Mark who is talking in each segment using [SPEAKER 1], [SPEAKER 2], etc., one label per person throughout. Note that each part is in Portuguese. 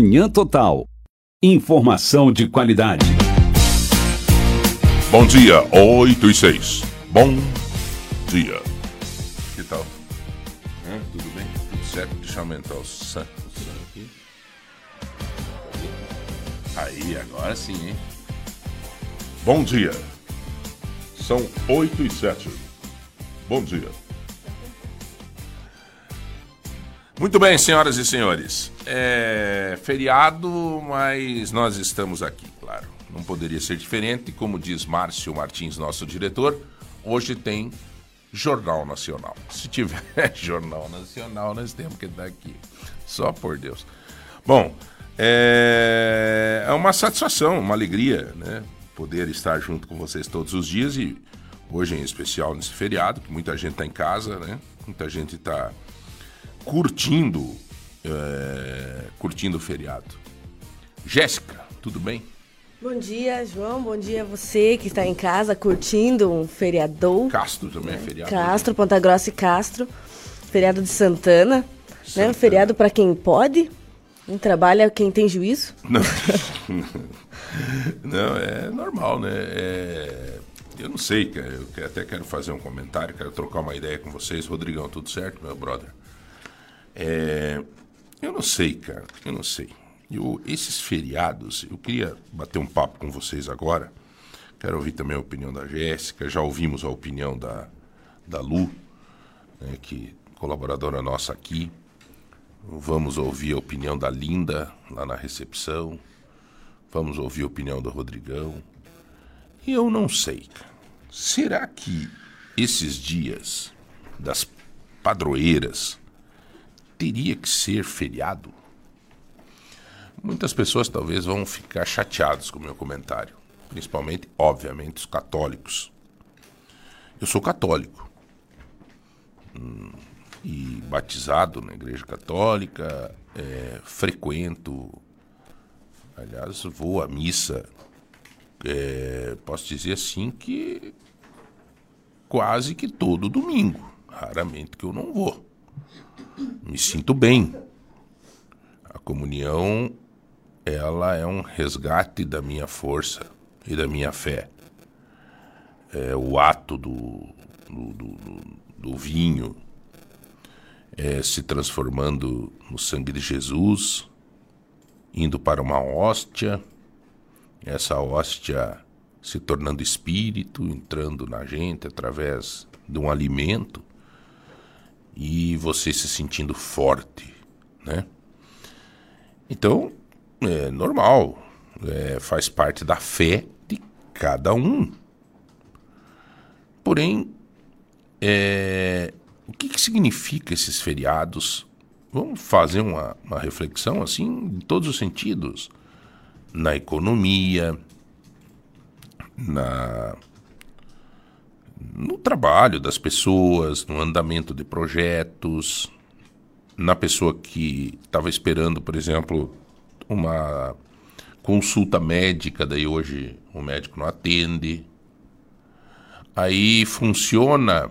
[SPEAKER 1] Manhã Total. Informação de qualidade.
[SPEAKER 2] Bom dia, 8 e 6. Bom dia. Que tal? Tudo bem? Tudo certo? Deixa eu aumentar o som aqui. Aí, agora sim, hein? Bom dia. São 8 e 7. Bom dia. Muito bem, senhoras e senhores. É feriado, mas nós estamos aqui, claro. Não poderia ser diferente. Como diz Márcio Martins, nosso diretor, hoje tem Jornal Nacional. Se tiver Jornal Nacional, nós temos que estar aqui. Só por Deus. Bom, é, é uma satisfação, uma alegria, né? Poder estar junto com vocês todos os dias e hoje em especial nesse feriado, que muita gente está em casa, né? Muita gente está curtindo, é, curtindo o feriado. Jéssica, tudo bem?
[SPEAKER 3] Bom dia, João. Bom dia a você que está em casa curtindo um feriador.
[SPEAKER 2] Castro também é feriado.
[SPEAKER 3] Castro, Ponta Grossa e Castro. Feriado de Santana.
[SPEAKER 2] Santana.
[SPEAKER 3] Né? Um feriado para quem pode. Não trabalha quem tem juízo.
[SPEAKER 2] Não, não é normal, né? É, eu não sei. Eu até quero fazer um comentário, quero trocar uma ideia com vocês. Rodrigão, tudo certo, meu brother? É, eu não sei, cara. Eu não sei. Eu, esses feriados, eu queria bater um papo com vocês agora. Quero ouvir também a opinião da Jéssica. Já ouvimos a opinião da, da Lu, né, que colaboradora nossa aqui. Vamos ouvir a opinião da Linda lá na recepção. Vamos ouvir a opinião do Rodrigão. E eu não sei. Será que esses dias das padroeiras teria que ser feriado? Muitas pessoas talvez vão ficar chateadas com o meu comentário, principalmente, obviamente, os católicos. Eu sou católico Hum, e batizado na Igreja Católica, é, frequento, aliás, vou à missa. é, posso dizer assim que quase que todo domingo, raramente que eu não vou me sinto bem. A comunhão, ela é um resgate da minha força e da minha fé. É o ato do, do, do, do- vinho é, se transformando no sangue de Jesus, indo para uma hóstia, essa hóstia se tornando espírito, entrando na gente através de um alimento e você se sentindo forte, né? Então, é normal, é, faz parte da fé de cada um. Porém, é, o que, que significa esses feriados? Vamos fazer uma, uma reflexão assim em todos os sentidos. Na economia, na no trabalho das pessoas, no andamento de projetos, na pessoa que estava esperando, por exemplo, uma consulta médica, daí hoje o médico não atende. Aí funciona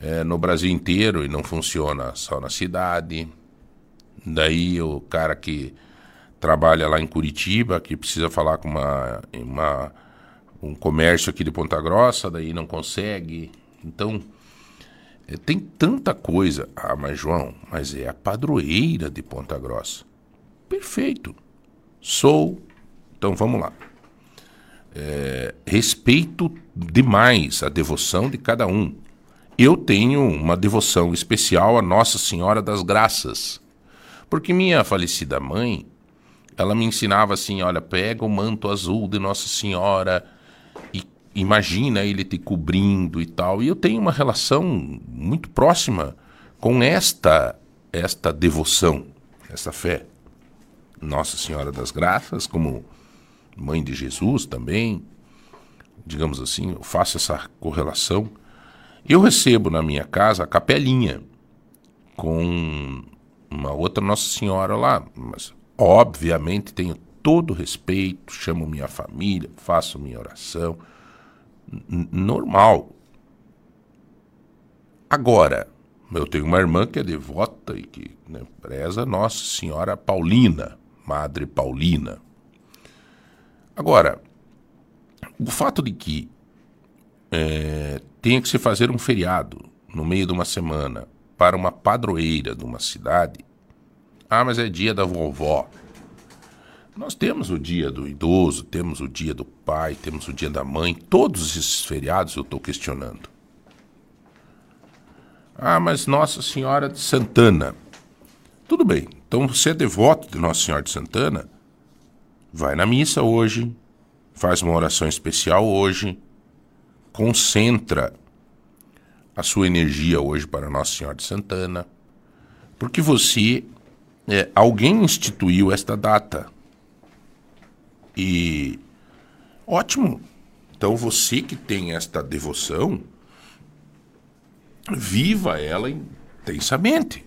[SPEAKER 2] eh, no Brasil inteiro e não funciona só na cidade. Daí o cara que trabalha lá em Curitiba, que precisa falar com uma, uma um comércio aqui de Ponta Grossa, daí não consegue. Então, é, tem tanta coisa. Ah, mas João, mas é a padroeira de Ponta Grossa. Perfeito. Sou. Então vamos lá. É, respeito demais a devoção de cada um. Eu tenho uma devoção especial a Nossa Senhora das Graças. Porque minha falecida mãe, ela me ensinava assim: olha, pega o manto azul de Nossa Senhora imagina ele te cobrindo e tal. E eu tenho uma relação muito próxima com esta esta devoção, essa fé. Nossa Senhora das Graças, como mãe de Jesus também, digamos assim, eu faço essa correlação. Eu recebo na minha casa a capelinha com uma outra Nossa Senhora lá, mas obviamente tenho todo respeito, chamo minha família, faço minha oração, normal. Agora, eu tenho uma irmã que é devota e que né, preza Nossa Senhora Paulina, Madre Paulina. Agora, o fato de que é, tenha que se fazer um feriado no meio de uma semana para uma padroeira de uma cidade, ah, mas é dia da vovó. Nós temos o dia do idoso, temos o dia do pai, temos o dia da mãe, todos esses feriados eu estou questionando. Ah, mas Nossa Senhora de Santana. Tudo bem, então você é devoto de Nossa Senhora de Santana, vai na missa hoje, faz uma oração especial hoje, concentra a sua energia hoje para Nossa Senhora de Santana, porque você, é, alguém instituiu esta data. E ótimo. Então você que tem esta devoção, viva ela intensamente.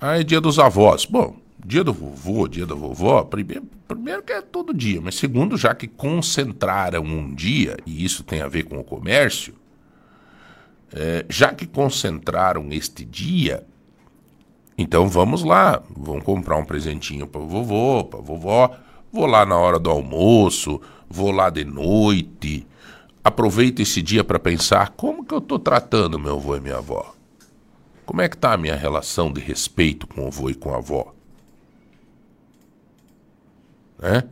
[SPEAKER 2] Ah, é dia dos avós. Bom, dia do vovô, dia da vovó, primeiro, primeiro que é todo dia, mas segundo, já que concentraram um dia, e isso tem a ver com o comércio, é, já que concentraram este dia, então vamos lá, vamos comprar um presentinho para vovô, para vovó, vou lá na hora do almoço, vou lá de noite, aproveito esse dia para pensar como que eu estou tratando meu avô e minha avó. Como é que está a minha relação de respeito com o avô e com a avó? Né?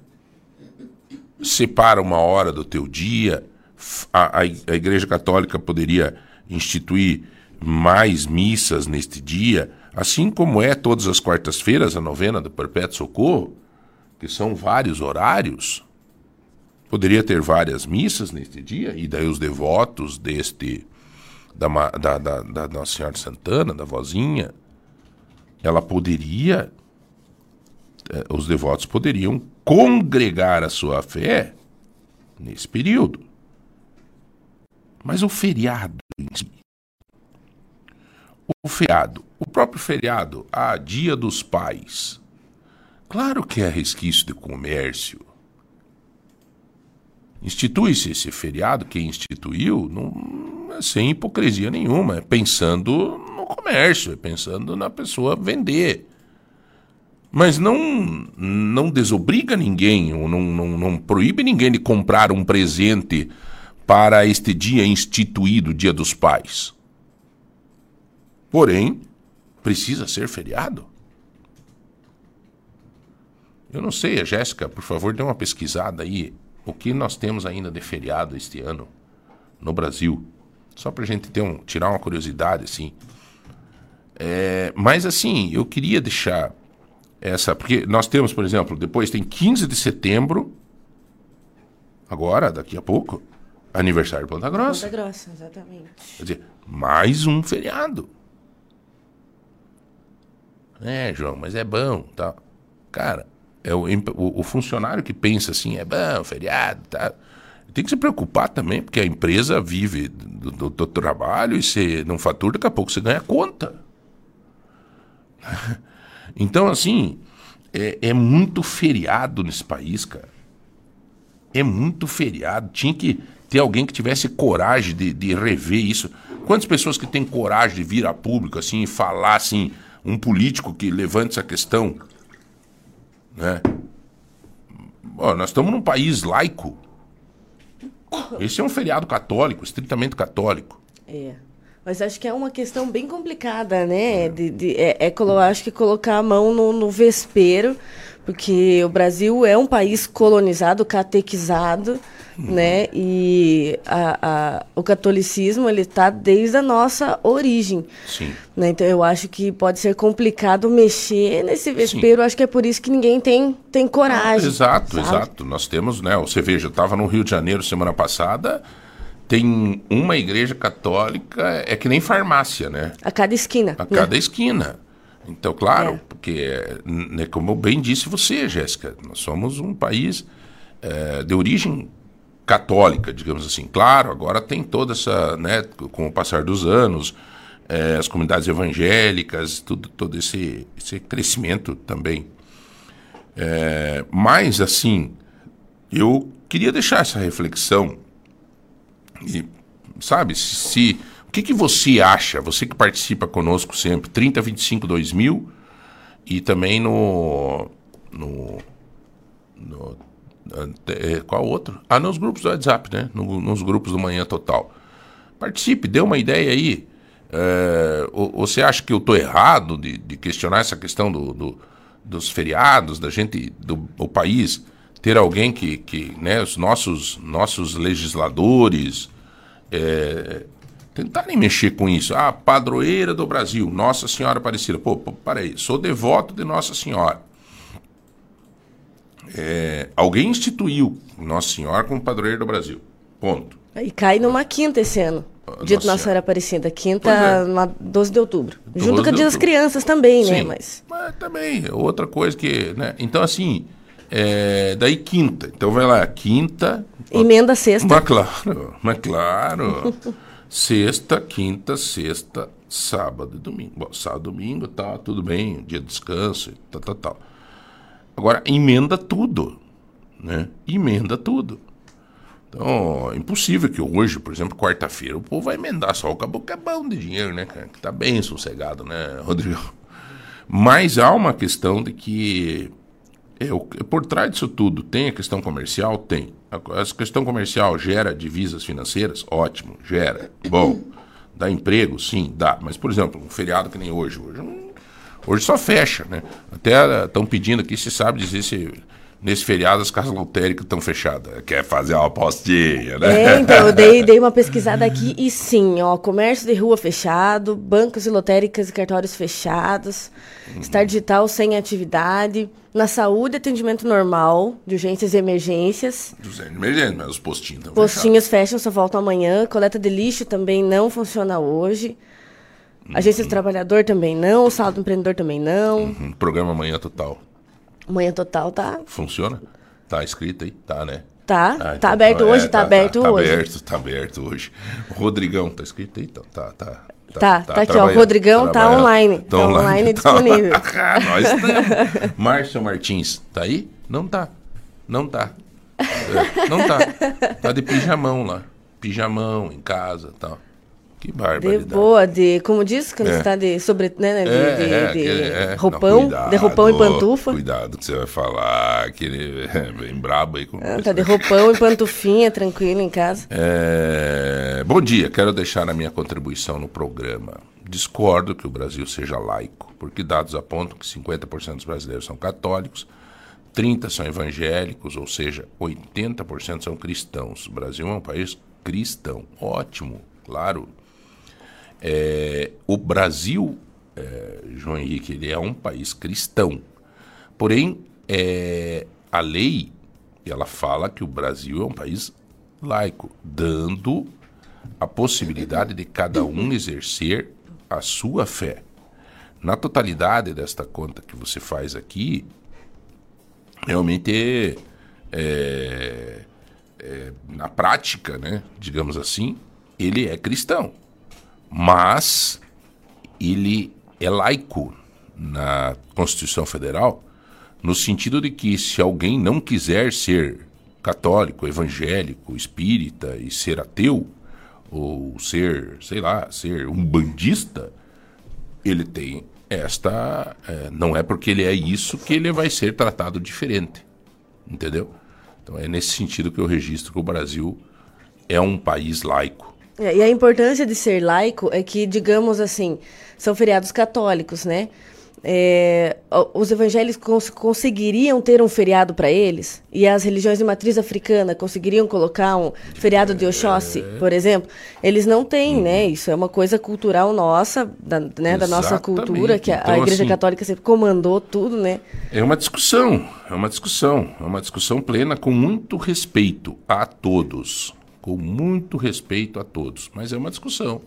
[SPEAKER 2] Separa uma hora do teu dia. A, a, a Igreja Católica poderia instituir mais missas neste dia, assim como é todas as quartas-feiras a novena do Perpétuo Socorro, que são vários horários. Poderia ter várias missas neste dia, e daí os devotos deste da, da, da, da Nossa Senhora de Santana, da vozinha, ela poderia, eh, os devotos poderiam congregar a sua fé nesse período. Mas o feriado em si, o feriado, o próprio feriado, a ah, Dia dos Pais, claro que é resquício de comércio. Institui-se esse feriado, quem instituiu, não, sem hipocrisia nenhuma, é pensando no comércio, é pensando na pessoa vender. Mas não, não desobriga ninguém, ou não, não, não proíbe ninguém de comprar um presente para este dia instituído, Dia dos Pais. Porém, precisa ser feriado. Eu não sei, Jéssica, por favor, dê uma pesquisada aí. O que nós temos ainda de feriado este ano no Brasil? Só para a gente ter um, tirar uma curiosidade, assim. É, mas, assim, eu queria deixar essa. Porque nós temos, por exemplo, depois tem 15 de setembro, agora, daqui a pouco, aniversário de Ponta Grossa.
[SPEAKER 3] Ponta Grossa, exatamente.
[SPEAKER 2] Quer dizer, mais um feriado. É, João, mas é bom, tá? Cara, é o, o, o funcionário que pensa assim, é bom, feriado, tá? Tem que se preocupar também, porque a empresa vive do, do, do trabalho e se não fatura, daqui a pouco você ganha conta. Então, assim, é, é muito feriado nesse país, cara. É muito feriado. Tinha que ter alguém que tivesse coragem de, de rever isso. Quantas pessoas que têm coragem de vir a público assim e falar assim, um político que levante essa questão, né? Bom, nós estamos num país laico. Esse é um feriado católico, estritamente católico.
[SPEAKER 3] É. Mas acho que é uma questão bem complicada, né? De, de, é, é, acho que colocar a mão no, no vespeiro, porque o Brasil é um país colonizado, catequizado, uhum. né? E a, a, o catolicismo ele está desde a nossa origem.
[SPEAKER 2] Sim.
[SPEAKER 3] Né? Então eu acho que pode ser complicado mexer nesse vespeiro. Acho que é por isso que ninguém tem, tem coragem. Ah,
[SPEAKER 2] exato, sabe? exato. Nós temos, né? Você veja, eu estava no Rio de Janeiro semana passada tem uma igreja católica, é que nem farmácia, né?
[SPEAKER 3] A cada esquina.
[SPEAKER 2] A cada né? esquina. Então, claro, é. porque, né, como bem disse você, Jéssica, nós somos um país é, de origem católica, digamos assim. Claro, agora tem toda essa, né, com o passar dos anos, é, as comunidades evangélicas, tudo, todo esse, esse crescimento também. É, mas, assim, eu queria deixar essa reflexão e, sabe, se. Que, que você acha, você que participa conosco sempre, 3025 2000, E também no. no, no é, qual outro? Ah, nos grupos do WhatsApp, né? No, nos grupos do Manhã Total. Participe, dê uma ideia aí. É, você acha que eu estou errado de, de, questionar essa questão do, do, dos feriados, da gente, do o país ter alguém que, que né, os nossos, nossos legisladores é, tentarem mexer com isso. Ah, padroeira do Brasil, Nossa Senhora Aparecida. Pô, pô peraí, sou devoto de Nossa Senhora. É, alguém instituiu Nossa Senhora como padroeira do Brasil. Ponto.
[SPEAKER 3] E cai numa quinta esse ano. Dia de Nossa Senhora Aparecida, quinta, é. 12 de outubro. 12 Junto com o Dia das Crianças também, né, Sim, né? Mas...
[SPEAKER 2] mas também, outra coisa que. Né? Então, assim, é, daí quinta. Então vai lá, quinta.
[SPEAKER 3] Emenda sexta.
[SPEAKER 2] Mas claro, mas claro. sexta, quinta, sexta, sábado e domingo. Bom, sábado domingo, tá, tudo bem, dia de descanso, tal, tal, tal. Agora, emenda tudo. Né? Emenda tudo. Então, é impossível que hoje, por exemplo, quarta-feira, o povo vai emendar só o é bom de dinheiro, né, cara? Que tá bem sossegado, né, Rodrigo? Mas há uma questão de que é, o, por trás disso tudo, tem a questão comercial? Tem. A, questão comercial gera divisas financeiras? Ótimo, gera. Bom. Dá emprego? Sim, dá. Mas, por exemplo, um feriado que nem hoje. Hoje, hoje só fecha, né? Até estão pedindo aqui, se sabe dizer se nesse feriado as casas lotéricas estão fechadas. Quer fazer uma apostinha, né?
[SPEAKER 3] É, então, eu dei, dei uma pesquisada aqui e sim, ó, comércio de rua fechado, bancos e lotéricas e cartórios fechados, uhum. Star Digital sem atividade, na saúde, atendimento normal, de urgências e emergências.
[SPEAKER 2] De emergência, mas os postinhos estão
[SPEAKER 3] Postinhos fechados. fecham, só voltam amanhã. Coleta de lixo também não funciona hoje. Uhum. Agência do Trabalhador também não, Sala do Empreendedor também não.
[SPEAKER 2] Uhum. Programa Manhã Total.
[SPEAKER 3] Manhã Total tá.
[SPEAKER 2] Funciona? Tá escrito aí? Tá, né?
[SPEAKER 3] Tá, ah, tá então, aberto hoje, é, tá, tá, aberto
[SPEAKER 2] tá,
[SPEAKER 3] hoje.
[SPEAKER 2] Tá aberto, tá aberto hoje. Rodrigão, tá escrito aí? Então, tá, tá.
[SPEAKER 3] Tá, tá, tá, tá aqui, ó. O Rodrigão tá online. Tá, online, online tá disponível.
[SPEAKER 2] Nós estamos. Márcio Martins, tá aí? Não tá. Não tá. É, não tá. Tá de pijamão lá. Pijamão em casa e tal. Que barbaridade.
[SPEAKER 3] De boa, de, como diz, quando é. está de, sobre, né, de, é, de, é, de é, roupão, não, cuidado, de roupão e pantufa.
[SPEAKER 2] Cuidado que você vai falar, aquele é bem brabo aí. Com
[SPEAKER 3] ah, tá de roupão e pantufinha, tranquilo em casa.
[SPEAKER 2] É, bom dia, quero deixar a minha contribuição no programa. Discordo que o Brasil seja laico, porque dados apontam que 50% dos brasileiros são católicos, 30% são evangélicos, ou seja, 80% são cristãos. O Brasil é um país cristão. Ótimo, claro, é, o Brasil, é, João Henrique, ele é um país cristão. Porém, é, a lei, ela fala que o Brasil é um país laico, dando a possibilidade de cada um exercer a sua fé. Na totalidade desta conta que você faz aqui, realmente é, é, na prática, né, digamos assim, ele é cristão mas ele é laico na Constituição Federal, no sentido de que se alguém não quiser ser católico, evangélico, espírita e ser ateu, ou ser, sei lá, ser um bandista, ele tem esta. É, não é porque ele é isso que ele vai ser tratado diferente. Entendeu? Então é nesse sentido que eu registro que o Brasil é um país laico.
[SPEAKER 3] É, e a importância de ser laico é que, digamos assim, são feriados católicos, né? É, os evangélicos cons conseguiriam ter um feriado para eles e as religiões de matriz africana conseguiriam colocar um feriado de Oxóssi, é. por exemplo. Eles não têm, uhum. né? Isso é uma coisa cultural nossa, da, né, da nossa cultura, que a, então, a Igreja assim, Católica sempre comandou tudo, né?
[SPEAKER 2] É uma discussão, é uma discussão, é uma discussão plena com muito respeito a todos com muito respeito a todos. Mas é uma discussão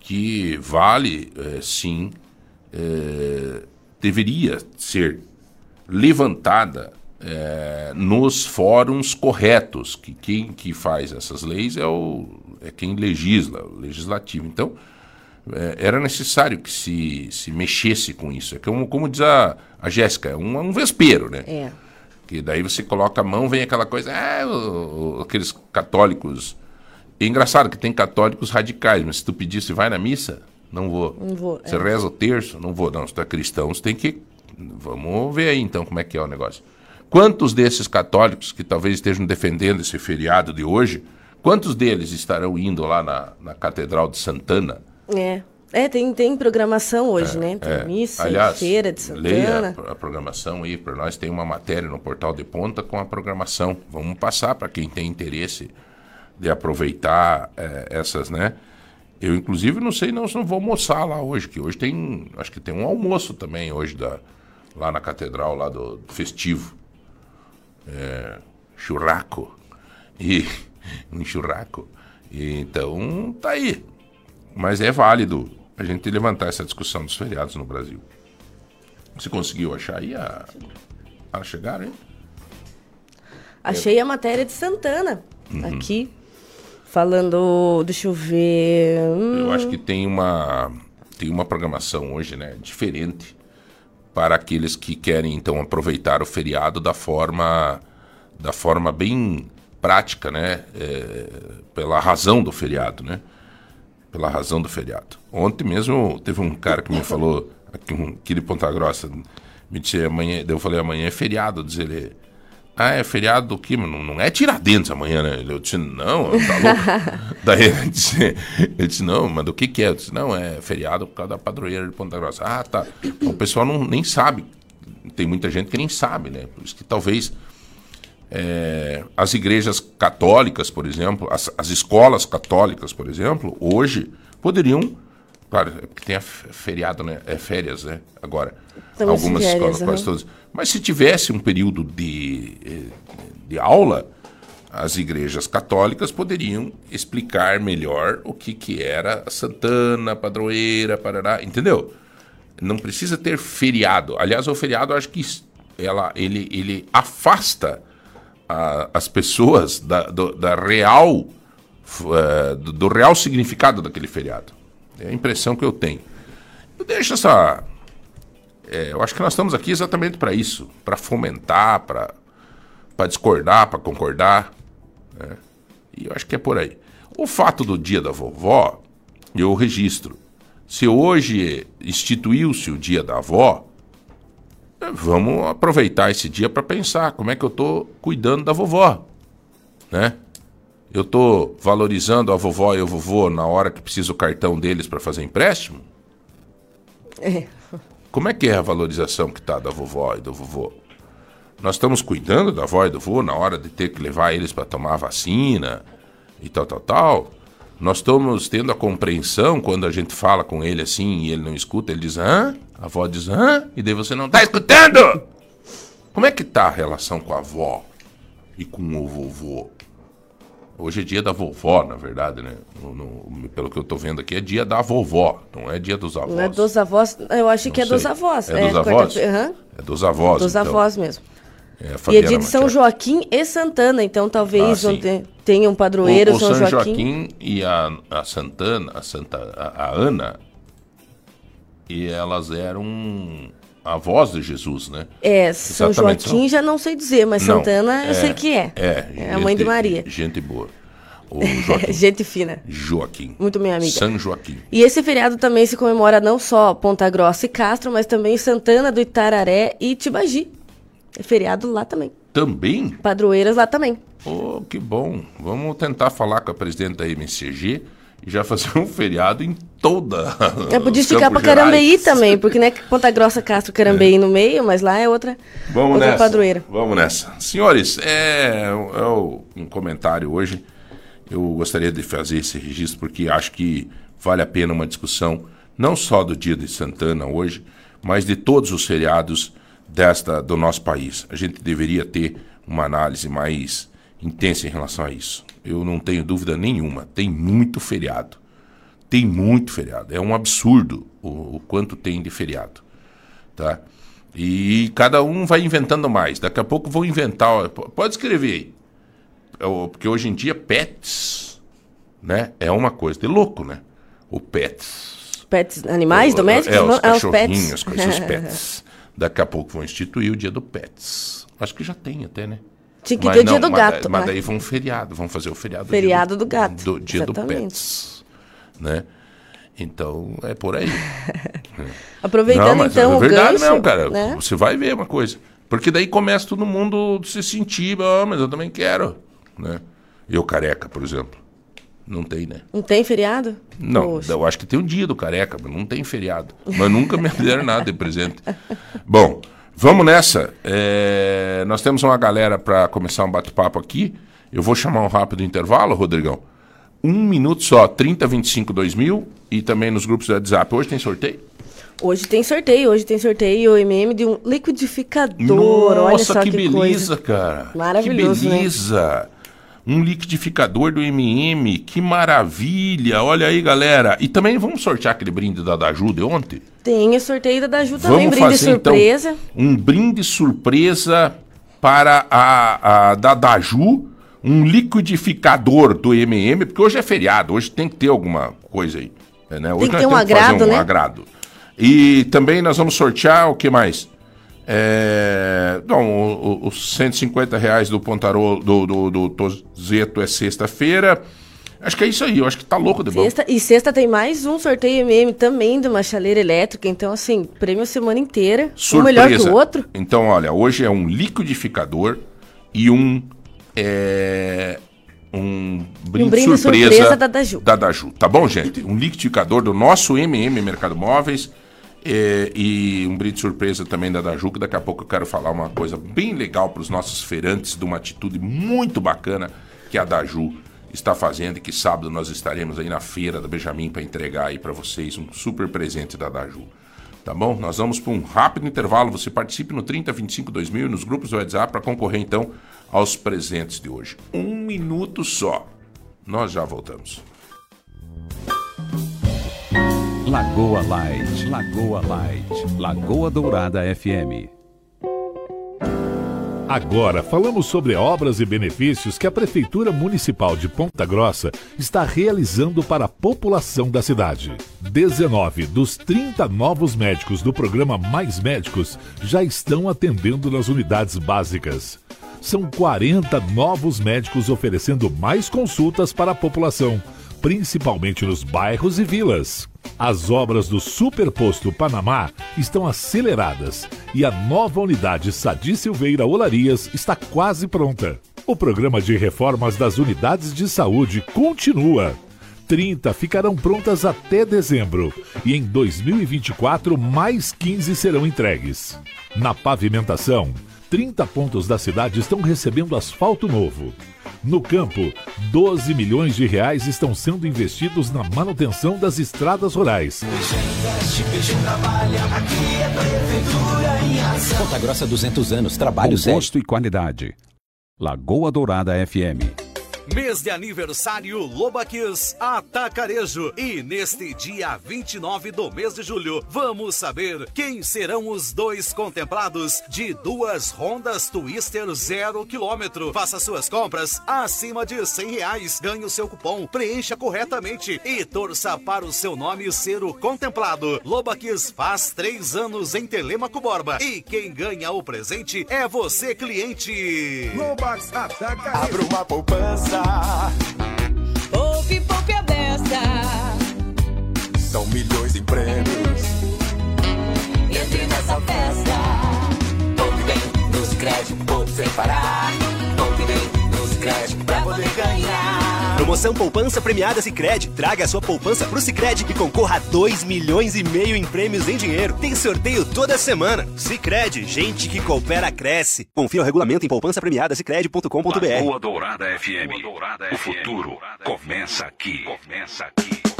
[SPEAKER 2] que vale, é, sim, é, deveria ser levantada é, nos fóruns corretos, que quem que faz essas leis é, o, é quem legisla, o legislativo. Então, é, era necessário que se, se mexesse com isso. É como, como diz a, a Jéssica, é um, um vespeiro, né?
[SPEAKER 3] É.
[SPEAKER 2] Que daí você coloca a mão, vem aquela coisa, ah, o, aqueles católicos. É engraçado que tem católicos radicais, mas se tu pedir se vai na missa, não vou.
[SPEAKER 3] Não vou.
[SPEAKER 2] Você é. reza o terço, não vou. Não, se tu é cristão, você tem que Vamos ver aí então como é que é o negócio. Quantos desses católicos que talvez estejam defendendo esse feriado de hoje, quantos deles estarão indo lá na, na Catedral de Santana?
[SPEAKER 3] É. É, tem, tem programação hoje, né? Tem
[SPEAKER 2] É.
[SPEAKER 3] missa,
[SPEAKER 2] Aliás,
[SPEAKER 3] feira de
[SPEAKER 2] leia
[SPEAKER 3] Santana.
[SPEAKER 2] a, a programação aí para nós. Tem uma matéria no Portal de Ponta com a programação. Vamos passar para quem tem interesse de aproveitar eh, essas, né? Eu, inclusive, não sei não se não vou almoçar lá hoje, que hoje tem, acho que tem um almoço também hoje da, lá na catedral, lá do, do festivo. É, churraco. E, um churraco. E, então, tá aí. Mas é válido a gente levantar essa discussão dos feriados no Brasil. Você conseguiu achar aí a, a chegar, hein?
[SPEAKER 3] Achei a matéria de Santana
[SPEAKER 2] Uhum.
[SPEAKER 3] aqui. Falando. Deixa eu ver. hum,
[SPEAKER 2] Eu acho que tem uma tem uma programação hoje, né, diferente para aqueles que querem então aproveitar o feriado da forma da forma bem prática, né, é, pela razão do feriado, né, pela razão do feriado. Ontem mesmo teve um cara que me falou aqui, um, aqui de Ponta Grossa, me disse amanhã, eu falei amanhã é feriado, diz ele. Ah, é feriado do quê? Não, não é Tiradentes amanhã, né? Eu disse, não, tá louco? Daí ele disse, ele disse, não, mas do que que é? Eu disse, não, é feriado por causa da padroeira de Ponta Grossa. Ah, tá. O pessoal não, nem sabe. Tem muita gente que nem sabe, né? Por isso que talvez é, as igrejas católicas, por exemplo, as, as escolas católicas, por exemplo, hoje poderiam, claro, é porque tem feriado, né? É férias, né? Agora, algumas
[SPEAKER 3] férias,
[SPEAKER 2] escolas, quase
[SPEAKER 3] aham.
[SPEAKER 2] todas. Mas se tivesse um período de, eh, de aula, as igrejas católicas poderiam explicar melhor o que, que era Santana, padroeira, parará, entendeu? Não precisa ter feriado. Aliás, o feriado eu acho que ela, ele, ele afasta a- as pessoas da, do, da real eh, do, do real significado daquele feriado. É a impressão que eu tenho. Eu deixo essa. é, eu acho que nós estamos aqui exatamente para isso, para fomentar, para discordar, para concordar. né? E eu acho que é por aí. O fato do dia da vovó, eu registro. Se hoje instituiu-se o dia da avó, vamos aproveitar esse dia para pensar como é que eu estou cuidando da vovó, né? Eu estou valorizando a vovó e o vovô na hora que precisa o cartão deles para fazer empréstimo?
[SPEAKER 3] É.
[SPEAKER 2] Como é que é a valorização que está da vovó e do vovô? Nós estamos cuidando da avó e do vô na hora de ter que levar eles para tomar a vacina e tal, tal, tal. Nós estamos tendo a compreensão quando a gente fala com ele assim e ele não escuta, ele diz hã? A avó diz hã? E daí você não está escutando! Como é que tá a relação com a avó e com o vovô? Hoje é dia da vovó, na verdade, né? No- no- pelo que eu tô vendo aqui, é dia da vovó, não é dia dos avós.
[SPEAKER 3] Não é dos avós. Eu achei que é dos avós.
[SPEAKER 2] É dos avós?
[SPEAKER 3] aham,
[SPEAKER 2] É dos avós.
[SPEAKER 3] dos
[SPEAKER 2] então.
[SPEAKER 3] avós mesmo.
[SPEAKER 2] É,
[SPEAKER 3] E é dia de São. Joaquim e Santana, então talvez
[SPEAKER 2] Ah,
[SPEAKER 3] te- tenha um padroeiro,
[SPEAKER 2] o, o
[SPEAKER 3] São,
[SPEAKER 2] São
[SPEAKER 3] Joaquim.
[SPEAKER 2] Joaquim e a, a Santana, a, Santa, a, a Ana, e elas eram avós de Jesus, né?
[SPEAKER 3] É, São
[SPEAKER 2] Exatamente,
[SPEAKER 3] Joaquim já não sei dizer, mas
[SPEAKER 2] Não,
[SPEAKER 3] Santana eu sei que é.
[SPEAKER 2] É,
[SPEAKER 3] É a mãe de
[SPEAKER 2] gente-
[SPEAKER 3] Maria.
[SPEAKER 2] Gente boa.
[SPEAKER 3] Gente fina.
[SPEAKER 2] Joaquim.
[SPEAKER 3] Muito minha amiga.
[SPEAKER 2] São Joaquim.
[SPEAKER 3] E esse feriado também se comemora não só Ponta Grossa e Castro, mas também Santana do Itararé e Tibagi. É feriado lá também.
[SPEAKER 2] Também?
[SPEAKER 3] Padroeiras lá também.
[SPEAKER 2] Oh, que bom. Vamos tentar falar com a presidente da MCG já fazer um feriado em toda.
[SPEAKER 3] É, podia esticar
[SPEAKER 2] Gerais.
[SPEAKER 3] Carambeí também, porque né, Ponta Grossa, Castro, Carambeí no meio, mas lá é outra,
[SPEAKER 2] Vamos
[SPEAKER 3] outra
[SPEAKER 2] nessa.
[SPEAKER 3] padroeira.
[SPEAKER 2] Vamos nessa. Senhores, é, é um comentário hoje. Eu gostaria de fazer esse registro porque acho que vale a pena uma discussão não só do dia de Santana hoje, mas de todos os feriados desta do nosso país. A gente deveria ter uma análise mais intensa em relação a isso. Eu não tenho dúvida nenhuma. Tem muito feriado. Tem muito feriado. É um absurdo o, o quanto tem de feriado tá? E cada um vai inventando mais. Daqui a pouco vão inventar. Pode escrever aí. É Porque hoje em dia, pets, né? É uma coisa de louco, né? O pets.
[SPEAKER 3] Pets, animais
[SPEAKER 2] O-
[SPEAKER 3] domésticos?
[SPEAKER 2] É, os cachorrinhos, as coisas, os pets. Daqui a pouco vão instituir o dia do pets. Acho que já tem até, né?
[SPEAKER 3] Tinha que
[SPEAKER 2] Mas
[SPEAKER 3] ter o
[SPEAKER 2] não,
[SPEAKER 3] dia do
[SPEAKER 2] mas
[SPEAKER 3] gato.
[SPEAKER 2] da- Mas
[SPEAKER 3] né?
[SPEAKER 2] daí vão feriado, vão fazer o feriado.
[SPEAKER 3] Feriado
[SPEAKER 2] dia
[SPEAKER 3] do gato,
[SPEAKER 2] Do dia do
[SPEAKER 3] exatamente.
[SPEAKER 2] pets, né? Então, é por aí.
[SPEAKER 3] Aproveitando
[SPEAKER 2] Não, mas
[SPEAKER 3] então
[SPEAKER 2] é
[SPEAKER 3] o
[SPEAKER 2] verdade
[SPEAKER 3] gancho,
[SPEAKER 2] mesmo, cara.
[SPEAKER 3] né?
[SPEAKER 2] Você vai ver uma coisa. Porque daí começa todo mundo se sentir, ah, mas eu também quero, né? Eu careca, por exemplo. Não tem, né?
[SPEAKER 3] Não tem feriado?
[SPEAKER 2] Não,
[SPEAKER 3] Poxa.
[SPEAKER 2] eu acho que tem um dia do careca, mas não tem feriado. Mas nunca me deram nada de presente. Bom, vamos nessa. É, nós temos uma galera para começar um bate-papo aqui. Eu vou chamar um rápido intervalo, Rodrigão. Um minuto só, 30, 25, 2000 e também nos grupos do WhatsApp. Hoje tem sorteio?
[SPEAKER 3] Hoje tem sorteio, hoje tem sorteio o MM de um liquidificador. Olha
[SPEAKER 2] Nossa,
[SPEAKER 3] só
[SPEAKER 2] que,
[SPEAKER 3] que,
[SPEAKER 2] beleza,
[SPEAKER 3] coisa.
[SPEAKER 2] cara.
[SPEAKER 3] Maravilhoso,
[SPEAKER 2] Que
[SPEAKER 3] né?
[SPEAKER 2] Um liquidificador do MM, que maravilha. Olha aí, galera. E também vamos sortear aquele brinde da Daju de ontem?
[SPEAKER 3] Tem o sorteio da Daju também,
[SPEAKER 2] Vamos
[SPEAKER 3] brinde
[SPEAKER 2] fazer
[SPEAKER 3] surpresa.
[SPEAKER 2] então um brinde surpresa para a, a da Daju, um liquidificador do MM, porque hoje é feriado, hoje tem que ter alguma coisa aí. Né? Hoje
[SPEAKER 3] que
[SPEAKER 2] nós
[SPEAKER 3] ter um
[SPEAKER 2] que
[SPEAKER 3] agrado,
[SPEAKER 2] um
[SPEAKER 3] né?
[SPEAKER 2] agrado. E também nós vamos sortear o que mais? É, não, os 150 reais do Pontarolo, do, do, do Tozeto é sexta-feira. Acho que é isso aí, eu acho que tá louco de bom.
[SPEAKER 3] Sexta, e sexta tem mais um sorteio MM também de uma chaleira elétrica. Então, assim, prêmio a semana inteira. Um melhor que o outro.
[SPEAKER 2] Então, olha, hoje é um liquidificador e um. É, um brinde,
[SPEAKER 3] brinde
[SPEAKER 2] surpresa,
[SPEAKER 3] surpresa da Daju.
[SPEAKER 2] Da Daju, tá bom, gente? Um liquidificador do nosso MM Mercado Móveis é, e um brinde surpresa também da Daju, que daqui a pouco eu quero falar uma coisa bem legal para os nossos feirantes, de uma atitude muito bacana que a Daju está fazendo e que sábado nós estaremos aí na feira da Benjamin para entregar aí para vocês um super presente da Daju. Tá bom? Nós vamos para um rápido intervalo. Você participe no 30 25 2000 e nos grupos do WhatsApp para concorrer então aos presentes de hoje. Um minuto só. Nós já voltamos.
[SPEAKER 1] Lagoa Light, Lagoa Light, Lagoa Dourada FM.
[SPEAKER 4] Agora falamos sobre obras e benefícios que a Prefeitura Municipal de Ponta Grossa está realizando para a população da cidade. 19 dos 30 novos médicos do programa Mais Médicos já estão atendendo nas unidades básicas. São 40 novos médicos oferecendo mais consultas para a população, principalmente nos bairros e vilas. As obras do Superposto Panamá estão aceleradas e a nova unidade Sadi Silveira Olarias está quase pronta. O programa de reformas das unidades de saúde continua. 30 ficarão prontas até dezembro e em 2024 mais 15 serão entregues. Na pavimentação, 30 pontos da cidade estão recebendo asfalto novo. No campo, 12 milhões de reais estão sendo investidos na manutenção das estradas rurais.
[SPEAKER 5] Ponta Grossa 200 anos, trabalho
[SPEAKER 1] Com
[SPEAKER 5] sério.
[SPEAKER 1] gosto e qualidade. Lagoa Dourada FM.
[SPEAKER 6] Mês de aniversário Lobaquis Atacarejo. E neste dia 29 do mês de julho, vamos saber quem serão os dois contemplados de duas Hondas Twister zero quilômetro. Faça suas compras acima de 100 reais. Ganhe o seu cupom, preencha corretamente e torça para o seu nome ser o contemplado. Lobaquis faz três anos em Telemaco Borba. E quem ganha o presente é você, cliente.
[SPEAKER 7] Abra uma poupança.
[SPEAKER 8] Poupe, poupe a beça.
[SPEAKER 7] São milhões em prêmios.
[SPEAKER 8] Entre nessa festa.
[SPEAKER 7] Poupe bem nos créditos, poupe sem parar. Poupe bem nos créditos pra poder ganhar.
[SPEAKER 9] Promoção Poupança Premiada Sicredi. Traga a sua poupança pro Sicredi e concorra a 2 milhões e meio em prêmios em dinheiro. Tem sorteio toda semana. Sicredi, gente que coopera cresce. Confira o regulamento em poupançapremiadasicredi.com.br.
[SPEAKER 10] Lagoa Dourada FM. O futuro começa aqui. Começa aqui.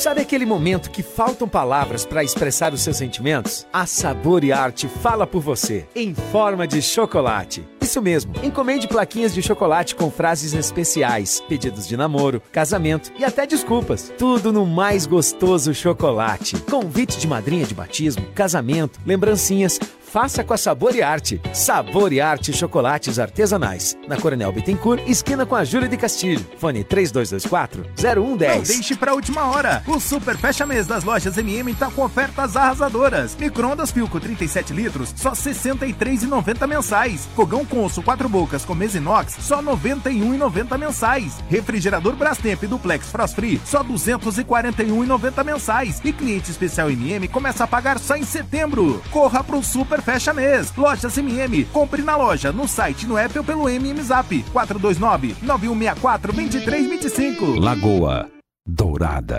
[SPEAKER 11] Sabe aquele momento que faltam palavras para expressar os seus sentimentos? A Sabor e Arte fala por você, em forma de chocolate. Isso mesmo, encomende plaquinhas de chocolate com frases especiais, pedidos de namoro, casamento e até desculpas. Tudo no mais gostoso chocolate. Convite de madrinha de batismo, casamento, lembrancinhas, faça com a Sabor e Arte. Sabor e Arte Chocolates Artesanais. Na Coronel Bittencourt, esquina com a Júlia de Castilho. Fone 3224
[SPEAKER 12] Não
[SPEAKER 11] 0110.
[SPEAKER 12] deixe pra última hora. O super fecha mês das lojas MM tá com ofertas arrasadoras. Micro-ondas Filco 37 litros, só R$ 63,90 mensais. Fogão Consul 4 bocas com mesa inox, só R$ 91,90 mensais. Refrigerador Brastemp Duplex Frost Free, só R$ 241,90 mensais. E cliente especial MM começa a pagar só em setembro. Corra pro super fecha mês. Lojas MM, compre na loja, no site, no app ou pelo MM Zap 429 9164 2325.
[SPEAKER 1] Lagoa Dourada.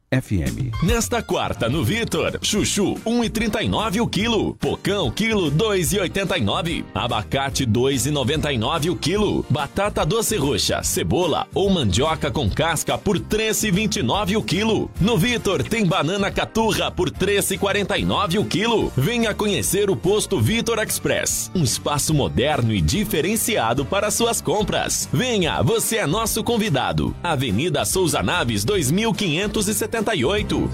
[SPEAKER 1] FM.
[SPEAKER 13] Nesta quarta, no Vitor, chuchu 1,39 o quilo, pocão quilo 2,89, abacate 2,99 o quilo, batata doce roxa, cebola ou mandioca com casca por 3,29 o quilo. No Vitor tem banana caturra por 3,49 o quilo. Venha conhecer o posto Vitor Express, um espaço moderno e diferenciado para suas compras. Venha, você é nosso convidado. Avenida Souza Naves
[SPEAKER 8] 2570 48.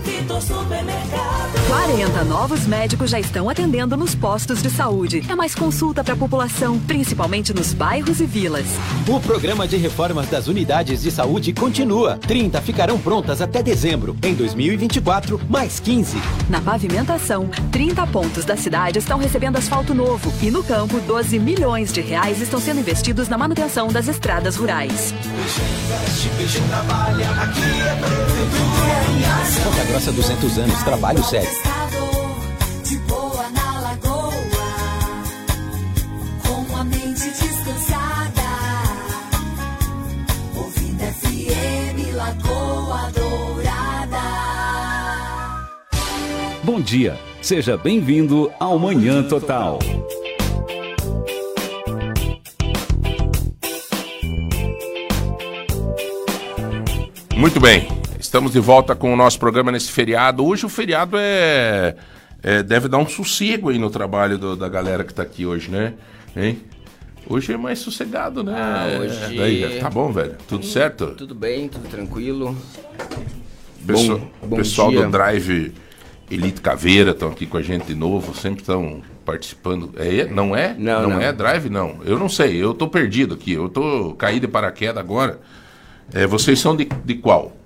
[SPEAKER 14] 40 novos médicos já estão atendendo nos postos de saúde. É mais consulta para a população, principalmente nos bairros e vilas.
[SPEAKER 5] O programa de reformas das unidades de saúde continua. 30 ficarão prontas até dezembro. Em 2024, mais 15.
[SPEAKER 14] Na pavimentação, 30 pontos da cidade estão recebendo asfalto novo. E no campo, 12 milhões de reais estão sendo investidos na manutenção das estradas rurais. Aqui é.
[SPEAKER 5] Ponta Grossa 200 anos, trabalho sério.
[SPEAKER 8] De boa na lagoa, com a mente descansada. Ouvindo FM Lagoa Dourada.
[SPEAKER 1] Bom dia, seja bem-vindo ao Manhã Total.
[SPEAKER 2] Muito bem, estamos de volta com o nosso programa nesse feriado. Hoje o feriado é, é- deve dar um sossego aí no trabalho do- da galera que tá aqui hoje, né? Hein? Hoje é mais sossegado, né?
[SPEAKER 15] Ah, hoje-
[SPEAKER 2] Daí, tá bom, velho? Tudo certo?
[SPEAKER 15] Tudo bem, tudo tranquilo. Bom- bom
[SPEAKER 2] pessoal
[SPEAKER 15] dia.
[SPEAKER 2] do Drive Elite Caveira estão aqui com a gente de novo, sempre estão participando. É, não é?
[SPEAKER 15] Não, não.
[SPEAKER 2] é Drive, não. Eu não sei, eu tô perdido aqui. Eu tô caído de paraquedas agora. É, vocês são de, de qual?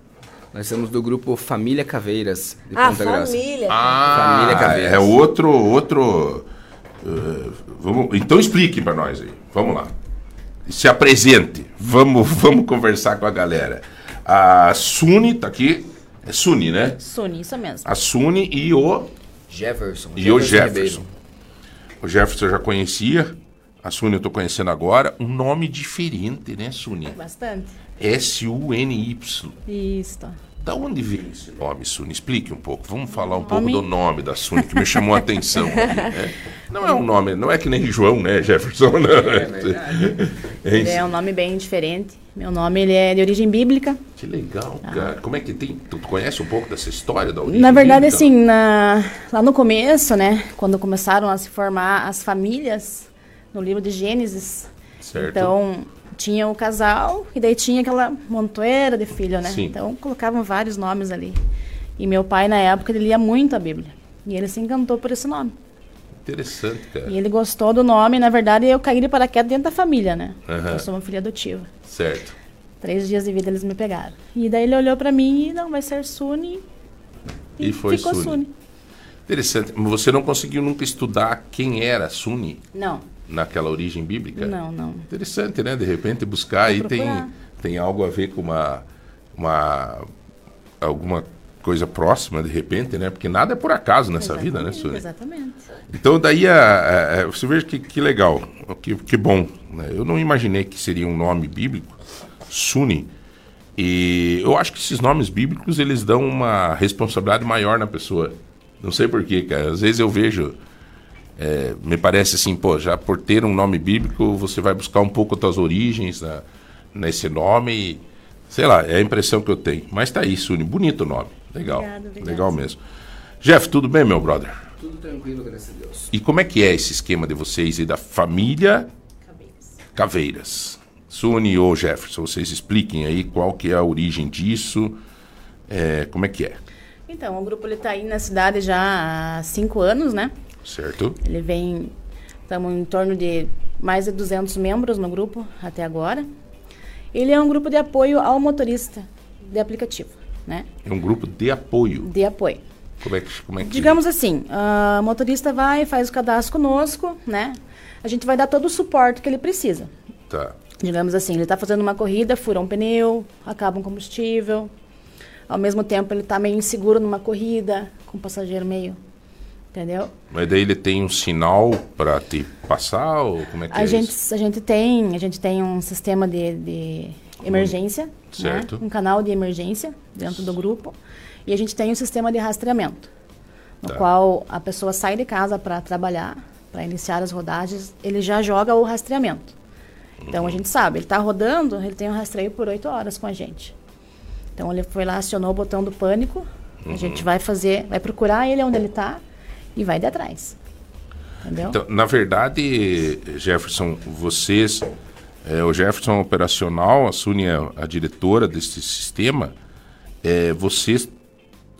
[SPEAKER 15] Nós somos do grupo Família Caveiras, de
[SPEAKER 3] Ah,
[SPEAKER 15] Ponta Grossa.
[SPEAKER 3] família.
[SPEAKER 2] Ah,
[SPEAKER 15] Família Caveiras.
[SPEAKER 2] é outro, outro. eh, vamos, então explique para nós aí. Vamos lá. Se apresente. Vamos, vamos conversar com a galera. A Suni tá aqui. É Suni, né?
[SPEAKER 16] Suni, isso mesmo.
[SPEAKER 2] A Suni e o
[SPEAKER 15] Jefferson.
[SPEAKER 2] e o
[SPEAKER 15] Ribeiro.
[SPEAKER 2] Jefferson. O Jefferson eu já conhecia. A Suni eu tô conhecendo agora. Um nome diferente, né, Suni?
[SPEAKER 16] Bastante.
[SPEAKER 2] S-U-N-Y.
[SPEAKER 16] Isso.
[SPEAKER 2] Da onde veio esse nome, Suni? Explique um pouco. Vamos falar um pouco do nome da Suni, que me chamou a atenção. né? Não é um nome, não é que nem João, né, Jefferson? Não. É
[SPEAKER 16] Ele
[SPEAKER 2] isso.
[SPEAKER 16] é um nome bem diferente. Meu nome ele é de origem bíblica.
[SPEAKER 2] Que legal, cara. Como é que tem. Tu conhece um pouco dessa história da origem?
[SPEAKER 16] Na verdade,
[SPEAKER 2] bíblica?
[SPEAKER 16] assim, na- lá no começo, né, quando começaram a se formar as famílias, no livro de Gênesis,
[SPEAKER 2] Certo.
[SPEAKER 16] então tinha o casal e daí tinha aquela montoeira de filho, né?
[SPEAKER 2] Sim.
[SPEAKER 16] Então colocavam vários nomes ali. E meu pai, na época, ele lia muito a Bíblia. E ele se encantou por esse nome.
[SPEAKER 2] Interessante, cara.
[SPEAKER 16] E ele gostou do nome, na verdade, eu caí de paraquedas dentro da família, né?
[SPEAKER 2] Aham.
[SPEAKER 16] Eu sou uma filha adotiva.
[SPEAKER 2] Certo.
[SPEAKER 16] Três dias de vida eles me pegaram. E daí ele olhou pra mim e, não, vai ser Suni.
[SPEAKER 2] E foi
[SPEAKER 16] ficou
[SPEAKER 2] Suni.
[SPEAKER 16] Suni.
[SPEAKER 2] Interessante. Mas Você não conseguiu nunca estudar quem era Suni
[SPEAKER 16] Não,
[SPEAKER 2] naquela origem bíblica?
[SPEAKER 16] não, não.
[SPEAKER 2] Interessante, né? De repente buscar aí tem, tem algo a ver com uma, uma alguma coisa próxima, de repente, né? Porque nada é por acaso nessa vida, né, Suni?
[SPEAKER 16] Exatamente.
[SPEAKER 2] Então daí a, a- a- você veja que, que legal, que, que bom. né? Eu não imaginei que seria um nome bíblico, Suni. E eu acho que esses nomes bíblicos eles dão uma responsabilidade maior na pessoa. Não sei porquê, cara. Às vezes eu vejo é, me parece assim, pô, já por ter um nome bíblico, você vai buscar um pouco das origens na, nesse nome. E, sei lá, é a impressão que eu tenho. Mas tá aí, Suni, bonito o nome. Legal.
[SPEAKER 16] Obrigada, obrigada.
[SPEAKER 2] Legal mesmo. Jeff, tudo bem, meu brother?
[SPEAKER 15] Tudo tranquilo, graças a Deus.
[SPEAKER 2] E como é que é esse esquema de vocês e da família Caveiras? Suni ou Jefferson, vocês expliquem aí qual que é a origem disso, é, como é que é,
[SPEAKER 16] Então, o grupo ele tá aí na cidade já há cinco anos, né?
[SPEAKER 2] Certo?
[SPEAKER 16] Ele vem, estamos em torno de mais de 200 membros no grupo até agora. Ele é um grupo de apoio ao motorista de aplicativo, né?
[SPEAKER 2] É um grupo de apoio.
[SPEAKER 16] De apoio.
[SPEAKER 2] Como é que, como é que
[SPEAKER 16] Digamos assim, a motorista vai, faz o cadastro conosco, né? A gente vai dar todo o suporte que ele precisa.
[SPEAKER 2] Tá.
[SPEAKER 16] Digamos assim, ele está fazendo uma corrida, fura um pneu, acaba um combustível. Ao mesmo tempo, ele está meio inseguro numa corrida, com o passageiro meio. Entendeu?
[SPEAKER 2] Mas daí ele tem um sinal para te passar ou como é que
[SPEAKER 16] A
[SPEAKER 2] é
[SPEAKER 16] gente,
[SPEAKER 2] isso?
[SPEAKER 16] a, gente tem, a gente tem um sistema de, de emergência, né?
[SPEAKER 2] Certo.
[SPEAKER 16] um canal de emergência dentro do grupo. E a gente tem um sistema de rastreamento, no
[SPEAKER 2] Tá.
[SPEAKER 16] qual a pessoa sai de casa para trabalhar, para iniciar as rodagens, ele já joga o rastreamento. Então a gente sabe, ele está rodando, ele tem um rastreio por oito horas com a gente. Então ele foi lá, acionou o botão do pânico, a gente vai fazer, vai procurar ele onde ele está e vai de atrás. Entendeu?
[SPEAKER 2] Então, na verdade, Jefferson, vocês, é, o Jefferson é operacional, a Suni é a diretora desse sistema, é, vocês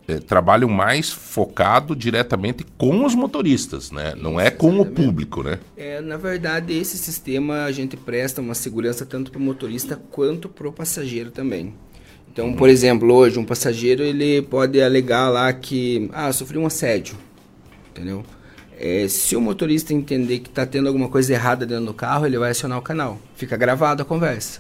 [SPEAKER 2] é, trabalham mais focado diretamente com os motoristas, né? Não é com o público, né?
[SPEAKER 15] É, na verdade, esse sistema a gente presta uma segurança tanto para o motorista quanto para o passageiro também. Então, por exemplo, hoje um passageiro ele pode alegar lá que ah, sofri um assédio, entendeu? É, se o motorista entender que está tendo alguma coisa errada dentro do carro, ele vai acionar o canal. Fica gravado a conversa.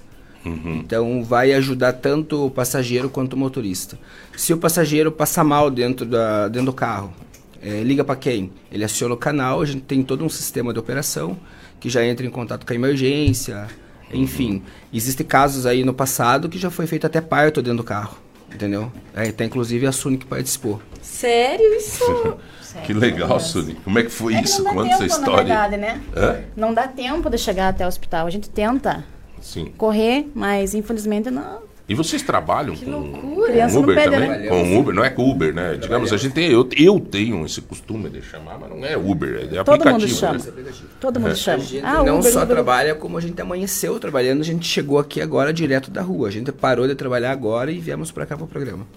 [SPEAKER 15] Então vai ajudar tanto o passageiro quanto o motorista. Se o passageiro passar mal dentro, da, dentro do carro, é, liga para quem? Ele aciona o canal, a gente tem todo um sistema de operação que já entra em contato com a emergência, enfim. Existem casos aí no passado que já foi feito até parto dentro do carro, entendeu? É, tem inclusive a Suni que participou.
[SPEAKER 3] Sério isso?
[SPEAKER 2] Que legal, Suni. Como é que foi
[SPEAKER 16] É
[SPEAKER 2] isso? Conta essa história.
[SPEAKER 16] na verdade, né?
[SPEAKER 2] Hã?
[SPEAKER 16] Não dá tempo de chegar até o hospital. A gente tenta
[SPEAKER 2] Sim.
[SPEAKER 16] correr, mas infelizmente não.
[SPEAKER 2] E vocês trabalham com,
[SPEAKER 16] Criança
[SPEAKER 2] com
[SPEAKER 16] não
[SPEAKER 2] Uber
[SPEAKER 16] pede,
[SPEAKER 2] também?
[SPEAKER 16] né?
[SPEAKER 2] Com Uber, não é com Uber, né? Digamos, a gente tem, eu, eu tenho esse costume de chamar, mas não é Uber, é
[SPEAKER 16] Todo mundo
[SPEAKER 2] aplicativo.
[SPEAKER 16] chama.
[SPEAKER 2] né?
[SPEAKER 16] Todo mundo
[SPEAKER 2] É.
[SPEAKER 16] chama.
[SPEAKER 15] A gente
[SPEAKER 16] Ah,
[SPEAKER 15] não
[SPEAKER 16] Uber,
[SPEAKER 15] só
[SPEAKER 16] Uber.
[SPEAKER 15] trabalha como a gente amanheceu trabalhando, a gente chegou aqui agora direto da rua. A gente parou de trabalhar agora e viemos para cá pro programa.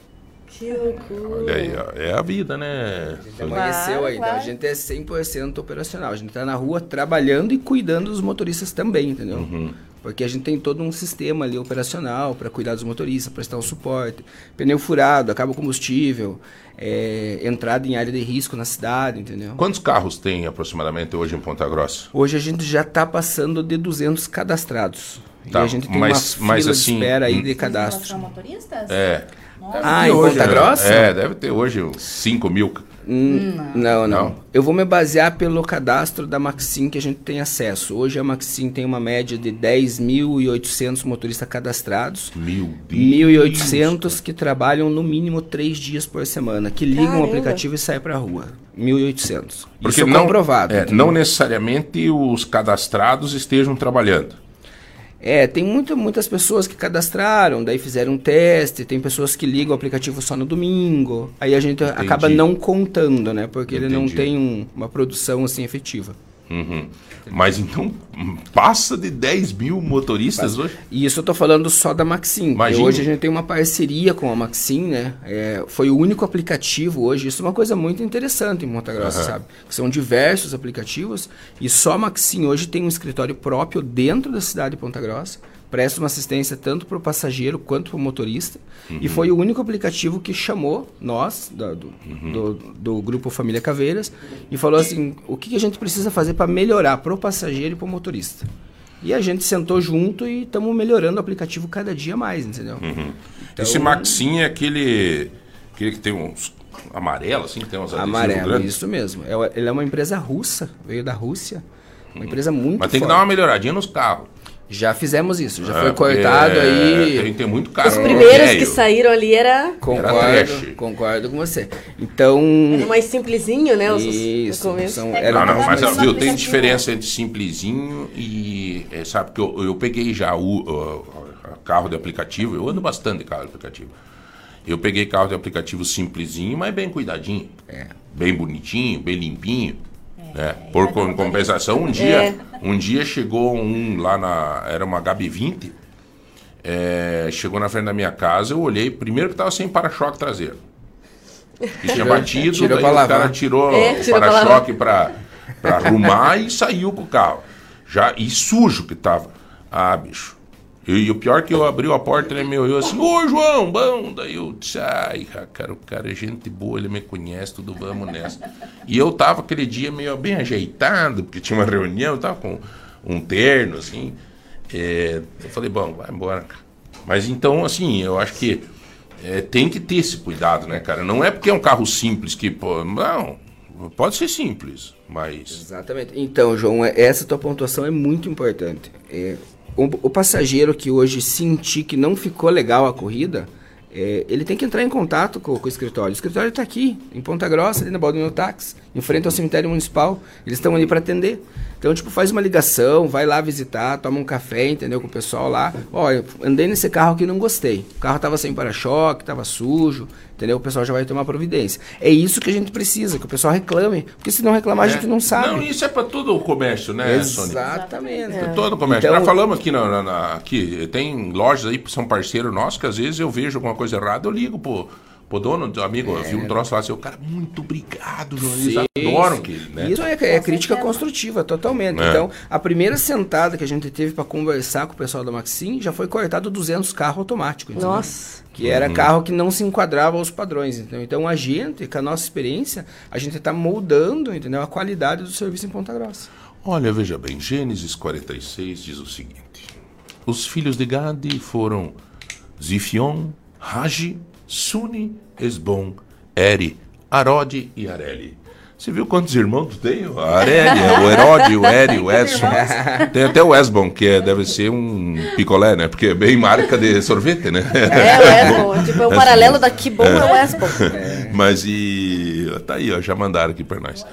[SPEAKER 3] Que loucura.
[SPEAKER 2] Olha aí, ó, é a vida, né?
[SPEAKER 15] Amanheceu ainda. A gente é 100% operacional. A gente tá na rua trabalhando e cuidando dos motoristas também, entendeu?
[SPEAKER 2] Uhum.
[SPEAKER 15] Porque a gente tem todo um sistema ali operacional para cuidar dos motoristas, prestar um suporte. Pneu furado, acaba o combustível, é, entrada em área de risco na cidade, entendeu?
[SPEAKER 2] Quantos carros tem aproximadamente hoje em Ponta Grossa?
[SPEAKER 15] Hoje a gente já está passando de 200 cadastrados.
[SPEAKER 2] Tá,
[SPEAKER 15] e a gente tem
[SPEAKER 2] mas-
[SPEAKER 15] uma
[SPEAKER 2] mas assim,
[SPEAKER 15] de espera aí
[SPEAKER 2] hum.
[SPEAKER 15] de cadastro.
[SPEAKER 16] Motoristas?
[SPEAKER 2] É.
[SPEAKER 15] Ah, em
[SPEAKER 2] hoje,
[SPEAKER 15] Ponta
[SPEAKER 2] né?
[SPEAKER 15] Grossa?
[SPEAKER 2] É, deve ter hoje uns 5 mil.
[SPEAKER 15] Hum, não, não,
[SPEAKER 2] Não?
[SPEAKER 15] Eu vou me basear pelo cadastro da Maxim que a gente tem acesso. Hoje a Maxim tem uma média de 10.800 motoristas cadastrados.
[SPEAKER 2] Meu
[SPEAKER 15] 1.800 que trabalham no mínimo três dias por semana, que ligam
[SPEAKER 3] Caramba.
[SPEAKER 15] o aplicativo e saem pra rua. 1.800.
[SPEAKER 2] Porque
[SPEAKER 15] Isso é
[SPEAKER 2] não,
[SPEAKER 15] comprovado.
[SPEAKER 2] é, não necessariamente os cadastrados estejam trabalhando.
[SPEAKER 15] É, tem muita, muitas pessoas que cadastraram, daí fizeram um teste, tem pessoas que ligam o aplicativo só no domingo. Aí a gente acaba não contando, né? Porque ele não
[SPEAKER 2] Entendi.
[SPEAKER 15] tem um- uma produção assim efetiva.
[SPEAKER 2] Uhum. Mas então passa de 10 mil motoristas hoje?
[SPEAKER 15] E isso eu tô falando só da Maxim. Hoje a gente tem uma parceria com a Maxim, né? É, foi o único aplicativo hoje. Isso é uma coisa muito interessante em Monta Grossa,
[SPEAKER 2] Aham.
[SPEAKER 15] sabe? São diversos aplicativos e só a Maxim hoje tem um escritório próprio dentro da cidade de Ponta Grossa. Presta uma assistência tanto para o passageiro quanto para o motorista. E foi o único aplicativo que chamou nós, da- do, do, do grupo Família Caveiras, e falou assim: o que, que a gente precisa fazer para melhorar para o passageiro e para o motorista? E a gente sentou junto e estamos melhorando o aplicativo cada dia mais, entendeu?
[SPEAKER 2] Uhum.
[SPEAKER 15] Então-
[SPEAKER 2] Esse Maxim é aquele, aquele que tem uns amarelos, assim, que tem uns adesivos
[SPEAKER 15] Amarelo, isso mesmo. É, ele é uma empresa russa, veio da Rússia. Uma empresa muito
[SPEAKER 2] Mas tem que
[SPEAKER 15] forte.
[SPEAKER 2] dar uma melhoradinha nos carros.
[SPEAKER 15] Já fizemos isso, já
[SPEAKER 2] É,
[SPEAKER 15] foi
[SPEAKER 2] porque
[SPEAKER 15] cortado aí.
[SPEAKER 2] Tem, tem muito carro
[SPEAKER 3] Os primeiros que saíram ali era,
[SPEAKER 15] Concordo,
[SPEAKER 2] trash.
[SPEAKER 15] concordo com você. Então.
[SPEAKER 3] era mais simplesinho, né? Os,
[SPEAKER 15] Isso,
[SPEAKER 3] começo.
[SPEAKER 15] são-
[SPEAKER 3] É,
[SPEAKER 15] era
[SPEAKER 2] Não, não,
[SPEAKER 15] mais-
[SPEAKER 2] mas viu, tem diferença entre simplesinho e. é, sabe que eu, eu peguei já o, o carro de aplicativo, eu ando bastante de carro de aplicativo. Eu peguei carro de aplicativo simplesinho, mas bem cuidadinho. Bem bonitinho, bem limpinho. Né? Por com- compensação, um dia,
[SPEAKER 3] É.
[SPEAKER 2] um dia chegou um lá na. Era uma HB20. é, chegou na frente da minha casa, eu olhei, primeiro que tava sem para-choque traseiro. E tinha batido,
[SPEAKER 15] tirou
[SPEAKER 2] daí o
[SPEAKER 15] lavar.
[SPEAKER 2] cara tirou
[SPEAKER 3] É,
[SPEAKER 2] o para-choque pra, pra arrumar e saiu com o carro. Já, e sujo que tava. Ah, bicho. E, e o pior que eu abri a porta, ele me olhou assim, ô João, bom. Daí eu disse, ai, cara, o cara é gente boa, ele me conhece, tudo vamos nessa. E eu tava aquele dia meio bem ajeitado, porque tinha uma reunião, eu tava com um terno, assim. É, eu falei, bom, vai embora, cara. Mas então, assim, eu acho que é, tem que ter esse cuidado, né, cara? Não é porque é um carro simples que, pô, não, pode ser simples, mas.
[SPEAKER 15] Exatamente. Então, João, essa tua pontuação é muito importante. É, o, o passageiro que hoje sentir que não ficou legal a corrida, é, ele tem que entrar em contato com, com o escritório. O escritório está aqui, em Ponta Grossa, ali na Baldino Táxi, em frente ao cemitério municipal. Eles estão ali para atender. Então, tipo, faz uma ligação, vai lá visitar, toma um café, entendeu, com o pessoal lá. Olha, andei nesse carro aqui e não gostei. O carro tava sem para-choque, tava sujo, entendeu? O pessoal já vai tomar providência. É isso que a gente precisa, que o pessoal reclame. Porque se não reclamar, a gente não sabe.
[SPEAKER 2] Não, isso é para todo o comércio, né, Sônia?
[SPEAKER 15] Exatamente.
[SPEAKER 2] É todo o comércio.
[SPEAKER 15] Então-
[SPEAKER 2] Nós falamos aqui, na, na- na- aqui, tem lojas aí que são parceiros nossos que às vezes eu vejo alguma coisa errada, eu ligo pro, pro dono, amigo, eu vi um troço lá, assim, o cara, muito obrigado,
[SPEAKER 15] Sim,
[SPEAKER 2] adoram que, né?
[SPEAKER 15] Isso é, é crítica construtiva, totalmente.
[SPEAKER 2] É.
[SPEAKER 15] Então, a primeira sentada que a gente teve para conversar com o pessoal da Maxim já foi cortado 200 carros automáticos. entendeu?
[SPEAKER 3] Nossa.
[SPEAKER 15] Que era
[SPEAKER 2] Uhum.
[SPEAKER 15] carro que não se enquadrava aos padrões. Entendeu? Então, a gente, com a nossa experiência, a gente está moldando entendeu? a qualidade do serviço em Ponta Grossa.
[SPEAKER 2] Olha, veja bem, Gênesis 46 diz o seguinte: Os filhos de Gade foram Zifion, Ragi, Suni, Esbom, Eri, Arode e Areli. Você viu quantos irmãos tu tem? O Areli, o Herode, o Eri, o Esson. Tem até o Esbon, que é- deve ser um picolé, né? Porque é bem marca de sorvete, né?
[SPEAKER 3] É, o Esbon. Tipo, é o paralelo da que bom é, o Esbon.
[SPEAKER 2] Mas e. Tá aí, ó, já mandaram aqui pra nós.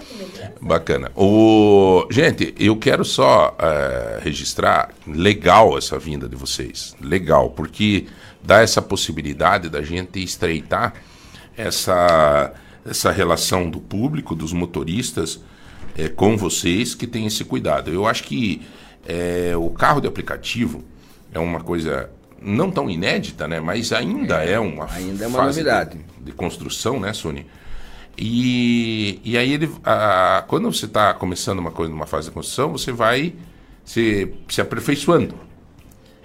[SPEAKER 2] Bacana. O... Gente, eu quero só eh, registrar legal essa vinda de vocês. Legal, porque dá essa possibilidade da gente estreitar essa, essa relação do público, dos motoristas, eh, com vocês que tem esse cuidado. Eu acho que eh, o carro de aplicativo é uma coisa não tão inédita, né? Mas ainda é, uma
[SPEAKER 15] ainda é uma novidade.
[SPEAKER 2] De, de construção, né, Sony? E, e aí ele, a- quando você está começando uma coisa numa fase de construção, você vai se, se aperfeiçoando.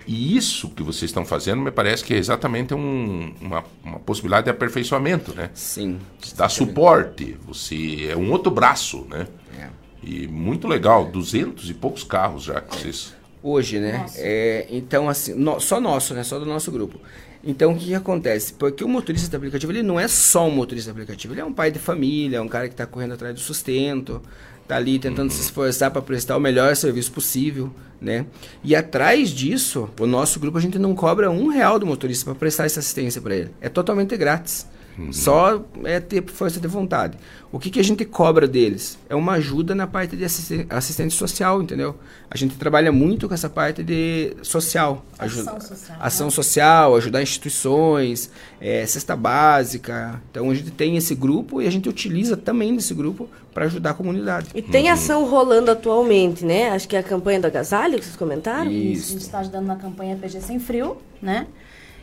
[SPEAKER 2] E isso que vocês estão fazendo me parece que é exatamente um- uma, uma possibilidade de aperfeiçoamento, né?
[SPEAKER 15] Sim.
[SPEAKER 2] Dá suporte, você é um outro braço, né?
[SPEAKER 15] É.
[SPEAKER 2] E muito legal, duzentos e poucos carros já que vocês...
[SPEAKER 15] Hoje, né? É, então, assim, no- só nosso, né? Só do nosso grupo. Então, o que, que acontece? Porque o motorista de aplicativo, ele não é só um motorista de aplicativo, ele é um pai de família, é um cara que está correndo atrás do sustento, tá ali tentando se esforçar para prestar o melhor serviço possível, né? E atrás disso, o nosso grupo, a gente não cobra um real do motorista para prestar essa assistência para ele. É totalmente grátis. Só é ter força de vontade. O que, que a gente cobra deles? É uma ajuda na parte de assisten- assistente social, entendeu? A gente trabalha muito com essa parte de social. Ajuda,
[SPEAKER 16] Ação social,
[SPEAKER 15] ação social, ajudar instituições, é, cesta básica. Então a gente tem esse grupo e a gente utiliza também desse grupo para ajudar a comunidade.
[SPEAKER 3] E tem ação rolando atualmente, né? Acho que é a campanha do agasalho que vocês comentaram.
[SPEAKER 16] Isso. A gente está ajudando na campanha PG Sem Frio, né?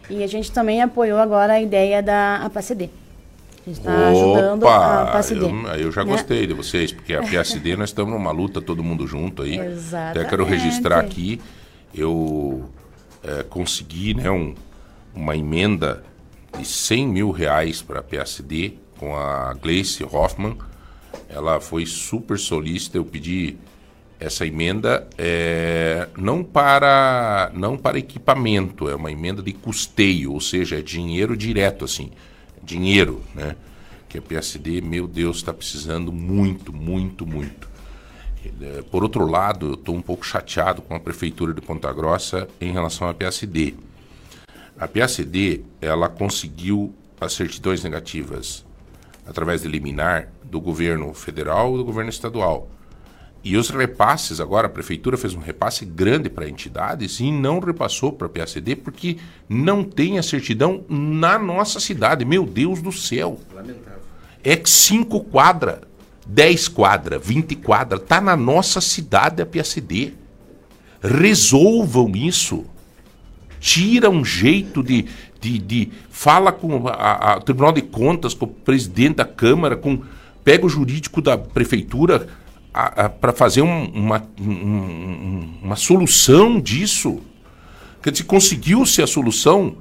[SPEAKER 16] E a gente também apoiou agora a ideia da APACD. A gente está ajudando a APACD.
[SPEAKER 2] eu, eu já
[SPEAKER 16] né?
[SPEAKER 2] gostei de vocês, porque a PSD nós estamos numa luta, todo mundo junto aí. Até quero
[SPEAKER 16] Exatamente.
[SPEAKER 2] registrar aqui, eu eh, consegui né, um- uma emenda de 100 mil reais para a PSD com a Gleice Hoffmann. Ela foi super solícita, eu pedi essa emenda é, não para não para equipamento, é uma emenda de custeio, ou seja, é dinheiro direto assim, dinheiro, né? Que a PSD, meu Deus, está precisando muito, muito, muito. Eh, Por outro lado, eu estou um pouco chateado com a prefeitura de Ponta Grossa em relação à PSD. A PSD, ela conseguiu as certidões negativas através de liminar do governo federal e do governo estadual. E os repasses agora, a prefeitura fez um repasse grande para entidades e não repassou para a PSD porque não tem a certidão na nossa cidade. Meu Deus do céu.
[SPEAKER 15] Lamentável.
[SPEAKER 2] É que 5 quadra, 10 quadra, 20 quadra, tá na nossa cidade a PSD. Resolvam isso. Tira um jeito de. de, de fala com a, a- o Tribunal de Contas, com o presidente da Câmara, com pega o jurídico da prefeitura para fazer um- uma, um- um- uma solução disso. Quer dizer, conseguiu-se a solução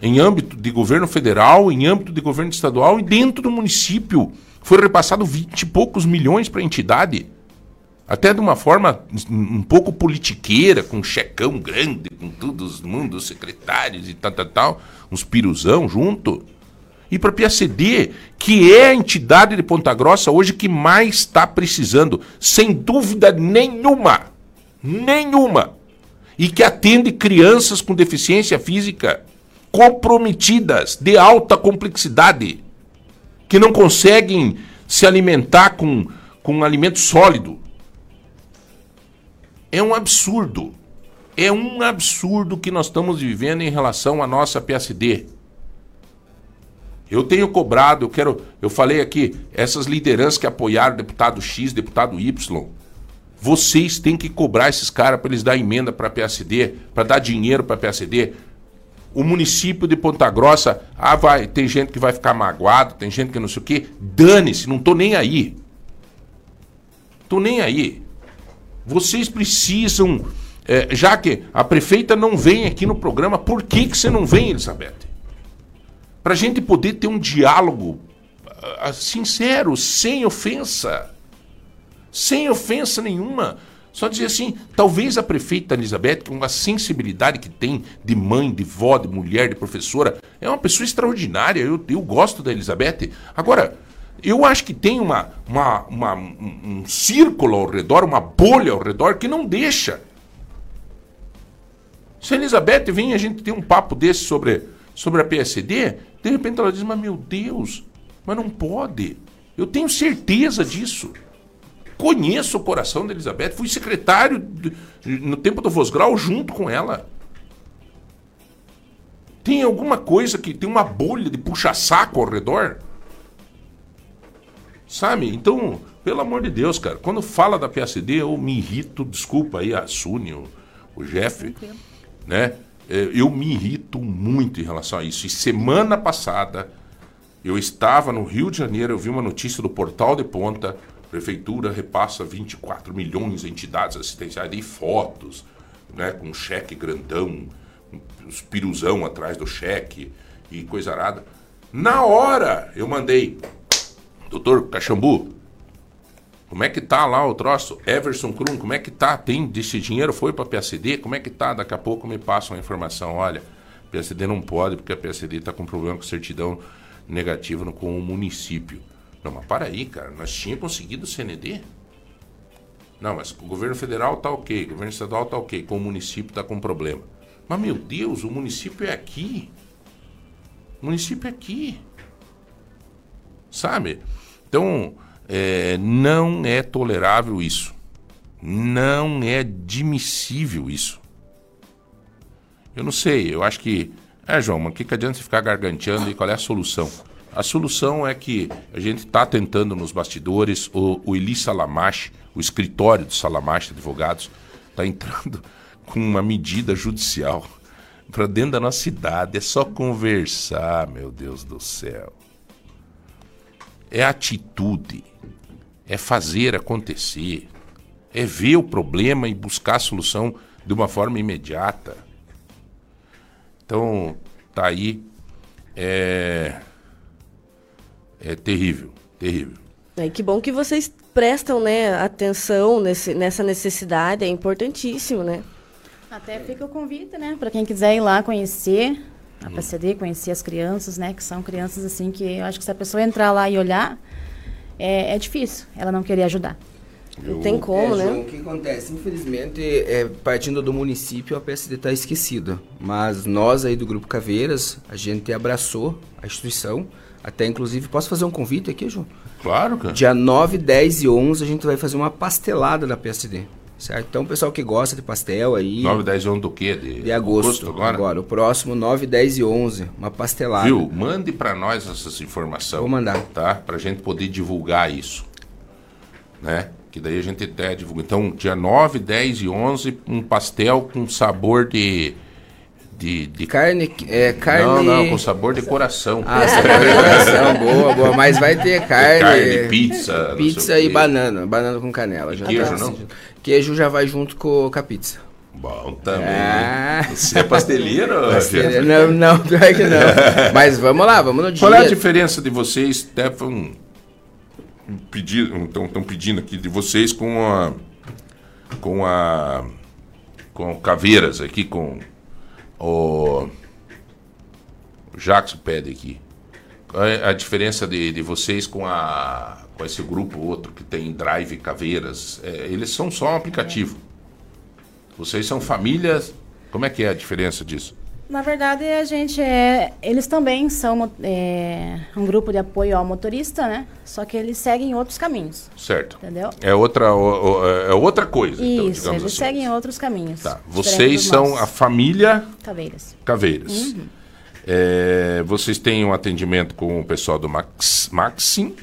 [SPEAKER 2] em âmbito de governo federal, em âmbito de governo estadual e dentro do município. Foi repassado 20 e poucos milhões para a entidade. Até de uma forma um pouco politiqueira, com um checão grande, com todos os mundos secretários e tal, tal, tal, uns piruzão junto. E para a PACD, que é a entidade de Ponta Grossa hoje que mais está precisando, sem dúvida nenhuma, nenhuma, e que atende crianças com deficiência física comprometidas, de alta complexidade, que não conseguem se alimentar com, com um alimento sólido. É um absurdo. É um absurdo que nós estamos vivendo em relação à nossa PSD. Eu tenho cobrado, eu quero, eu falei aqui, essas lideranças que apoiaram deputado X, deputado Y, vocês têm que cobrar esses caras para eles dar emenda para a PSD, para dar dinheiro para a PSD. O município de Ponta Grossa, ah, vai, tem gente que vai ficar magoado, tem gente que não sei o quê. Dane-se, não tô nem aí. Tô nem aí. Vocês precisam, eh, já que a prefeita não vem aqui no programa, por que, que você não vem, Elizabeth? Para a gente poder ter um diálogo ah, sincero, sem ofensa. Sem ofensa nenhuma. Só dizer assim, talvez a prefeita Elizabeth, com a sensibilidade que tem de mãe, de vó, de mulher, de professora, é uma pessoa extraordinária. Eu, eu gosto da Elizabeth. Agora, eu acho que tem uma, uma, uma- um, um círculo ao redor, uma bolha ao redor que não deixa. Se a Elizabeth vem a gente tem um papo desse sobre, sobre a PSD, de repente ela diz, mas meu Deus, mas não pode. Eu tenho certeza disso. Conheço o coração da Elizabeth, fui secretário no tempo do Vosgrau junto com ela. Tem alguma coisa que tem uma bolha de puxa-saco ao redor? Sabe? Então, pelo amor de Deus, cara, quando fala da PSD, eu me irrito, desculpa aí a Suni, o, o Jeff, né? É, Eu me irrito muito em relação a isso. E semana passada, eu estava no Rio de Janeiro, eu vi uma notícia do Portal de Ponta, prefeitura repassa 24 milhões a entidades assistenciais, dei fotos, né, com cheque grandão, os piruzão atrás do cheque e coisa arada. Na hora, eu mandei, doutor Caxambu, como é que tá lá o troço? Everson Krum, como é que tá? Tem desse dinheiro foi para PSD? Como é que tá? Daqui a pouco me passam a informação, olha, PSD não pode porque a PSD está com problema com certidão negativa no, com o município. Não, mas para aí, cara, nós tínhamos conseguido o CND? Não, mas o governo federal tá ok, o governo estadual tá ok, com o município tá com problema. Mas meu Deus, o município é aqui. O município é aqui. Sabe? Então, é, não é tolerável isso. Não é admissível isso. Eu não sei, eu acho que. É, João, mas o que, que adianta você ficar garganteando e qual é a solução? A solução é que a gente está tentando nos bastidores, o, o Eli Salamache, o escritório do Salamache Advogados, está entrando com uma medida judicial para dentro da nossa cidade. É só conversar, meu Deus do céu. É atitude, é fazer acontecer, é ver o problema e buscar a solução de uma forma imediata. Então, tá aí. É, é terrível, terrível.
[SPEAKER 3] É, que bom que vocês prestam né, atenção nesse, nessa necessidade, é importantíssimo, né?
[SPEAKER 16] Até fica o convite, né, para quem quiser ir lá conhecer a PCD, conhecer as crianças, né, que são crianças assim que eu acho que se a pessoa entrar lá e olhar, é, é difícil ela não querer ajudar.
[SPEAKER 3] Não tem como,
[SPEAKER 15] É,
[SPEAKER 3] né?
[SPEAKER 15] João, o que acontece? Infelizmente, é, partindo do município, a PSD está esquecida. Mas nós aí do Grupo Caveiras, a gente abraçou a instituição. Até, inclusive, posso fazer um convite aqui, João?
[SPEAKER 2] Claro, cara.
[SPEAKER 15] Dia 9, 10 e 11 a gente vai fazer uma pastelada da PSD. Certo? Então, o pessoal que gosta de pastel aí...
[SPEAKER 2] 9, 10 e 11 do quê? De,
[SPEAKER 15] De agosto,
[SPEAKER 2] agora?
[SPEAKER 15] O próximo 9, 10 e 11, uma pastelada.
[SPEAKER 2] Viu? Mande pra nós essas informações.
[SPEAKER 15] Vou mandar.
[SPEAKER 2] Tá? Pra gente poder divulgar isso. Né? Que daí a gente até divulga. Então, dia 9, 10 e 11, um pastel com sabor de. De, de...
[SPEAKER 15] Carne, é, carne...
[SPEAKER 2] Não, não, com sabor de coração.
[SPEAKER 15] Ah, sabor de coração, boa, boa. Mas vai ter carne...
[SPEAKER 2] carne, pizza,
[SPEAKER 15] Pizza e banana, banana com canela. Já
[SPEAKER 2] queijo,
[SPEAKER 15] tá.
[SPEAKER 2] não?
[SPEAKER 15] Queijo já vai junto com, com a pizza.
[SPEAKER 2] Bom também.
[SPEAKER 15] Ah.
[SPEAKER 2] Você é pasteleiro?
[SPEAKER 15] Não, não, pior que não. Mas vamos lá, vamos no dia.
[SPEAKER 2] Qual é a diferença de vocês, Stefan? Pedir, então, estão pedindo aqui de vocês com a. Com a. Com Caveiras aqui, com o. O Jackson pede aqui. Qual é a diferença de, de vocês com a. Com esse grupo outro que tem Drive Caveiras? É, eles são só um aplicativo. Vocês são famílias. Como é que é a diferença disso?
[SPEAKER 16] Na verdade, a gente é. Eles também são é, um grupo de apoio ao motorista, né? Só que eles seguem outros caminhos.
[SPEAKER 2] Certo.
[SPEAKER 16] Entendeu?
[SPEAKER 2] É outra, o- o- é outra coisa, então,
[SPEAKER 16] Isso,
[SPEAKER 2] digamos
[SPEAKER 16] eles
[SPEAKER 2] assim.
[SPEAKER 16] seguem outros caminhos.
[SPEAKER 2] Tá. Vocês são
[SPEAKER 16] nossos.
[SPEAKER 2] a família
[SPEAKER 16] Caveiras.
[SPEAKER 2] Caveiras.
[SPEAKER 16] Uhum.
[SPEAKER 2] É, vocês têm um atendimento com o pessoal do Max, Maxim.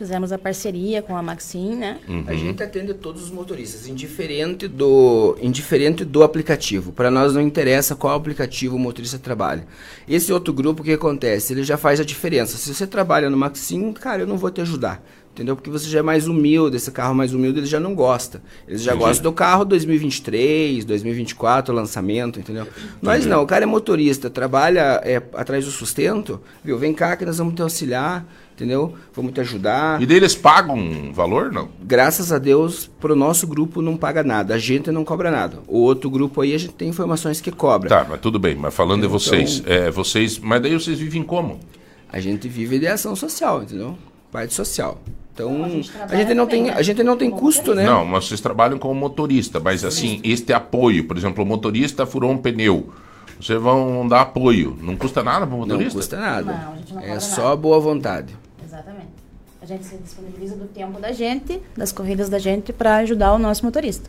[SPEAKER 16] Fizemos a parceria com a Maxim, né?
[SPEAKER 2] Uhum.
[SPEAKER 15] A gente atende todos os motoristas, indiferente do, indiferente do aplicativo. Para nós não interessa qual aplicativo o motorista trabalha. Esse outro grupo, o que acontece? Ele já faz a diferença. Se você trabalha no Maxim, cara, eu não vou te ajudar. Entendeu? Porque você já é mais humilde, esse carro mais humilde ele já não gosta. Eles já
[SPEAKER 2] Entendi.
[SPEAKER 15] gostam do carro 2023, 2024, lançamento, entendeu? Nós não, o cara é motorista, trabalha é, atrás do sustento, viu? Vem cá que nós vamos te auxiliar, entendeu? Vamos te ajudar.
[SPEAKER 2] E daí eles pagam um valor, não?
[SPEAKER 15] Graças a Deus, pro nosso grupo não paga nada. A gente não cobra nada. O outro grupo aí a gente tem informações que cobra.
[SPEAKER 2] Tá, mas tudo bem. Mas falando
[SPEAKER 15] Então-
[SPEAKER 2] de vocês, é, vocês, mas daí vocês vivem como?
[SPEAKER 15] A gente vive de ação social, entendeu? Parte social. Então, a gente,
[SPEAKER 16] trabalha
[SPEAKER 15] não
[SPEAKER 16] também,
[SPEAKER 15] tem, a gente não tem custo, né?
[SPEAKER 2] Não, mas vocês trabalham como motorista, mas assim, este apoio, por exemplo, o motorista furou um pneu. Vocês vão dar apoio. Não custa nada para o
[SPEAKER 15] Não
[SPEAKER 2] motorista?
[SPEAKER 15] custa nada.
[SPEAKER 16] Não, a gente não
[SPEAKER 15] é só
[SPEAKER 16] nada.
[SPEAKER 15] boa vontade.
[SPEAKER 16] Exatamente. A gente se disponibiliza do tempo da gente, das corridas da gente, para ajudar o nosso motorista.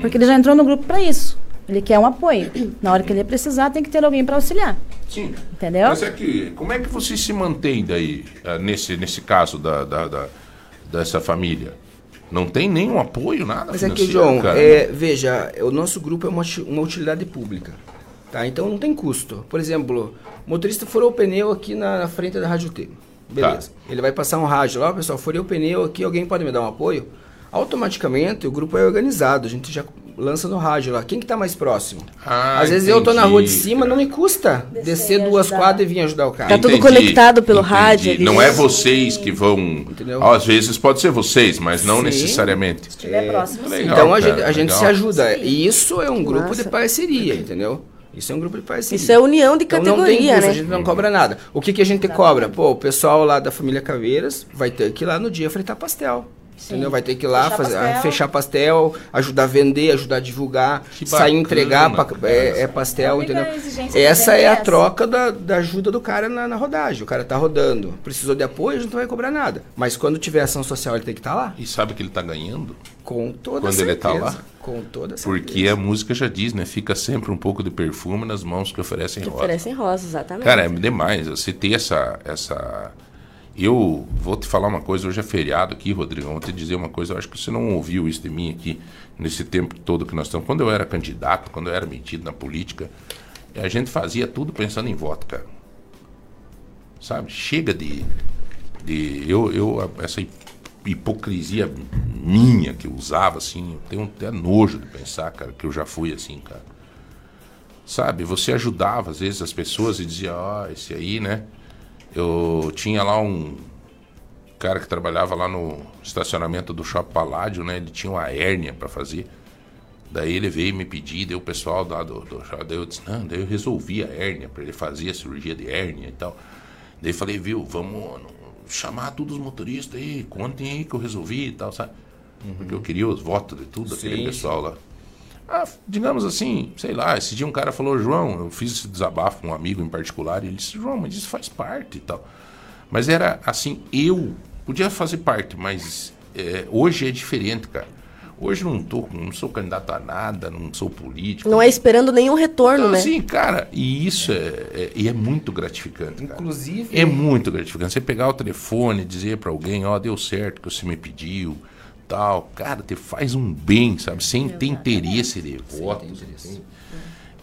[SPEAKER 16] Porque ele já entrou no grupo para isso. Ele quer um apoio. Na hora que ele precisar, tem que ter alguém para auxiliar.
[SPEAKER 2] Sim.
[SPEAKER 16] Entendeu?
[SPEAKER 2] Mas é que, como é que vocês se mantêm daí, ah, nesse, nesse caso da, da, da- dessa família? Não tem nenhum apoio, nada
[SPEAKER 15] Mas aqui,
[SPEAKER 2] financeiro,
[SPEAKER 15] João,
[SPEAKER 2] cara?
[SPEAKER 15] é, veja, o nosso grupo é uma, uma utilidade pública. Tá? Então não tem custo. Por exemplo, o motorista furou o pneu aqui na, na frente da Rádio T. Beleza. Ele vai passar um rádio lá, pessoal, furei o pneu aqui, alguém pode me dar um apoio? Automaticamente o grupo é organizado, a gente já lança no rádio lá. Quem que tá mais próximo?
[SPEAKER 2] Ah,
[SPEAKER 15] Às vezes eu tô na rua de
[SPEAKER 2] entendi,
[SPEAKER 15] cima, não me custa descer duas quadras e vir ajudar o cara.
[SPEAKER 3] Tá tudo conectado pelo rádio ali.
[SPEAKER 2] Não é vocês que vão. Às vezes pode ser vocês, mas não
[SPEAKER 15] Sim.
[SPEAKER 2] necessariamente.
[SPEAKER 16] Se estiver próximo, sim.
[SPEAKER 2] Legal,
[SPEAKER 15] então a
[SPEAKER 2] cara,
[SPEAKER 15] gente, a gente se ajuda. E isso é um grupo
[SPEAKER 3] Massa.
[SPEAKER 15] de parceria, entendeu? Isso é um grupo de parceria.
[SPEAKER 3] Isso é união de
[SPEAKER 15] Então não tem
[SPEAKER 3] categoria,
[SPEAKER 15] custo,
[SPEAKER 3] né?
[SPEAKER 15] a gente não cobra nada. O que, que a gente cobra? Pô, o pessoal lá da família Caveiras vai ter que ir lá no dia fritar pastel. Entendeu? Vai ter que ir lá
[SPEAKER 16] Fechar
[SPEAKER 15] fazer,
[SPEAKER 16] pastel.
[SPEAKER 15] fechar pastel, ajudar a vender, ajudar a divulgar,
[SPEAKER 2] Que
[SPEAKER 15] sair
[SPEAKER 2] bacana,
[SPEAKER 15] entregar pa-
[SPEAKER 2] cara.
[SPEAKER 15] é, é pastel, entendeu? Essa é a
[SPEAKER 16] essa.
[SPEAKER 15] troca da, da ajuda do cara na, na rodagem. O cara tá rodando. Precisou de apoio, a gente não vai cobrar nada. Mas quando tiver ação social, ele tem que estar lá.
[SPEAKER 2] E sabe que ele tá ganhando?
[SPEAKER 15] Com toda
[SPEAKER 2] Quando ele tá
[SPEAKER 15] certeza.
[SPEAKER 2] lá?
[SPEAKER 15] Com toda certeza.
[SPEAKER 2] Porque a música já diz, né? Fica sempre um pouco de perfume nas mãos que oferecem
[SPEAKER 3] Que
[SPEAKER 2] rosa.
[SPEAKER 3] oferecem rosa, exatamente.
[SPEAKER 2] Cara, é demais. Você ter essa, essa. Eu vou te falar uma coisa, hoje é feriado aqui, Rodrigo. Vou te dizer uma coisa, eu acho que você não ouviu isso de mim aqui nesse tempo todo que nós estamos. Quando eu era candidato, quando eu era metido na política, a gente fazia tudo pensando em voto, cara. Sabe? Chega de. de eu, eu, essa hipocrisia minha que eu usava, assim, eu tenho até nojo de pensar, cara, que eu já fui assim, cara. Sabe? Você ajudava, às vezes, as pessoas e dizia, ó, esse aí, né? Eu tinha lá um cara que trabalhava lá no estacionamento do Shopping Paládio, né? Ele tinha uma hérnia para fazer. Daí ele veio me pedir, daí o pessoal lá do, do daí eu disse, não, daí eu resolvi a hérnia para ele fazer a cirurgia de hérnia e tal. Daí falei, viu, vamos chamar todos os motoristas aí, contem aí que eu resolvi e tal, sabe? Porque eu queria os votos de tudo, aquele
[SPEAKER 15] Sim,
[SPEAKER 2] pessoal lá. Ah, digamos assim, sei lá, esse dia um cara falou, João, eu fiz esse desabafo com um amigo em particular, e ele disse, João, mas isso faz parte e tal. Mas era assim, eu podia fazer parte, mas é, hoje é diferente, cara. Hoje não tô, não sou candidato a nada, não sou político.
[SPEAKER 3] Não é esperando nenhum retorno,
[SPEAKER 2] Então,
[SPEAKER 3] né?
[SPEAKER 2] assim, cara, e isso é, é- e é muito gratificante. Cara.
[SPEAKER 15] Inclusive-
[SPEAKER 2] É muito gratificante. Você pegar o telefone e dizer pra alguém, ó, deu certo que você me pediu, tal. Cara, te faz um bem, sabe? Sem ter interesse de voto. sem-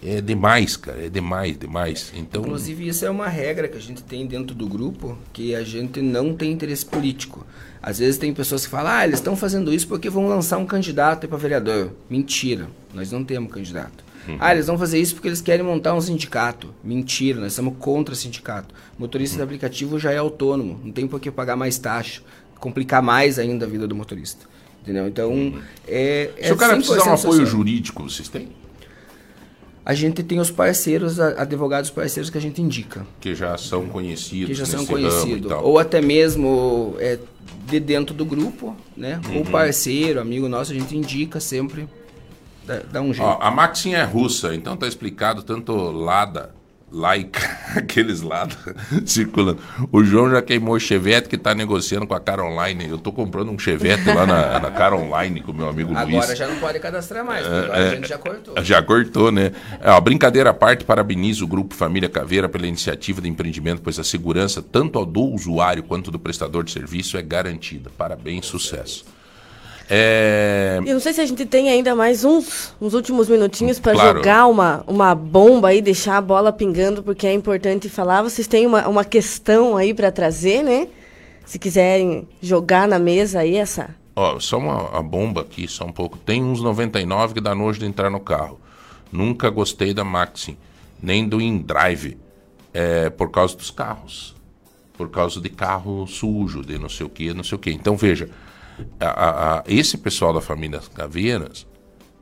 [SPEAKER 2] É demais, cara. É demais, demais. Então.
[SPEAKER 15] Inclusive, isso é uma regra que a gente tem dentro do grupo, que a gente não tem interesse político. Às vezes tem pessoas que falam, ah, eles estão fazendo isso porque vão lançar um candidato para vereador. Mentira, nós não temos candidato. Ah, eles vão fazer isso porque eles querem montar um sindicato. Mentira, nós somos contra sindicato. Motorista de aplicativo já é autônomo, não tem por que pagar mais taxa, complicar mais ainda a vida do motorista. Entendeu? Então, é.
[SPEAKER 2] Se o cara precisar de um
[SPEAKER 15] 100%
[SPEAKER 2] apoio
[SPEAKER 15] social.
[SPEAKER 2] jurídico, vocês têm?
[SPEAKER 15] A gente tem os parceiros, advogados parceiros que a gente indica.
[SPEAKER 2] Que já são conhecidos.
[SPEAKER 15] que já são conhecidos. Ou até mesmo é, de dentro do grupo, né? Ou
[SPEAKER 2] Uhum.
[SPEAKER 15] parceiro, amigo nosso, a gente indica sempre. Dá, dá um jeito.
[SPEAKER 2] Ó, a Maxim é russa, então tá explicado tanto Lada, Laika, aqueles Lada circulando. O João já queimou o Chevette que tá negociando com a Cara Online. Eu tô comprando um Chevette lá na, na Cara Online com o meu amigo Luiz.
[SPEAKER 15] Agora já não pode cadastrar mais, porque agora
[SPEAKER 2] É,
[SPEAKER 15] a gente já cortou.
[SPEAKER 2] Já cortou, né? É, ó, brincadeira à parte, parabenizo o Grupo Família Caveira pela iniciativa de empreendimento, pois a segurança, tanto do usuário quanto do prestador de serviço, é garantida. Parabéns, sucesso. É,
[SPEAKER 3] Eu não sei se a gente tem ainda mais uns, uns últimos minutinhos para
[SPEAKER 2] Claro.
[SPEAKER 3] jogar uma, uma bomba aí, deixar a bola pingando, porque é importante falar. Vocês têm uma, uma questão aí para trazer, né? Se quiserem jogar na mesa aí essa.
[SPEAKER 2] Ó, só uma, bomba aqui, só um pouco. Tem uns 99 que dá nojo de entrar no carro. Nunca gostei da Maxim, nem do InDrive, é, por causa dos carros. Por causa de carro sujo, de não sei o que, não sei o que. Então, veja, a- a- esse pessoal da família Caveiras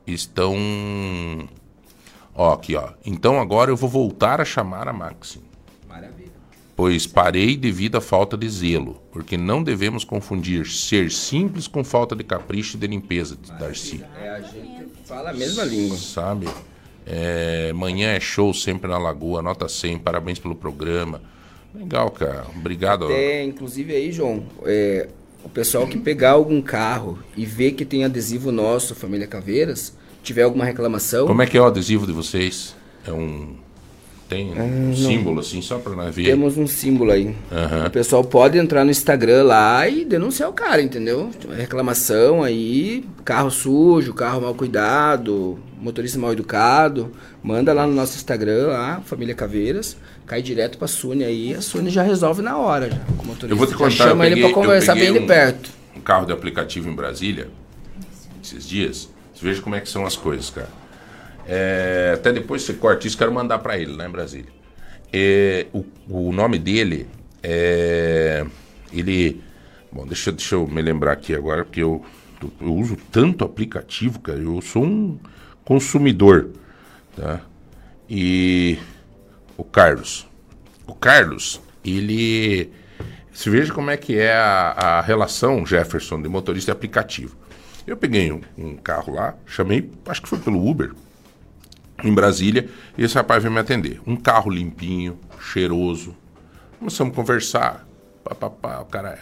[SPEAKER 2] estão... Ó, aqui, ó. Então agora eu vou voltar a chamar a Maxim
[SPEAKER 15] Maravilha.
[SPEAKER 2] pois parei devido à falta de zelo, porque não devemos confundir ser simples com falta de capricho e de limpeza, de Darcy.
[SPEAKER 15] É, a gente fala a mesma língua.
[SPEAKER 2] Sabe? É, manhã é show sempre na Lagoa, nota 100, parabéns pelo programa. Legal, cara. Obrigado.
[SPEAKER 15] É, inclusive aí, João, é, o pessoal que pegar algum carro e ver que tem adesivo nosso, Família Caveiras, tiver alguma reclamação,
[SPEAKER 2] Como é que é o adesivo de vocês? É um. Tem um
[SPEAKER 15] Ah, não.
[SPEAKER 2] símbolo assim, só pra nós ver.
[SPEAKER 15] temos um símbolo aí.
[SPEAKER 2] Aham.
[SPEAKER 15] O pessoal pode entrar no Instagram lá e denunciar o cara, entendeu? Reclamação aí, carro sujo, carro mal cuidado, motorista mal educado. Manda lá no nosso Instagram, lá, Família Caveiras. Cai direto pra Sune aí, a Sune já resolve na hora. Já, o motorista.
[SPEAKER 2] Eu vou te
[SPEAKER 15] Já
[SPEAKER 2] contar.
[SPEAKER 15] chama
[SPEAKER 2] eu
[SPEAKER 15] ele
[SPEAKER 2] peguei-
[SPEAKER 15] pra conversar
[SPEAKER 2] peguei
[SPEAKER 15] bem de
[SPEAKER 2] um-
[SPEAKER 15] perto.
[SPEAKER 2] Um carro de aplicativo em Brasília, esses dias. Você veja como é que são as coisas, cara. É, até depois você corta isso, quero mandar pra ele lá em Brasília. É, o, o nome dele é. Ele. Bom, deixa, deixa eu me lembrar aqui agora, porque eu, eu uso tanto aplicativo, cara. Eu sou um consumidor, tá? E o Carlos. O Carlos, ele. Você veja como é que é a, a relação, Jefferson, de motorista e aplicativo. Eu peguei um, um carro lá, chamei, acho que foi pelo Uber, em Brasília, e esse rapaz veio me atender. Um carro limpinho, cheiroso. Começamos a conversar. Pá, pá, pá, o cara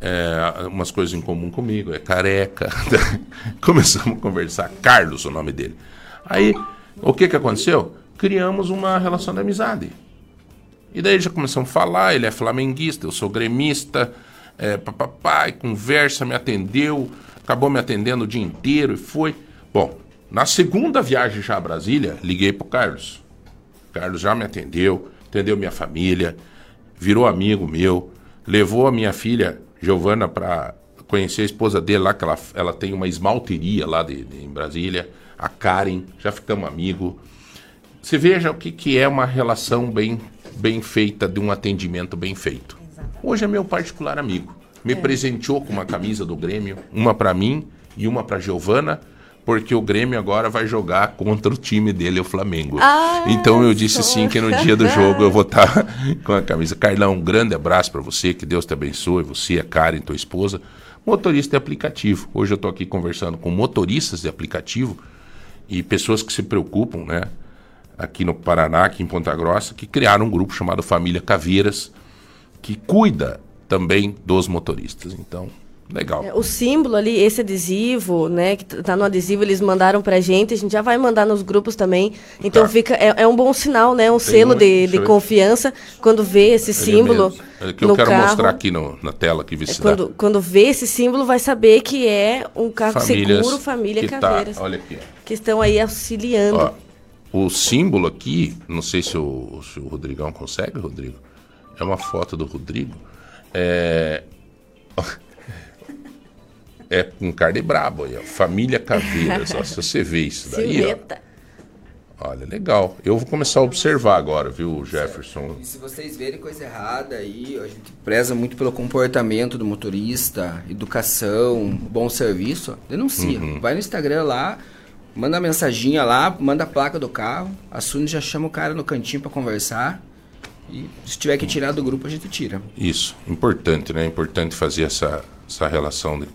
[SPEAKER 2] é, é, umas coisas em comum comigo, é careca. Começamos a conversar. Carlos, o nome dele. Aí, o que que aconteceu? Criamos uma relação de amizade. E daí já começamos a falar, ele é flamenguista, eu sou gremista, é, papapá, e conversa, me atendeu, acabou me atendendo o dia inteiro e foi. Bom, na segunda viagem já a Brasília, liguei pro Carlos. O Carlos já me atendeu, atendeu minha família, virou amigo meu, levou a minha filha Giovana para conhecer a esposa dele lá, que ela, ela tem uma esmalteria lá de, de- em Brasília, a Karen, já ficamos amigos. Você veja o que, que é uma relação bem, bem feita, de um atendimento bem feito. Hoje é meu particular amigo. Me presenteou com uma camisa do Grêmio, uma para mim e uma para Giovana, porque o Grêmio agora vai jogar contra o time dele, o Flamengo.
[SPEAKER 3] Ah,
[SPEAKER 2] então eu disse sim que no dia do jogo eu vou estar com a camisa. Carlão, um grande abraço para você, que Deus te abençoe, você, a Karen, tua esposa. motorista de aplicativo. Hoje eu estou aqui conversando com motoristas de aplicativo e pessoas que se preocupam, né? Aqui no Paraná, aqui em Ponta Grossa, que criaram um grupo chamado Família Caveiras, que cuida também dos motoristas. Então, legal.
[SPEAKER 3] É, O símbolo ali, esse adesivo, né, que tá no adesivo, eles mandaram pra gente, a gente já vai mandar nos grupos também. Então
[SPEAKER 2] Tá.
[SPEAKER 3] fica, é, é um bom sinal, né, um
[SPEAKER 2] Tem
[SPEAKER 3] selo
[SPEAKER 2] um-
[SPEAKER 3] de, de confiança quando vê esse
[SPEAKER 2] Ele
[SPEAKER 3] símbolo.
[SPEAKER 2] É que eu
[SPEAKER 3] no
[SPEAKER 2] quero
[SPEAKER 3] carro.
[SPEAKER 2] mostrar aqui no- na tela que vê se dá.
[SPEAKER 3] Quando, quando vê esse símbolo, vai saber que é um carro
[SPEAKER 2] Famílias
[SPEAKER 3] seguro, família
[SPEAKER 2] tá-
[SPEAKER 3] Caveiras.
[SPEAKER 2] olha aqui.
[SPEAKER 3] Que estão aí auxiliando.
[SPEAKER 2] Ó, o símbolo aqui, não sei se o, se o Rodrigão consegue, Rodrigo. É uma foto do Rodrigo. É. É um cara de brabo aí, ó. Família Caveiras. ó. Se você vê isso daí, ó.
[SPEAKER 3] Silhueta.
[SPEAKER 2] Olha, legal. Eu vou começar a observar agora, viu, Jefferson?
[SPEAKER 15] E se vocês verem coisa errada aí, a gente preza muito pelo comportamento do motorista, educação, bom serviço, ó, denuncia.
[SPEAKER 2] Uhum.
[SPEAKER 15] Vai no Instagram lá, manda a mensaginha lá, manda a placa do carro, a Suni já chama o cara no cantinho pra conversar. E se tiver que tirar do grupo, a gente tira.
[SPEAKER 2] Isso, importante, né? Importante fazer essa, essa relação. De...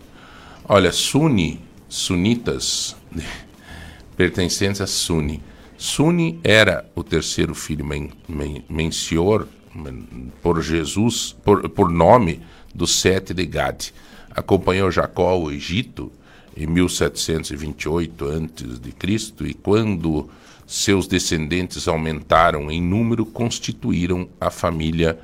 [SPEAKER 2] Olha, Suni, sunitas, pertencentes a Suni. Suni era o terceiro filho men, men, mensior men- por Jesus, por, por nome do sete de Gad. Acompanhou Jacó ao Egito em 1728 a.C. e quando seus descendentes aumentaram em número, constituíram a família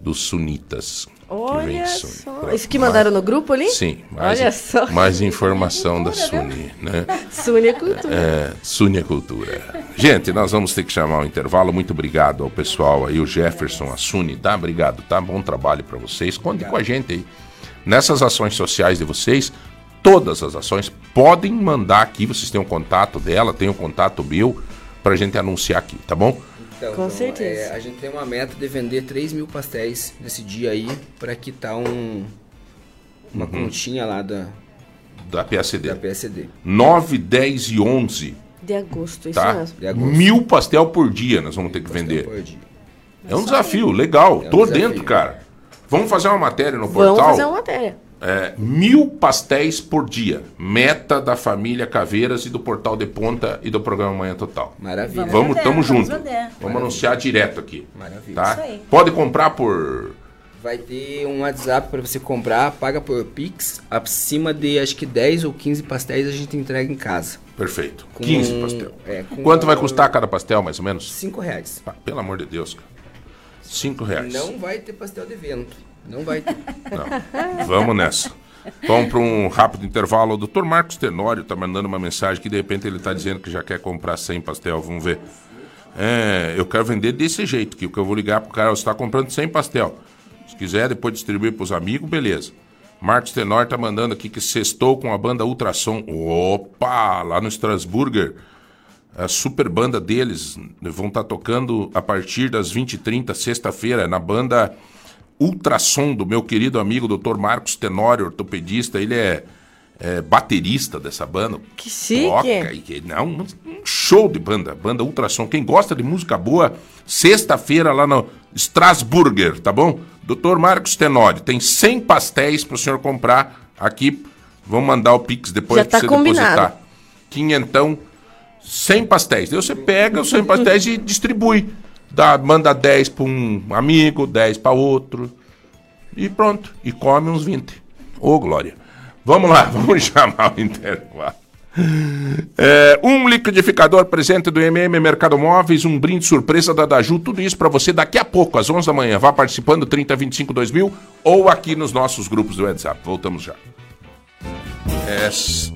[SPEAKER 2] dos sunitas.
[SPEAKER 3] Olha só. Isso que mandaram no grupo ali?
[SPEAKER 2] Sim, mais,
[SPEAKER 3] Olha só.
[SPEAKER 2] mais informação da Suni, né?
[SPEAKER 3] Suni é cultura.
[SPEAKER 2] É, Suni é Cultura. Gente, nós vamos ter que chamar o intervalo. Muito obrigado ao pessoal aí, o Jefferson, a Suni, tá? Obrigado, tá? Bom trabalho para vocês. Conte com a gente aí. Nessas ações sociais de vocês, todas as ações, podem mandar aqui. Vocês têm o contato dela, tem o contato meu, pra gente anunciar aqui, tá bom?
[SPEAKER 15] Então,
[SPEAKER 3] Com
[SPEAKER 15] então,
[SPEAKER 3] certeza.
[SPEAKER 15] é, a gente tem uma meta de vender 3 mil pastéis nesse dia aí, pra quitar um, uma
[SPEAKER 2] Uhum.
[SPEAKER 15] continha lá da,
[SPEAKER 2] Da PSD.
[SPEAKER 15] da PSD.
[SPEAKER 2] 9, 10 e 11,
[SPEAKER 3] De agosto, isso
[SPEAKER 2] tá?
[SPEAKER 3] mesmo.
[SPEAKER 2] Mil pastel por dia nós vamos ter que vender.
[SPEAKER 15] Por dia.
[SPEAKER 2] É um desafio, legal.
[SPEAKER 15] É um
[SPEAKER 2] Tô
[SPEAKER 15] desafio.
[SPEAKER 2] dentro, cara. Vamos fazer uma matéria no
[SPEAKER 3] Vamos
[SPEAKER 2] portal.
[SPEAKER 3] fazer uma matéria.
[SPEAKER 2] É, mil pastéis por dia. Meta da família Caveiras e do Portal de Ponta e do programa Manhã Total.
[SPEAKER 15] Maravilha.
[SPEAKER 2] Vamos,
[SPEAKER 16] vender,
[SPEAKER 2] tamo
[SPEAKER 16] vamos
[SPEAKER 2] junto.
[SPEAKER 16] vender.
[SPEAKER 2] Vamos anunciar direto aqui.
[SPEAKER 15] Maravilha.
[SPEAKER 2] Tá?
[SPEAKER 16] Isso aí.
[SPEAKER 2] Pode comprar por.
[SPEAKER 15] Vai ter um WhatsApp pra você comprar, paga por Pix, acima de acho que 10 ou 15 pastéis a gente entrega em casa.
[SPEAKER 2] Perfeito.
[SPEAKER 15] Com-
[SPEAKER 2] 15 pastel.
[SPEAKER 15] é, com
[SPEAKER 2] Quanto vai
[SPEAKER 15] valor-
[SPEAKER 2] custar cada pastel, mais ou menos?
[SPEAKER 15] 5 reais.
[SPEAKER 2] Ah, pelo amor de Deus, cara. 5 reais.
[SPEAKER 15] Não vai ter pastel de vento. Não vai ter.
[SPEAKER 2] Não. Vamos nessa. Vamos para um rápido intervalo. O doutor Marcos Tenório está mandando uma mensagem que de repente ele está dizendo que já quer comprar 100 pastel. Vamos ver. É, eu quero vender desse jeito, que o eu vou ligar pro cara, você está comprando 100 pastel. Se quiser depois distribuir para os amigos, beleza. Marcos Tenório está mandando aqui que sextou com a banda Ultrassom. Opa, lá no Strasburger. A super banda deles vão estar tocando a partir das 20h30, sexta-feira, na banda Ultrassom do meu querido amigo Dr. Marcos Tenório, ortopedista. Ele é, é baterista dessa banda.
[SPEAKER 3] Que chique.
[SPEAKER 2] Toca e não, um show de banda, banda Ultrassom. Quem gosta de música boa, sexta-feira lá no Strasburger, tá bom? Dr. Marcos Tenório, tem 100 pastéis para o senhor comprar aqui. Vamos mandar o Pix depois
[SPEAKER 3] Já
[SPEAKER 2] pra
[SPEAKER 3] tá
[SPEAKER 2] você
[SPEAKER 3] combinado.
[SPEAKER 2] depositar. Quinhentão, 100 pastéis. Daí você pega os 100 pastéis e distribui. Dá, manda 10 para um amigo, 10 para outro. E pronto. E come uns 20. Ô, Glória. Vamos lá, vamos chamar o intervalo. É, um liquidificador presente do MM Mercado Móveis, um brinde surpresa da Daju, tudo isso para você daqui a pouco, às 11 da manhã. Vá participando 3025 2000 ou aqui nos nossos grupos do WhatsApp. Voltamos já. É,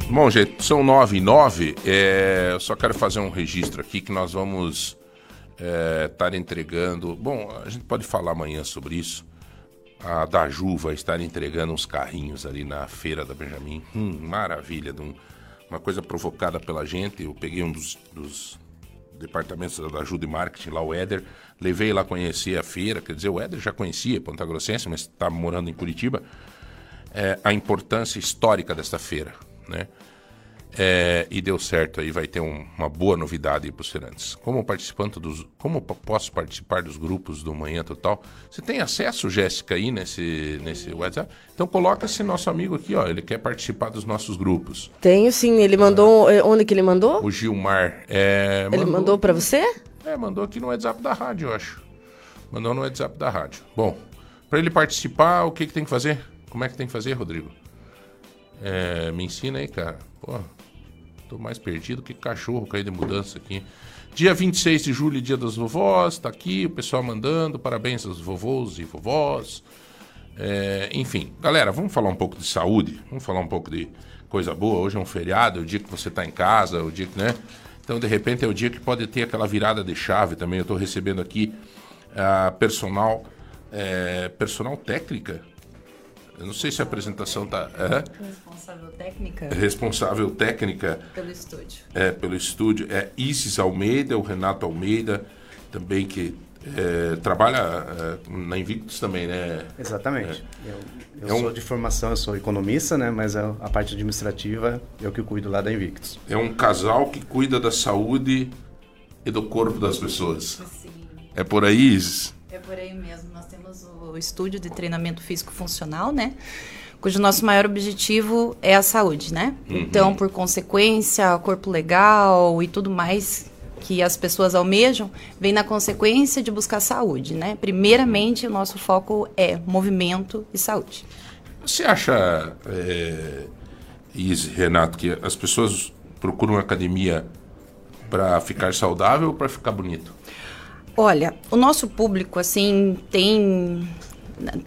[SPEAKER 2] bom, gente, são 9 e 9. É, eu só quero fazer um registro aqui que nós vamos estar entregando. Bom, a gente pode falar amanhã sobre isso. A Daju vai estar entregando uns carrinhos ali na feira da Benjamin. Hum, maravilha, de um- uma coisa provocada pela gente. Eu peguei um dos, dos departamentos da Daju de marketing lá, o Éder, levei lá conhecer a feira. Quer dizer, o Éder já conhecia Ponta Grossense, mas está morando em Curitiba. É, a importância histórica desta feira, né? É, e deu certo aí, vai ter um- uma boa novidade aí para os feirantes. Como participante dos. Como posso participar dos grupos do Manhã Total? Você tem acesso, Jéssica, aí nesse, nesse WhatsApp? Então coloca esse nosso amigo aqui, ó. Ele quer participar dos nossos grupos.
[SPEAKER 3] Tenho sim, ele mandou. eh, Onde que ele mandou?
[SPEAKER 2] O Gilmar. É,
[SPEAKER 3] Ele mandou pra você?
[SPEAKER 2] É, mandou aqui no WhatsApp da rádio, eu acho. Mandou no WhatsApp da rádio. Bom, para ele participar, o que, que tem que fazer? Como é que tem que fazer, Rodrigo? É, me ensina aí, cara. Pô, tô mais perdido que cachorro cair de mudança aqui. Dia 26 de julho, dia das vovós, tá aqui o pessoal mandando. Parabéns aos vovôs e vovós. É, enfim, galera, vamos falar um pouco de saúde, vamos falar um pouco de coisa boa. Hoje é um feriado, é o dia que você tá em casa, o dia que, né? Então, de repente, é o dia que pode ter aquela virada de chave também. Eu tô recebendo aqui a personal, é, personal técnica. Eu não sei se a apresentação tá. É,
[SPEAKER 17] Responsável técnica
[SPEAKER 2] responsável técnica
[SPEAKER 17] pelo estúdio.
[SPEAKER 2] é, pelo estúdio é Isis Almeida, o Renato Almeida, também que é, trabalha é, na Invictus também, né?
[SPEAKER 18] Exatamente. Eu, eu
[SPEAKER 2] É um-
[SPEAKER 18] sou de formação, eu sou economista, né? Mas a, a parte administrativa eu que cuido lá da Invictus.
[SPEAKER 2] É um casal que cuida da saúde e do corpo das pessoas. É por aí, Isis?
[SPEAKER 17] É por aí mesmo. Nós temos o estúdio de treinamento físico funcional, né? Cujo nosso maior objetivo é a saúde, né?
[SPEAKER 2] Uhum.
[SPEAKER 17] Então, por consequência, corpo legal e tudo mais que as pessoas almejam, vem na consequência de buscar saúde, né? Primeiramente, o nosso foco é movimento e saúde.
[SPEAKER 2] Você acha, é, Isis, Renato, que as pessoas procuram academia para ficar saudável ou para ficar bonito?
[SPEAKER 17] Olha, o nosso público, assim, tem.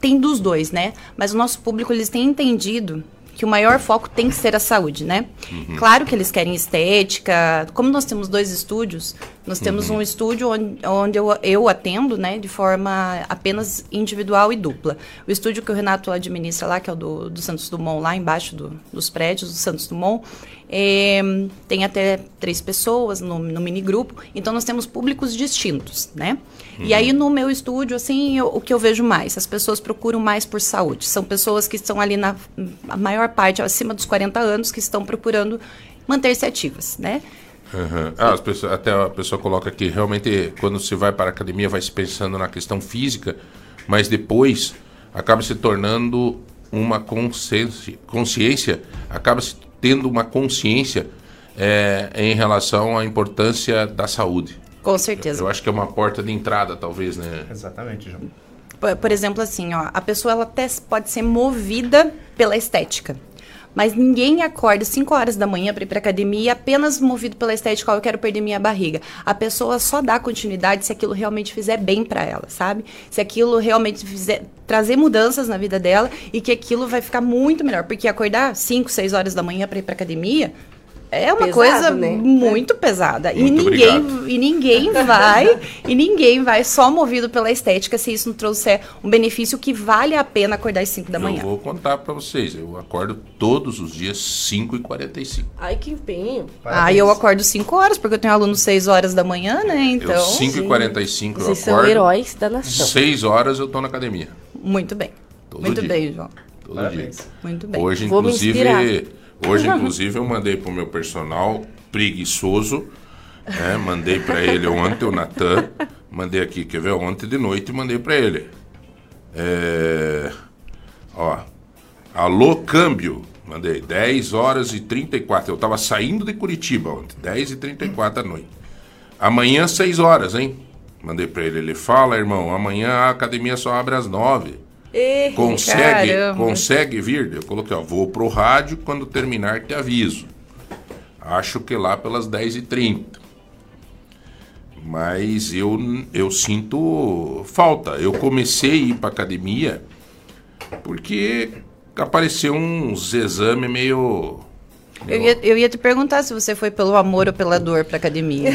[SPEAKER 17] Tem dos dois, né? Mas o nosso público, eles têm entendido que o maior foco tem que ser a saúde, né?
[SPEAKER 19] Uhum.
[SPEAKER 17] Claro que eles querem estética. Como nós temos dois estúdios, nós temos
[SPEAKER 19] Uhum.
[SPEAKER 17] um estúdio onde, onde eu, eu atendo, né, de forma apenas individual e dupla. O estúdio que o Renato administra lá, que é o do, do Santos Dumont, lá embaixo do- dos prédios do Santos Dumont, é, tem até três pessoas no, no mini grupo. Então nós temos públicos distintos, né? E
[SPEAKER 19] Uhum.
[SPEAKER 17] aí no meu estúdio, assim, eu- o que eu vejo mais, as pessoas procuram mais por saúde. São pessoas que estão ali na a maior parte acima dos 40 anos que estão procurando manter-se ativas, né?
[SPEAKER 2] Aham. Ah, as pessoas- até a pessoa coloca aqui, realmente, quando você vai para a academia, vai se pensando na questão física, mas depois acaba se tornando uma consciência, consciência acaba se tendo uma consciência é, em relação à importância da saúde.
[SPEAKER 17] Com certeza.
[SPEAKER 2] Eu acho que é uma porta de entrada, talvez, né?
[SPEAKER 18] Exatamente, João.
[SPEAKER 17] Por, por exemplo, assim, ó, a pessoa ela até pode ser movida pela estética. Mas ninguém acorda 5 horas da manhã para ir para academia apenas movido pela estética, ó, eu quero perder minha barriga. A pessoa só dá continuidade se aquilo realmente fizer bem para ela, sabe? Se aquilo realmente fizer trazer mudanças na vida dela e que aquilo vai ficar muito melhor, porque acordar 5, 6 horas da manhã para ir para academia é uma
[SPEAKER 3] Pesado,
[SPEAKER 17] coisa
[SPEAKER 3] né?
[SPEAKER 17] muito pesada. e
[SPEAKER 2] Muito
[SPEAKER 17] ninguém
[SPEAKER 2] obrigado.
[SPEAKER 17] e ninguém vai e ninguém vai só movido pela estética se isso não trouxer um benefício que vale a pena acordar às 5 da
[SPEAKER 2] Eu
[SPEAKER 17] manhã.
[SPEAKER 2] vou contar para vocês. Eu acordo todos os dias 5h45.
[SPEAKER 3] Ai, que empenho.
[SPEAKER 17] Aí eu acordo 5 horas, porque eu tenho aluno 6 horas da manhã, né? Então.
[SPEAKER 2] eu 5h45 eu
[SPEAKER 3] Vocês são
[SPEAKER 2] acordo.
[SPEAKER 3] heróis da nação.
[SPEAKER 2] 6 horas eu tô na academia.
[SPEAKER 17] Muito bem.
[SPEAKER 2] Todo
[SPEAKER 17] Muito
[SPEAKER 2] dia.
[SPEAKER 17] bem, João.
[SPEAKER 2] Todo
[SPEAKER 18] Parabéns.
[SPEAKER 2] dia.
[SPEAKER 17] Muito bem.
[SPEAKER 2] Hoje,
[SPEAKER 17] Vou
[SPEAKER 2] inclusive. Hoje, inclusive, eu mandei pro meu personal preguiçoso. né? Mandei para ele ontem, o Natan. Mandei aqui, quer ver? Ontem de noite mandei para ele. É, ó. Alô, câmbio. Mandei 10 horas e 34. Eu tava saindo de Curitiba ontem, 10 e 34 da noite. Amanhã, 6 horas, hein? Mandei pra ele. Ele fala, irmão, amanhã a academia só abre às 9. Consegue,
[SPEAKER 3] caramba.
[SPEAKER 2] consegue vir? Eu coloquei, ó, vou pro rádio, quando terminar te aviso. Acho que lá pelas 10h30. Mas eu, eu sinto falta. Eu comecei a ir pra academia porque apareceu uns exames meio.
[SPEAKER 17] Eu ia, eu ia te perguntar se você foi pelo amor ou pela dor pra academia.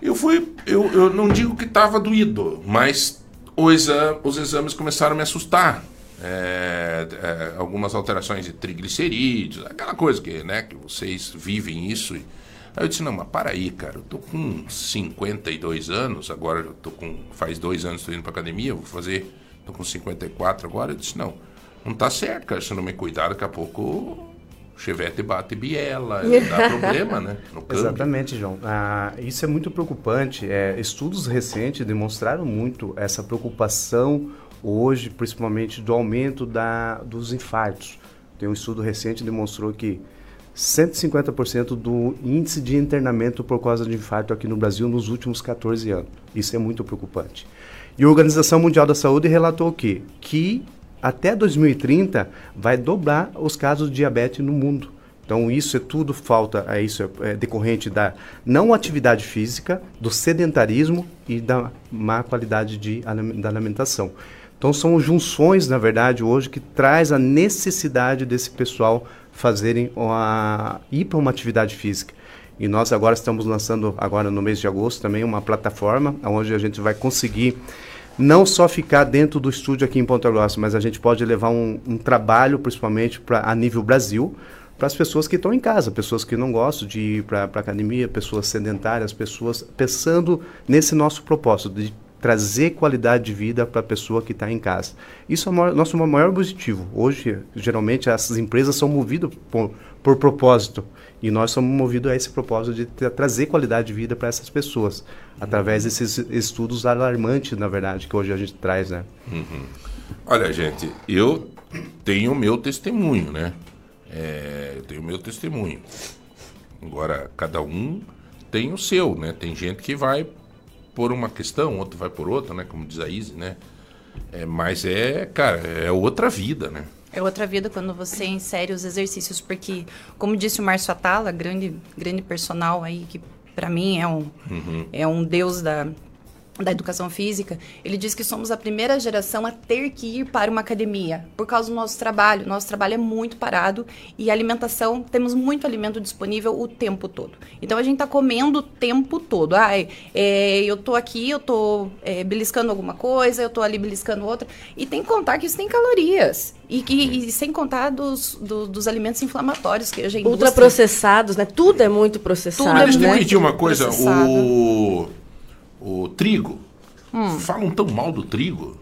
[SPEAKER 2] Eu fui. Eu, eu não digo que tava doído, mas o exa- os exames começaram a me assustar. É, é, algumas alterações de triglicerídeos, aquela coisa que, né, que vocês vivem isso. Aí eu disse, não, mas para aí, cara, eu tô com 52 anos, agora eu tô com. Faz dois anos que tô indo pra academia, vou fazer. tô com 54 agora. Eu disse, não, não tá certo, cara, se eu não me cuidar, daqui a pouco Chevette bate biela, dá problema, né?
[SPEAKER 18] Exatamente, João. Ah, isso é muito preocupante. É, estudos recentes demonstraram muito essa preocupação hoje, principalmente do aumento da, dos infartos. Tem um estudo recente que demonstrou que 150% do índice de internamento por causa de infarto aqui no Brasil nos últimos 14 anos. Isso é muito preocupante. E a Organização Mundial da Saúde relatou o quê? Que até 2030 vai dobrar os casos de diabetes no mundo. Então isso é tudo falta, é isso é, é decorrente da não atividade física, do sedentarismo e da má qualidade de, da alimentação. Então são junções, na verdade, hoje que traz a necessidade desse pessoal fazerem a, ir para uma atividade física. E nós agora estamos lançando, agora no mês de agosto, também uma plataforma onde a gente vai conseguir não só ficar dentro do estúdio aqui em Ponta Grossa, mas a gente pode levar um, um trabalho, principalmente pra, a nível Brasil, para as pessoas que estão em casa, pessoas que não gostam de ir para a academia, pessoas sedentárias, pessoas pensando nesse nosso propósito de trazer qualidade de vida para a pessoa que está em casa. Isso é o maior- nosso maior objetivo. Hoje, geralmente, essas empresas são movidas por, por propósito. E nós somos movidos a esse propósito de tra- trazer qualidade de vida para essas pessoas, através desses estudos alarmantes, na verdade, que hoje a gente traz, né?
[SPEAKER 2] Uhum. Olha, gente, eu tenho o meu testemunho, né? É, eu tenho o meu testemunho. Agora, cada um tem o seu, né? Tem gente que vai por uma questão, outro vai por outra, né? Como diz a Izzy, né? É, mas é, cara, é outra vida, né?
[SPEAKER 17] É outra vida quando você insere os exercícios, porque, como disse o Márcio Atala, grande, grande personal aí, que para mim é um,
[SPEAKER 2] Uhum.
[SPEAKER 17] é um deus da, da educação física, ele diz que somos a primeira geração a ter que ir para uma academia por causa do nosso trabalho. Nosso trabalho é muito parado e a alimentação, temos muito alimento disponível o tempo todo. Então a gente tá comendo o tempo todo. Ai, é, eu tô aqui, eu tô é, beliscando alguma coisa, eu tô ali beliscando outra. E tem que contar que isso tem calorias. E, que, e sem contar dos, do- dos alimentos inflamatórios que a gente
[SPEAKER 3] Ultraprocessados, né? Tudo é muito processado,
[SPEAKER 2] Deixa eu
[SPEAKER 3] né?
[SPEAKER 2] pedir uma coisa,
[SPEAKER 3] Processado.
[SPEAKER 2] o, o trigo.
[SPEAKER 3] Hum.
[SPEAKER 2] Falam tão mal do trigo.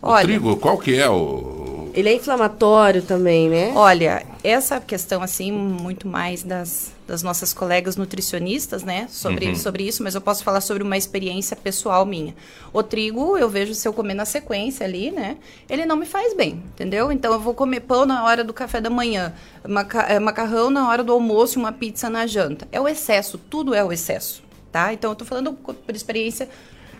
[SPEAKER 2] O
[SPEAKER 17] Olha-
[SPEAKER 2] trigo, qual que é o...
[SPEAKER 3] Ele é inflamatório também, né?
[SPEAKER 17] Olha, essa questão, assim, muito mais das, das nossas colegas nutricionistas, né, sobre,
[SPEAKER 2] Uhum.
[SPEAKER 17] sobre isso, mas eu posso falar sobre uma experiência pessoal minha. O trigo, eu vejo se eu comer na sequência ali, né, ele não me faz bem, entendeu? Então eu vou comer pão na hora do café da manhã, eh, macarrão na hora do almoço e uma pizza na janta. É o excesso, tudo é o excesso, tá? Então eu tô falando por experiência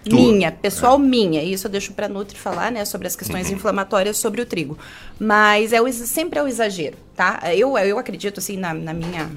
[SPEAKER 2] Tua.
[SPEAKER 17] minha, pessoal minha. Isso eu deixo para Nutri falar, né, sobre as questões
[SPEAKER 2] Uhum.
[SPEAKER 17] inflamatórias sobre o trigo. Mas é o, sempre é o exagero, tá? Eu, eu acredito, assim, na, na minha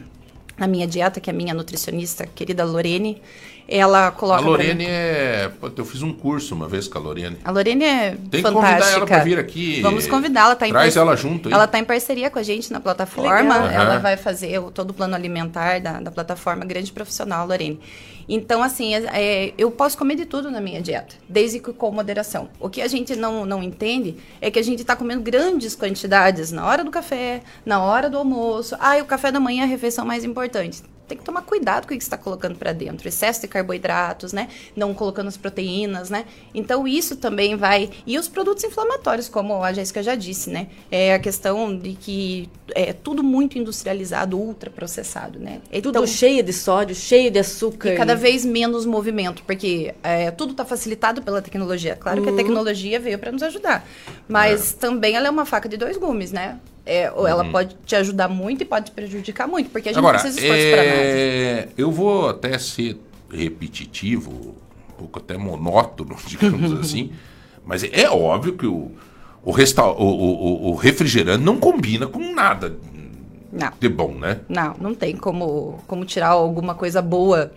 [SPEAKER 17] na minha dieta, que a minha nutricionista, querida Lorene, ela coloca
[SPEAKER 2] A Lorene é... Eu fiz um curso uma vez com a Lorene.
[SPEAKER 17] A Lorene é
[SPEAKER 2] Tem que
[SPEAKER 17] fantástica.
[SPEAKER 2] convidar ela pra vir aqui.
[SPEAKER 17] Vamos convidá-la, tá
[SPEAKER 2] Traz
[SPEAKER 17] par-
[SPEAKER 2] ela junto.
[SPEAKER 17] Ela tá em parceria com a gente na plataforma. Ela
[SPEAKER 2] Aham.
[SPEAKER 17] vai fazer o, todo o plano alimentar da, da plataforma, grande profissional, Lorene. Então, assim, é- é, eu posso comer de tudo na minha dieta, desde que com moderação. O que a gente não, não entende é que a gente está comendo grandes quantidades na hora do café, na hora do almoço. Ah, e o café da manhã é a refeição mais importante tem que tomar cuidado com o que você está colocando para dentro. Excesso de carboidratos, né? Não colocando as proteínas, né? Então, isso também vai... E os produtos inflamatórios, como a Jéssica já disse, né? É a questão de que é tudo muito industrializado, ultraprocessado, né?
[SPEAKER 3] Tudo cheio de sódio, cheio de açúcar.
[SPEAKER 17] E cada vez menos movimento, porque é, tudo está facilitado pela tecnologia. Claro que a
[SPEAKER 3] Uhum.
[SPEAKER 17] tecnologia veio para nos ajudar, mas também ela é uma faca de dois gumes, né? É, ou ela
[SPEAKER 2] Uhum.
[SPEAKER 17] pode te ajudar muito e pode te prejudicar muito, porque a gente
[SPEAKER 2] Agora,
[SPEAKER 17] precisa esforço para nada.
[SPEAKER 2] é, eu vou até ser repetitivo, um pouco até monótono, digamos assim, mas é óbvio que o, o, resta o, o, o refrigerante não combina com nada
[SPEAKER 17] Não.
[SPEAKER 2] de bom, né?
[SPEAKER 17] Não, não tem como, como tirar alguma coisa boa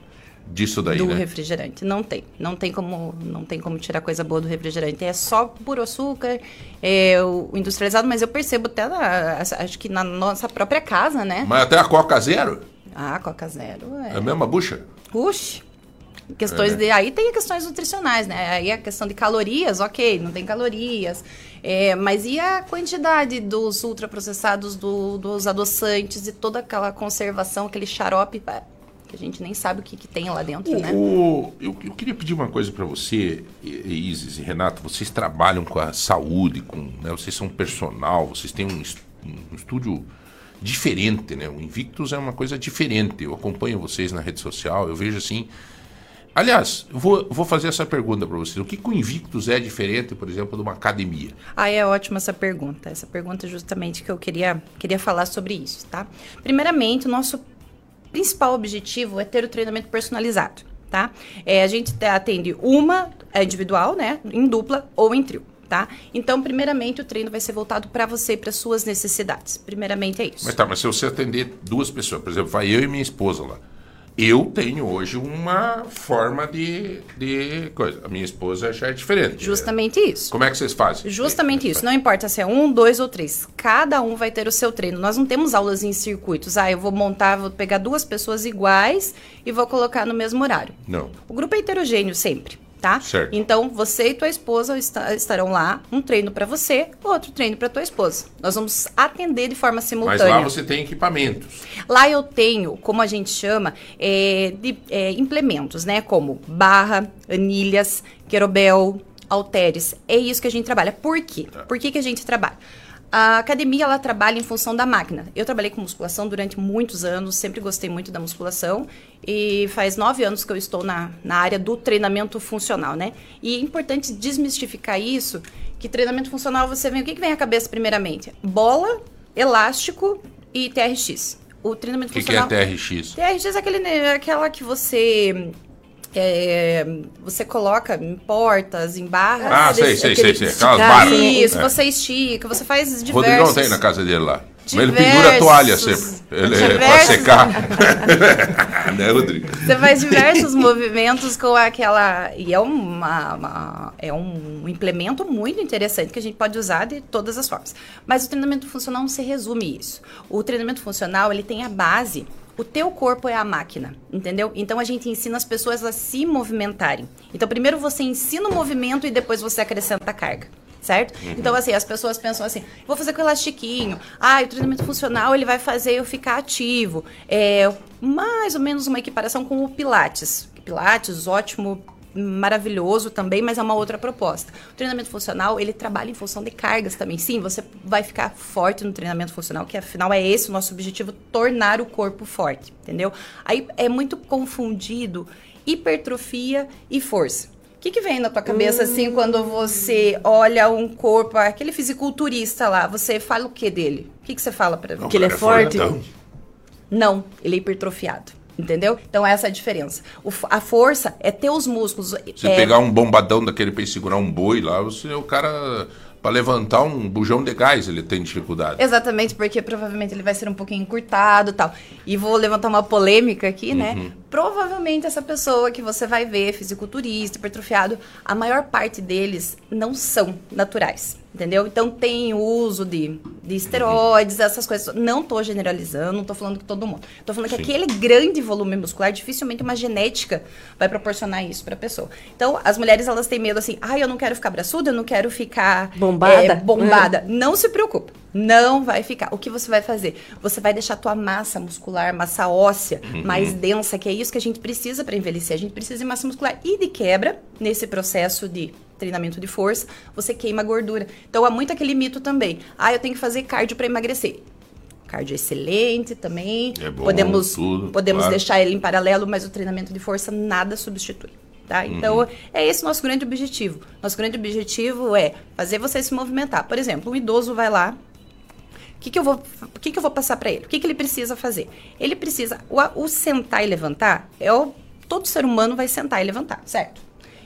[SPEAKER 2] Disso daí,
[SPEAKER 17] do
[SPEAKER 2] né?
[SPEAKER 17] refrigerante. Não tem. Não tem como, não tem como tirar coisa boa do refrigerante. É só puro açúcar, é o industrializado, mas eu percebo até na, acho que na nossa própria casa, né?
[SPEAKER 2] Mas até a Coca Zero
[SPEAKER 17] Ah, Coca Zero
[SPEAKER 2] é
[SPEAKER 17] é.
[SPEAKER 2] a mesma bucha.
[SPEAKER 17] Puxa. Questões
[SPEAKER 2] É, né?
[SPEAKER 17] de. Aí tem questões nutricionais, né? Aí a questão de calorias, ok, não tem calorias. É, mas e a quantidade dos ultraprocessados, do, dos adoçantes e toda aquela conservação, aquele xarope, que a gente nem sabe o que, que tem lá dentro, né?
[SPEAKER 2] O- eu, eu queria pedir uma coisa para você, Isis e Renato. Vocês trabalham com a saúde, com, né, vocês são personal, vocês têm um, um estúdio diferente, né? O Invictus é uma coisa diferente. Eu acompanho vocês na rede social, eu vejo assim. Aliás, vou, vou fazer essa pergunta para vocês. O que, que o Invictus é diferente, por exemplo, de uma academia?
[SPEAKER 17] Ah, é ótima essa pergunta. Essa pergunta é justamente que eu queria, queria falar sobre isso, tá? Primeiramente, o nosso principal objetivo é ter o treinamento personalizado, tá? É, a gente te- atende uma é individual, né? Em dupla ou em trio. Tá? Então, primeiramente, o treino vai ser voltado para você e para suas necessidades. Primeiramente é isso.
[SPEAKER 2] Mas tá, mas se você atender duas pessoas, por exemplo, vai eu e minha esposa lá. Eu tenho hoje uma forma de, de coisa. A minha esposa já é diferente.
[SPEAKER 17] Justamente isso.
[SPEAKER 2] Como é que vocês fazem?
[SPEAKER 17] Justamente isso. Não importa se é um, dois ou três. Cada um vai ter o seu treino. Nós não temos aulas em circuitos. Ah, eu vou montar, vou pegar duas pessoas iguais e vou colocar no mesmo horário.
[SPEAKER 2] Não.
[SPEAKER 17] O grupo é heterogêneo sempre, tá?
[SPEAKER 2] Certo.
[SPEAKER 17] Então, você e tua esposa esta- estarão lá, um treino para você, outro treino para tua esposa. Nós vamos atender de forma
[SPEAKER 2] Mas
[SPEAKER 17] simultânea.
[SPEAKER 2] lá você tem equipamentos.
[SPEAKER 17] Lá eu tenho, como a gente chama, é, de, é, implementos, né? Como barra, anilhas, querobel, halteres. É isso que a gente trabalha. Por quê? Por que, que a gente trabalha? A academia, ela trabalha em função da máquina. Eu trabalhei com musculação durante muitos anos, sempre gostei muito da musculação. E faz nove anos que eu estou na, na área do treinamento funcional, né? E é importante desmistificar isso, que treinamento funcional, você vem... O que, que vem à cabeça primeiramente? Bola, elástico e TRX. O treinamento
[SPEAKER 2] O que, que é
[SPEAKER 17] funcional...
[SPEAKER 2] TRX?
[SPEAKER 17] TRX é aquele, né, aquela que você. É, você coloca em portas, em barras.
[SPEAKER 2] Ah, sei, sei, sei, sei. Aquelas barras.
[SPEAKER 17] Isso,
[SPEAKER 2] É.
[SPEAKER 17] você estica, você faz diversos.
[SPEAKER 2] O Rodrigão tem na casa dele lá. Mas ele
[SPEAKER 17] Diversos-
[SPEAKER 2] pendura a toalha sempre. Ele é pra
[SPEAKER 17] diversos-
[SPEAKER 2] secar. né, Rodrigo?
[SPEAKER 17] Você faz diversos movimentos com aquela. E é, uma, uma- é um implemento muito interessante que a gente pode usar de todas as formas. Mas o treinamento funcional não se resume a isso. O treinamento funcional ele tem a base. O teu corpo é a máquina, entendeu? Então a gente ensina as pessoas a se movimentarem. Então primeiro você ensina o movimento e depois você acrescenta a carga. Certo?
[SPEAKER 2] Uhum.
[SPEAKER 17] Então, assim, as pessoas pensam assim, vou fazer com elastiquinho. Ah, o treinamento funcional, ele vai fazer eu ficar ativo. É mais ou menos uma equiparação com o Pilates. Pilates, ótimo, maravilhoso também, mas é uma outra proposta. O treinamento funcional, ele trabalha em função de cargas também. Sim, você vai ficar forte no treinamento funcional, que afinal é esse o nosso objetivo, tornar o corpo forte, entendeu? Aí é muito confundido hipertrofia e força. O que, que vem na tua cabeça, assim, quando você olha um corpo, aquele fisiculturista lá, você fala o que dele? O que, que você fala pra
[SPEAKER 3] Que ele é forte?
[SPEAKER 17] Não, ele é hipertrofiado. Entendeu? Então, essa é a diferença. O a força é ter os músculos.
[SPEAKER 2] Você
[SPEAKER 17] é,
[SPEAKER 2] pegar um bombadão daquele pra segurar um boi lá, você, o cara, pra levantar um bujão de gás, ele tem dificuldade.
[SPEAKER 17] Exatamente, porque provavelmente ele vai ser um pouquinho encurtado e tal. E vou levantar uma polêmica aqui, né?
[SPEAKER 2] Uhum.
[SPEAKER 17] Provavelmente essa pessoa que você vai ver, fisiculturista, hipertrofiado, a maior parte deles não são naturais. Entendeu? Então tem uso de, de esteroides, essas coisas. Não tô generalizando, não tô falando que todo mundo. Tô falando que
[SPEAKER 2] Sim.
[SPEAKER 17] aquele grande volume muscular, dificilmente uma genética vai proporcionar isso pra pessoa. Então, as mulheres, elas têm medo assim, ah, eu não quero ficar braçuda, eu não quero ficar
[SPEAKER 3] Bombada?
[SPEAKER 17] é, bombada. Não se preocupa. Não vai ficar. O que você vai fazer? Você vai deixar a tua massa muscular, massa óssea,
[SPEAKER 2] Uhum.
[SPEAKER 17] mais densa, que é isso que a gente precisa para envelhecer. A gente precisa de massa muscular. E de quebra, nesse processo de treinamento de força, você queima gordura. Então, há muito aquele mito também. Ah, eu tenho que fazer cardio para emagrecer. Cardio é excelente também.
[SPEAKER 2] É bom,
[SPEAKER 17] podemos
[SPEAKER 2] tudo,
[SPEAKER 17] podemos
[SPEAKER 2] claro.
[SPEAKER 17] deixar ele em paralelo, mas o treinamento de força nada substitui. Tá? Então,
[SPEAKER 2] Uhum.
[SPEAKER 17] é esse o nosso grande objetivo. Nosso grande objetivo é fazer você se movimentar. Por exemplo, um idoso vai lá, o que, que eu vou, que, que eu vou passar para ele? O que, que ele precisa fazer? Ele precisa. O, o sentar e levantar é o. Todo ser humano vai sentar e levantar, certo?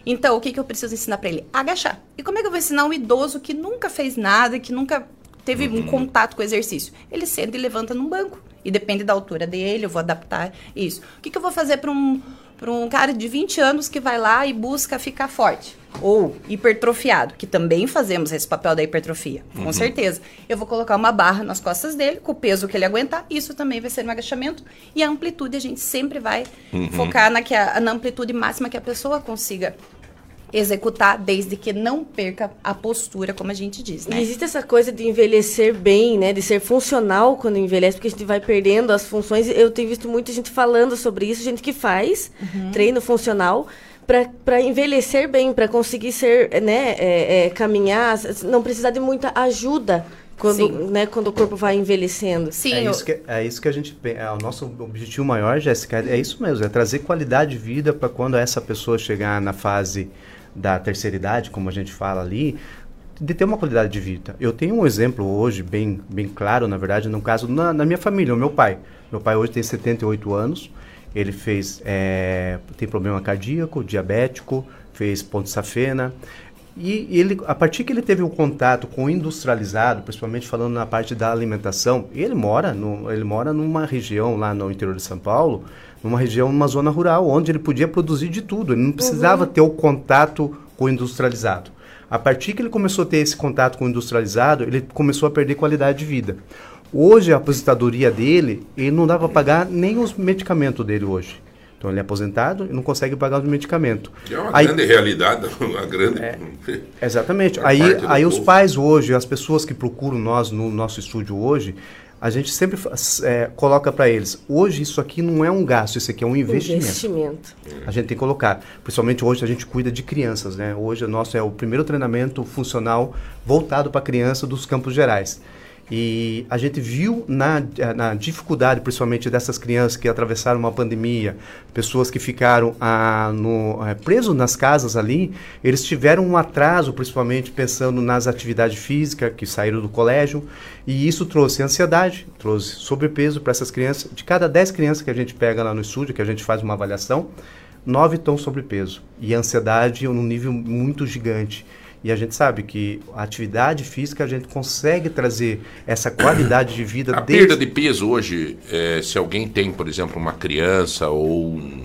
[SPEAKER 17] Então, o que, que eu preciso ensinar para ele? Agachar. E como é que eu vou ensinar um idoso que nunca fez nada, que nunca teve um contato com o exercício? Ele senta e levanta num banco. E depende da altura dele, eu vou adaptar isso. O que, que eu vou fazer para um, pra um cara de 20 anos que vai lá e busca ficar forte? Ou hipertrofiado, que também fazemos esse papel da hipertrofia, com
[SPEAKER 2] Uhum.
[SPEAKER 17] certeza. Eu vou colocar uma barra nas costas dele, com o peso que ele aguentar, isso também vai ser um agachamento. E a amplitude a gente sempre vai
[SPEAKER 2] Uhum.
[SPEAKER 17] focar na, que a- na amplitude máxima que a pessoa consiga executar, desde que não perca a postura, como a gente diz,
[SPEAKER 3] E
[SPEAKER 17] né?
[SPEAKER 3] existe essa coisa de envelhecer bem, né? De ser funcional quando envelhece, porque a gente vai perdendo as funções. Eu tenho visto muita gente falando sobre isso, gente que faz
[SPEAKER 17] Uhum.
[SPEAKER 3] treino funcional para envelhecer bem, para conseguir ser, né, é, é, caminhar, não precisar de muita ajuda quando,
[SPEAKER 17] Sim.
[SPEAKER 3] né, quando o corpo vai envelhecendo.
[SPEAKER 18] é, isso que, é isso que a gente é o nosso objetivo maior, Jéssica, é isso mesmo, é trazer qualidade de vida para quando essa pessoa chegar na fase da terceira idade, como a gente fala ali, de ter uma qualidade de vida. Eu tenho um exemplo hoje bem, bem claro, na verdade, no caso na, na minha família, o meu pai. Meu pai hoje tem 78 anos, ele fez é, tem problema cardíaco, diabético, fez ponto de safena. E ele, a partir que ele teve o contato com o industrializado, principalmente falando na parte da alimentação, ele mora, no, ele mora numa região lá no interior de São Paulo, numa região, numa zona rural, onde ele podia produzir de tudo. Ele não precisava ter o contato com o industrializado. A partir que ele começou a ter esse contato com o industrializado, ele começou a perder qualidade de vida. Hoje, a aposentadoria dele, ele não dá para pagar nem os medicamentos dele hoje. Então, ele é aposentado e não consegue pagar os medicamentos.
[SPEAKER 2] É uma
[SPEAKER 18] Aí-
[SPEAKER 2] grande realidade, uma grande.
[SPEAKER 18] Exatamente.
[SPEAKER 2] Maior
[SPEAKER 18] Aí, aí os
[SPEAKER 2] povo.
[SPEAKER 18] pais hoje, as pessoas que procuram nós no nosso estúdio hoje, a gente sempre é, coloca para eles, hoje isso aqui não é um gasto, isso aqui é um investimento.
[SPEAKER 3] Investimento.
[SPEAKER 18] A gente tem que colocar. Principalmente hoje a gente cuida de crianças, né? Hoje o nosso é o primeiro treinamento funcional voltado para criança dos Campos Gerais. E a gente viu na, na dificuldade, principalmente dessas crianças que atravessaram uma pandemia, pessoas que ficaram ah, ah, presos nas casas ali, eles tiveram um atraso, principalmente pensando nas atividades físicas, que saíram do colégio, e isso trouxe ansiedade, trouxe sobrepeso para essas crianças. De cada 10 crianças que a gente pega lá no estúdio, que a gente faz uma avaliação, nove estão sobrepeso. E ansiedade num nível muito gigante. E a gente sabe que a atividade física a gente consegue trazer essa qualidade de vida
[SPEAKER 2] A
[SPEAKER 18] desde-
[SPEAKER 2] perda de peso hoje, é, se alguém tem, por exemplo, uma criança ou um,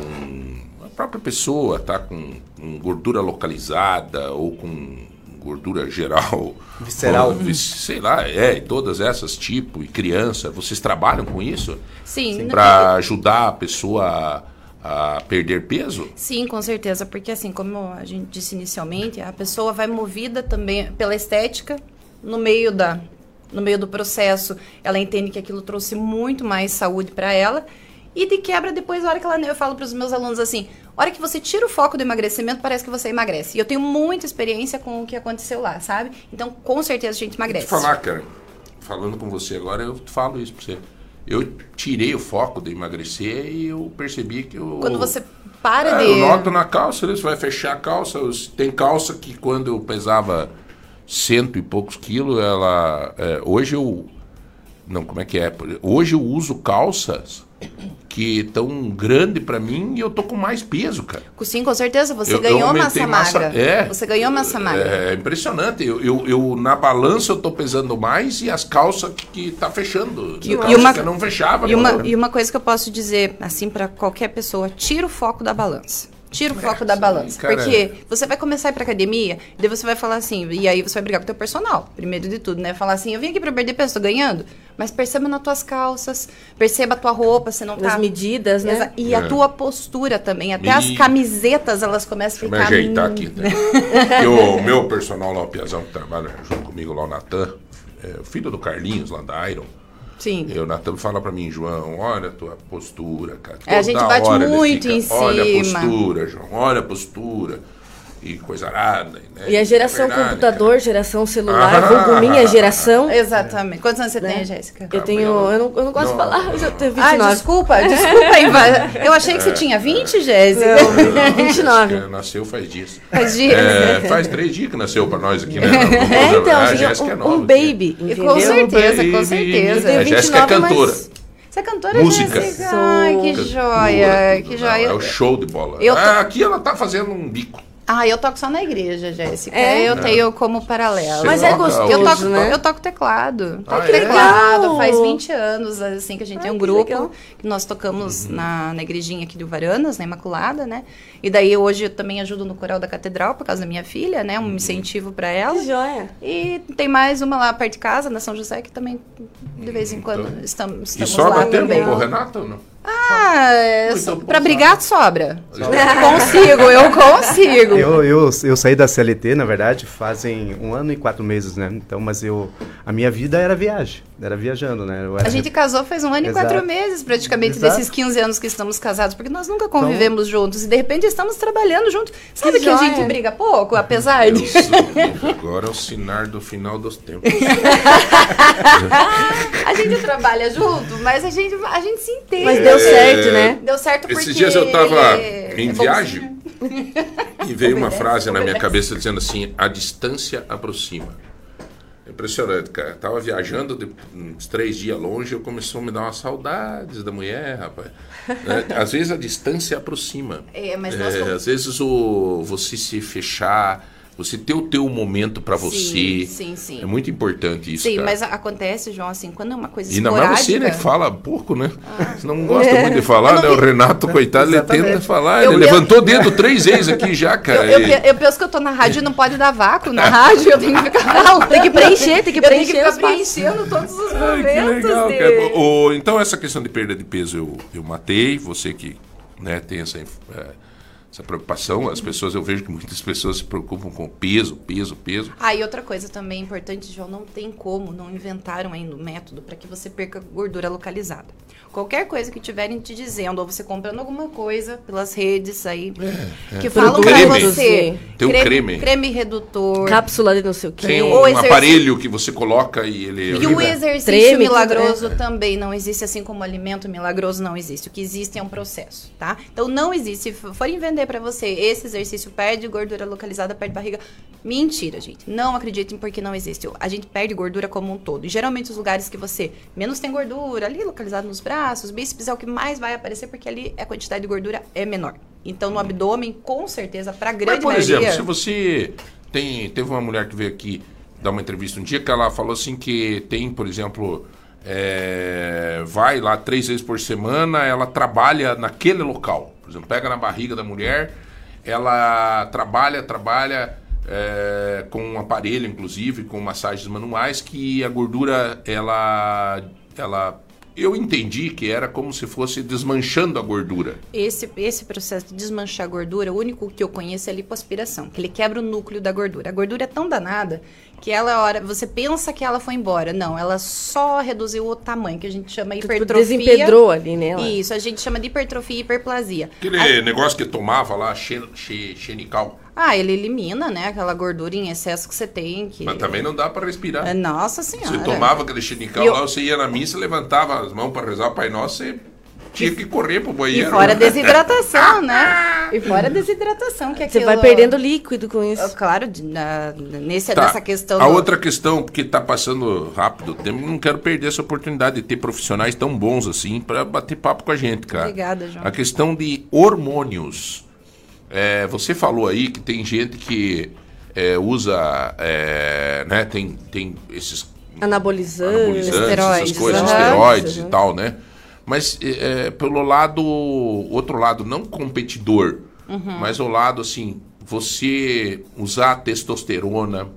[SPEAKER 2] um- a própria pessoa tá com, com gordura localizada ou com gordura geral,
[SPEAKER 18] Visceral.
[SPEAKER 2] ou sei lá, é, e todas essas tipo e criança, vocês trabalham com isso?
[SPEAKER 17] Sim. Sim.
[SPEAKER 2] Para ajudar a pessoa a, a perder peso?
[SPEAKER 17] Sim, com certeza, porque assim, como a gente disse inicialmente, a pessoa vai movida também pela estética no meio da no meio do processo, ela entende que aquilo trouxe muito mais saúde para ela. E de quebra, depois, a hora que ela. Eu falo para os meus alunos assim: a hora que você tira o foco do emagrecimento, parece que você emagrece. E eu tenho muita experiência com o que aconteceu lá, sabe? Então, com certeza, a gente emagrece.
[SPEAKER 2] Te falar, cara, falando com você agora, eu falo isso pra você. Eu tirei o foco de emagrecer e eu percebi que eu.
[SPEAKER 17] Quando você para
[SPEAKER 2] É,
[SPEAKER 17] de.
[SPEAKER 2] Eu noto na calça, né? você vai fechar a calça. Tem calça que quando eu pesava cento e poucos quilos, ela. é, hoje eu. Não, como é que é? Hoje eu uso calças que estão grande pra mim e eu tô com mais peso, cara.
[SPEAKER 17] Sim, com certeza, você
[SPEAKER 2] Eu- eu
[SPEAKER 17] ganhou
[SPEAKER 2] aumentei
[SPEAKER 17] massa magra.
[SPEAKER 2] É.
[SPEAKER 17] Você ganhou massa magra.
[SPEAKER 2] É impressionante. Eu, eu, eu- na balança eu tô pesando mais e as calças que, que tá fechando.
[SPEAKER 17] E,
[SPEAKER 2] Calça
[SPEAKER 17] e uma,
[SPEAKER 2] que não fechava.
[SPEAKER 17] e, uma,
[SPEAKER 2] agora.
[SPEAKER 17] e uma coisa que eu posso dizer, assim, pra qualquer pessoa, tira o foco da balança. Tira o foco da balança.
[SPEAKER 2] cara.
[SPEAKER 17] Porque você vai começar a ir pra academia, daí você vai falar assim, e aí você vai brigar com o teu personal, primeiro de tudo, né? Falar assim, eu vim aqui pra perder peso, tô ganhando. Mas perceba nas tuas calças, perceba a tua roupa, se não tá...
[SPEAKER 3] As medidas, né?
[SPEAKER 17] Exa- E
[SPEAKER 2] É.
[SPEAKER 17] a tua postura também. Até as
[SPEAKER 2] E-
[SPEAKER 17] camisetas, elas começam a
[SPEAKER 2] Deixa eu
[SPEAKER 17] ficar...
[SPEAKER 2] me ajeitar aqui. E o meu personal lá, o Piazão, que trabalha junto comigo lá, o Natan, é o filho do Carlinhos, lá da Iron.
[SPEAKER 17] Sim.
[SPEAKER 2] E o Natan fala pra mim, João, olha a tua postura, cara.
[SPEAKER 17] É, a gente bate muito em
[SPEAKER 2] Olha a
[SPEAKER 17] cima."
[SPEAKER 2] postura, João, olha a postura. E coisa arada. Né?
[SPEAKER 3] E a geração
[SPEAKER 2] Verdade,
[SPEAKER 3] computador, geração celular,
[SPEAKER 2] Ah.
[SPEAKER 3] vulgo minha geração.
[SPEAKER 17] Exatamente. Quantos anos você
[SPEAKER 3] Né?
[SPEAKER 17] tem, Jéssica?
[SPEAKER 3] Eu tenho. Eu não, eu não gosto de falar, mas eu tenho 29.
[SPEAKER 17] Ah, desculpa, desculpa. Eu achei que você tinha 20, Jéssica.
[SPEAKER 3] Não, 29.
[SPEAKER 2] Jéssica Nasceu faz dias.
[SPEAKER 17] Faz dias.
[SPEAKER 2] É, faz três dias que nasceu pra nós aqui, né?
[SPEAKER 3] É, então,
[SPEAKER 2] a
[SPEAKER 3] assim,
[SPEAKER 2] Jéssica é
[SPEAKER 3] um,
[SPEAKER 2] nova.
[SPEAKER 3] um baby?
[SPEAKER 17] Com certeza, com
[SPEAKER 2] Baby.
[SPEAKER 17] certeza.
[SPEAKER 2] A Jéssica é
[SPEAKER 3] 29, mas-
[SPEAKER 2] cantora.
[SPEAKER 17] Você é cantora,
[SPEAKER 2] Música.
[SPEAKER 17] Jéssica? Ai, que
[SPEAKER 2] Cantora,
[SPEAKER 17] joia, que
[SPEAKER 2] Não,
[SPEAKER 17] joia.
[SPEAKER 2] É o show de bola.
[SPEAKER 17] Eu tô-
[SPEAKER 2] Ah, aqui ela tá fazendo um bico.
[SPEAKER 17] Ah, eu toco só na igreja, Jéssica.
[SPEAKER 3] É?
[SPEAKER 17] Eu
[SPEAKER 2] Não.
[SPEAKER 17] tenho como paralelo.
[SPEAKER 2] Você
[SPEAKER 3] Mas é gostoso,
[SPEAKER 17] eu toco,
[SPEAKER 3] né?
[SPEAKER 17] eu toco teclado.
[SPEAKER 2] Ah,
[SPEAKER 17] Toco
[SPEAKER 2] é?
[SPEAKER 17] teclado.
[SPEAKER 3] legal.
[SPEAKER 17] Faz 20 anos, assim, que a gente tem um grupo.
[SPEAKER 3] legal.
[SPEAKER 17] Que nós tocamos
[SPEAKER 2] Uhum.
[SPEAKER 17] na, na igrejinha aqui do Varanas, na Imaculada, né? E daí hoje eu também ajudo no coral da catedral, por causa da minha filha, né?
[SPEAKER 2] Uhum.
[SPEAKER 17] Um incentivo pra ela.
[SPEAKER 3] Que joia.
[SPEAKER 17] E tem mais uma lá perto de casa, na São José, que também de vez em quando estamos,
[SPEAKER 2] Então, E
[SPEAKER 17] estamos
[SPEAKER 2] sobra
[SPEAKER 17] lá
[SPEAKER 2] tempo
[SPEAKER 17] também.
[SPEAKER 2] pro Renato ou não?
[SPEAKER 17] Ah,
[SPEAKER 2] sabe?
[SPEAKER 17] brigar sobra. consigo, eu consigo.
[SPEAKER 18] Eu, eu, eu saí da CLT, na verdade, fazem um ano e quatro meses, né? Então, mas eu, a minha vida era viagem. Era viajando, né? Eu
[SPEAKER 17] A
[SPEAKER 18] era-
[SPEAKER 17] gente casou faz um ano e
[SPEAKER 18] Exato.
[SPEAKER 17] quatro meses, praticamente,
[SPEAKER 18] Exato.
[SPEAKER 17] desses 15 anos que estamos casados, porque nós nunca convivemos juntos. E de repente estamos trabalhando juntos. Sabe que, a
[SPEAKER 3] joia.
[SPEAKER 17] gente briga pouco, apesar de.
[SPEAKER 2] Agora é o sinal do final dos tempos.
[SPEAKER 17] a gente trabalha junto, mas a gente, a gente se entende.
[SPEAKER 3] Mas deu certo, né?
[SPEAKER 17] Deu certo porque.
[SPEAKER 2] Esses dias eu tava
[SPEAKER 17] é
[SPEAKER 2] em
[SPEAKER 17] bom
[SPEAKER 2] viagem e veio uma
[SPEAKER 17] Obedece,
[SPEAKER 2] frase na minha cabeça dizendo assim: a distância aproxima. Impressionante, cara. Tava viajando de, uns três dias longe, eu começou a me dar umas saudades da mulher, rapaz. Né? Às vezes a distância aproxima.
[SPEAKER 17] É, mas nós
[SPEAKER 2] É, às vezes o você se fechar, você ter o teu momento pra você.
[SPEAKER 17] Sim, sim, sim.
[SPEAKER 2] É muito importante isso,
[SPEAKER 17] Sim,
[SPEAKER 2] cara.
[SPEAKER 17] mas acontece, João, assim, quando é uma coisa
[SPEAKER 2] E
[SPEAKER 17] esporádica...
[SPEAKER 2] mais você, né, que fala pouco, né? Você não gosta
[SPEAKER 17] É.
[SPEAKER 2] muito de falar,
[SPEAKER 17] Eu
[SPEAKER 2] né?
[SPEAKER 17] não
[SPEAKER 2] O Renato, coitado, ele tenta falar.
[SPEAKER 17] Eu-
[SPEAKER 2] ele
[SPEAKER 17] eu-
[SPEAKER 2] levantou o dedo três vezes aqui já, cara.
[SPEAKER 17] Eu, eu,
[SPEAKER 2] E-
[SPEAKER 17] eu penso que eu tô na rádio e não pode dar vácuo na rádio, eu tenho que ficar falando.
[SPEAKER 3] Tem que preencher, tem que
[SPEAKER 17] Eu tenho
[SPEAKER 3] preencher
[SPEAKER 17] que ficar preenchendo todos os
[SPEAKER 2] Ai, que
[SPEAKER 17] momentos
[SPEAKER 2] legal,
[SPEAKER 17] dele.
[SPEAKER 2] cara. O- então, essa questão de perda de peso eu, eu matei. Você que né, tem essa, é, essa preocupação. As pessoas, eu vejo que muitas pessoas se preocupam com peso, peso, peso.
[SPEAKER 17] Ah, e outra coisa também importante, João, não tem como, não inventaram ainda o método para que você perca gordura localizada. Qualquer coisa que tiverem te dizendo, ou você comprando alguma coisa pelas redes aí,
[SPEAKER 2] é.
[SPEAKER 17] que falam
[SPEAKER 2] Creme.
[SPEAKER 17] pra você.
[SPEAKER 2] Tem um creme.
[SPEAKER 17] Creme redutor.
[SPEAKER 3] Cápsula de não sei o quê.
[SPEAKER 2] Tem um,
[SPEAKER 17] Ou exercício-
[SPEAKER 2] aparelho que você coloca e ele.
[SPEAKER 17] E o exercício
[SPEAKER 3] Treme,
[SPEAKER 17] milagroso
[SPEAKER 3] tudo,
[SPEAKER 17] também não existe, assim como o alimento milagroso não existe. O que existe é um processo, tá? Então não existe. Se forem vender pra você esse exercício perde gordura localizada, perde barriga. Mentira, gente. Não acreditem porque não existe. A gente perde gordura como um todo. E geralmente os lugares que você menos tem gordura, ali localizado nos braços, bíceps é o que mais vai aparecer porque ali a quantidade de gordura é menor. Então no abdômen, com certeza, pra
[SPEAKER 2] Mas,
[SPEAKER 17] grande
[SPEAKER 2] por
[SPEAKER 17] maioria.
[SPEAKER 2] exemplo, se você tem. Teve uma mulher que veio aqui dar uma entrevista um dia que ela falou assim que tem, por exemplo, é, vai lá três vezes por semana, ela trabalha naquele local. Por exemplo, pega na barriga da mulher, ela trabalha, trabalha é, com um aparelho, inclusive, com massagens manuais, que a gordura, ela. ela eu entendi que era como se fosse desmanchando a gordura.
[SPEAKER 17] Esse, esse processo de desmanchar a gordura, o único que eu conheço é a lipoaspiração, que ele quebra o núcleo da gordura. A gordura é tão danada que ela, a hora, você pensa que ela foi embora. Não, ela só reduziu o tamanho, que a gente chama hipertrofia.
[SPEAKER 3] desempedrou ali, né, ela?
[SPEAKER 17] Isso, a gente chama de hipertrofia e hiperplasia.
[SPEAKER 2] Aquele negócio que tomava lá, xen, xe- xenical.
[SPEAKER 17] Ah, ele elimina, né, aquela gordura em excesso que você tem. Que...
[SPEAKER 2] Mas também não dá para respirar.
[SPEAKER 17] É, Nossa senhora.
[SPEAKER 2] Você tomava aquele xenical
[SPEAKER 17] E eu-
[SPEAKER 2] lá, você ia na missa, levantava as mãos para rezar o Pai Nosso, você tinha que correr pro
[SPEAKER 17] E
[SPEAKER 2] banheiro.
[SPEAKER 17] fora a desidratação, né? E fora a desidratação, que é
[SPEAKER 3] Você
[SPEAKER 17] aquilo...
[SPEAKER 3] vai perdendo líquido com isso.
[SPEAKER 17] Claro, de- na- nesse,
[SPEAKER 2] Tá.
[SPEAKER 17] nessa questão...
[SPEAKER 2] A
[SPEAKER 17] do-
[SPEAKER 2] outra questão, porque tá passando rápido o tempo, não quero perder essa oportunidade de ter profissionais tão bons assim para bater papo com a gente, cara.
[SPEAKER 17] Obrigada, João.
[SPEAKER 2] A questão de hormônios. É, você falou aí que tem gente que é, usa, é, né, tem, tem esses
[SPEAKER 3] Anabolizantes,
[SPEAKER 2] anabolizantes, essas coisas,
[SPEAKER 3] aham.
[SPEAKER 2] esteroides e
[SPEAKER 3] Aham.
[SPEAKER 2] tal, né? Mas é, é, pelo lado, outro lado, não competidor,
[SPEAKER 17] Uhum.
[SPEAKER 2] mas o lado assim, você usar testosterona,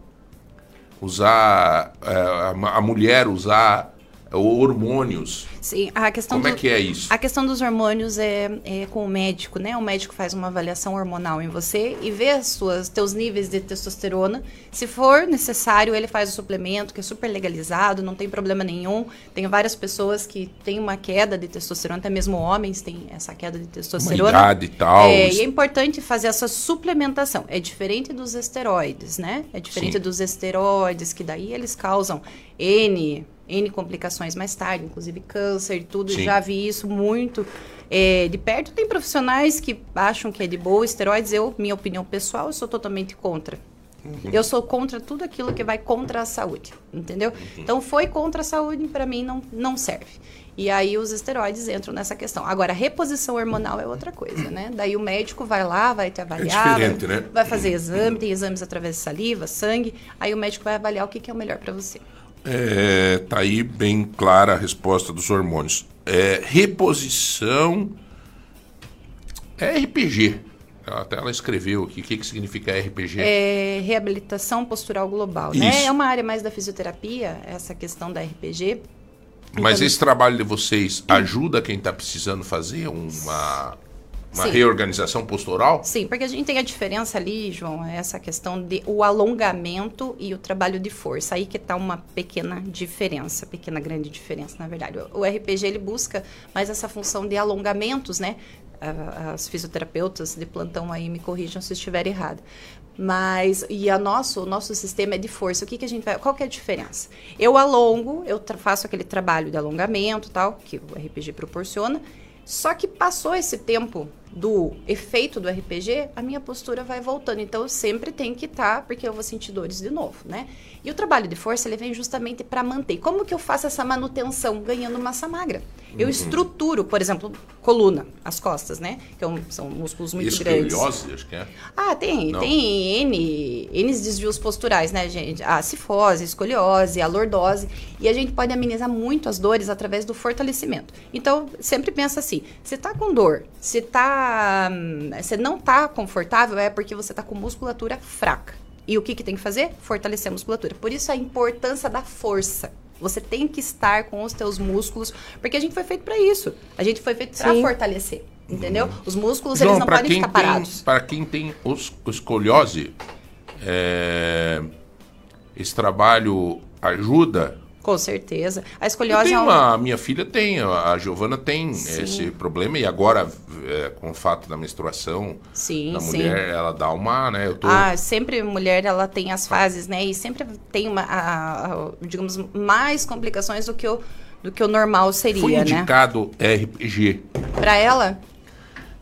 [SPEAKER 2] usar é, a, a mulher usar é, hormônios.
[SPEAKER 17] Sim, a questão
[SPEAKER 2] Como é
[SPEAKER 17] do-
[SPEAKER 2] que é isso?
[SPEAKER 17] A questão dos hormônios é, é com o médico, né? O médico faz uma avaliação hormonal em você e vê as suas, teus níveis de testosterona. Se for necessário, ele faz o suplemento, que é super legalizado, não tem problema nenhum. Tem várias pessoas que têm uma queda de testosterona, até mesmo homens têm essa queda de testosterona.
[SPEAKER 2] idade e tal.
[SPEAKER 17] É, e é importante fazer essa suplementação. É diferente dos esteroides, né? É diferente
[SPEAKER 2] Sim.
[SPEAKER 17] dos esteroides, que daí eles causam N, N complicações mais tarde, inclusive câncer e tudo.
[SPEAKER 2] Sim.
[SPEAKER 17] Já vi isso muito é, de perto. Tem profissionais que acham que é de boa esteroides. Eu, minha opinião pessoal, eu sou totalmente contra. Eu sou contra tudo aquilo que vai contra a saúde, entendeu? Então, foi contra a saúde, para mim, não, não serve. E aí, os esteroides entram nessa questão. Agora, reposição hormonal é outra coisa, né? Daí, o médico vai lá, vai te avaliar.
[SPEAKER 2] diferente,
[SPEAKER 17] vai,
[SPEAKER 2] né?
[SPEAKER 17] vai fazer exame, tem exames através de saliva, sangue. Aí, o médico vai avaliar o que, que é o melhor para você.
[SPEAKER 2] É, tá aí bem clara a resposta dos hormônios. É, reposição é RPG. Até ela escreveu aqui o que, que significa RPG.
[SPEAKER 17] É reabilitação postural global, né?
[SPEAKER 2] Isso.
[SPEAKER 17] É uma área mais da fisioterapia, essa questão da RPG.
[SPEAKER 2] Mas
[SPEAKER 17] Então,
[SPEAKER 2] esse trabalho de vocês ajuda quem está precisando fazer uma Uma
[SPEAKER 17] Sim.
[SPEAKER 2] reorganização postural?
[SPEAKER 17] Sim, porque a gente tem a diferença ali, João, é essa questão de o alongamento e o trabalho de força. Aí que está uma pequena diferença, pequena grande diferença, na verdade. O o RPG ele busca mais essa função de alongamentos, né? As fisioterapeutas de plantão aí me corrijam se estiver errado. Mas e a nosso, o nosso sistema é de força. O que, que a gente vai? Qual que é a diferença? Eu alongo, eu faço aquele trabalho de alongamento, tal, que o RPG proporciona. Só que passou esse tempo do efeito do RPG, a minha postura vai voltando. Então eu sempre tenho que estar, porque eu vou sentir dores de novo, né? E o trabalho de força, ele vem justamente para manter. Como que eu faço essa manutenção ganhando massa magra? Eu
[SPEAKER 2] Uhum.
[SPEAKER 17] estruturo, por exemplo, coluna, as costas, né? Que é são músculos muito grandes.
[SPEAKER 2] Escoliose, acho que é.
[SPEAKER 17] Ah, tem,
[SPEAKER 2] Não.
[SPEAKER 17] tem N, N desvios posturais, né, gente? A cifose, a escoliose, a lordose. E a gente pode amenizar muito as dores através do fortalecimento. Então, sempre pensa assim: se tá com dor, se tá. Você não tá confortável, é porque você tá com musculatura fraca. E o que, que tem que fazer? Fortalecer a musculatura. Por isso a importância da força. Você tem que estar com os teus músculos, porque a gente foi feito para isso. A gente foi feito para fortalecer, entendeu? Os músculos
[SPEAKER 2] João,
[SPEAKER 17] eles não podem
[SPEAKER 2] quem
[SPEAKER 17] ficar parados.
[SPEAKER 2] Para quem tem os, escoliose, é, esse trabalho ajuda.
[SPEAKER 17] Com certeza. A escoliose é um...
[SPEAKER 2] uma, a minha filha tem, a Giovana tem esse problema e agora é, com o fato da menstruação
[SPEAKER 17] Sim,
[SPEAKER 2] da
[SPEAKER 17] sim.
[SPEAKER 2] mulher, ela dá uma, né? Eu tô
[SPEAKER 17] Ah, sempre mulher ela tem as fases, né? E sempre tem uma, a- a- digamos, mais complicações do que o do que o normal seria,
[SPEAKER 2] fui
[SPEAKER 17] né?
[SPEAKER 2] indicado RPG.
[SPEAKER 17] Pra ela,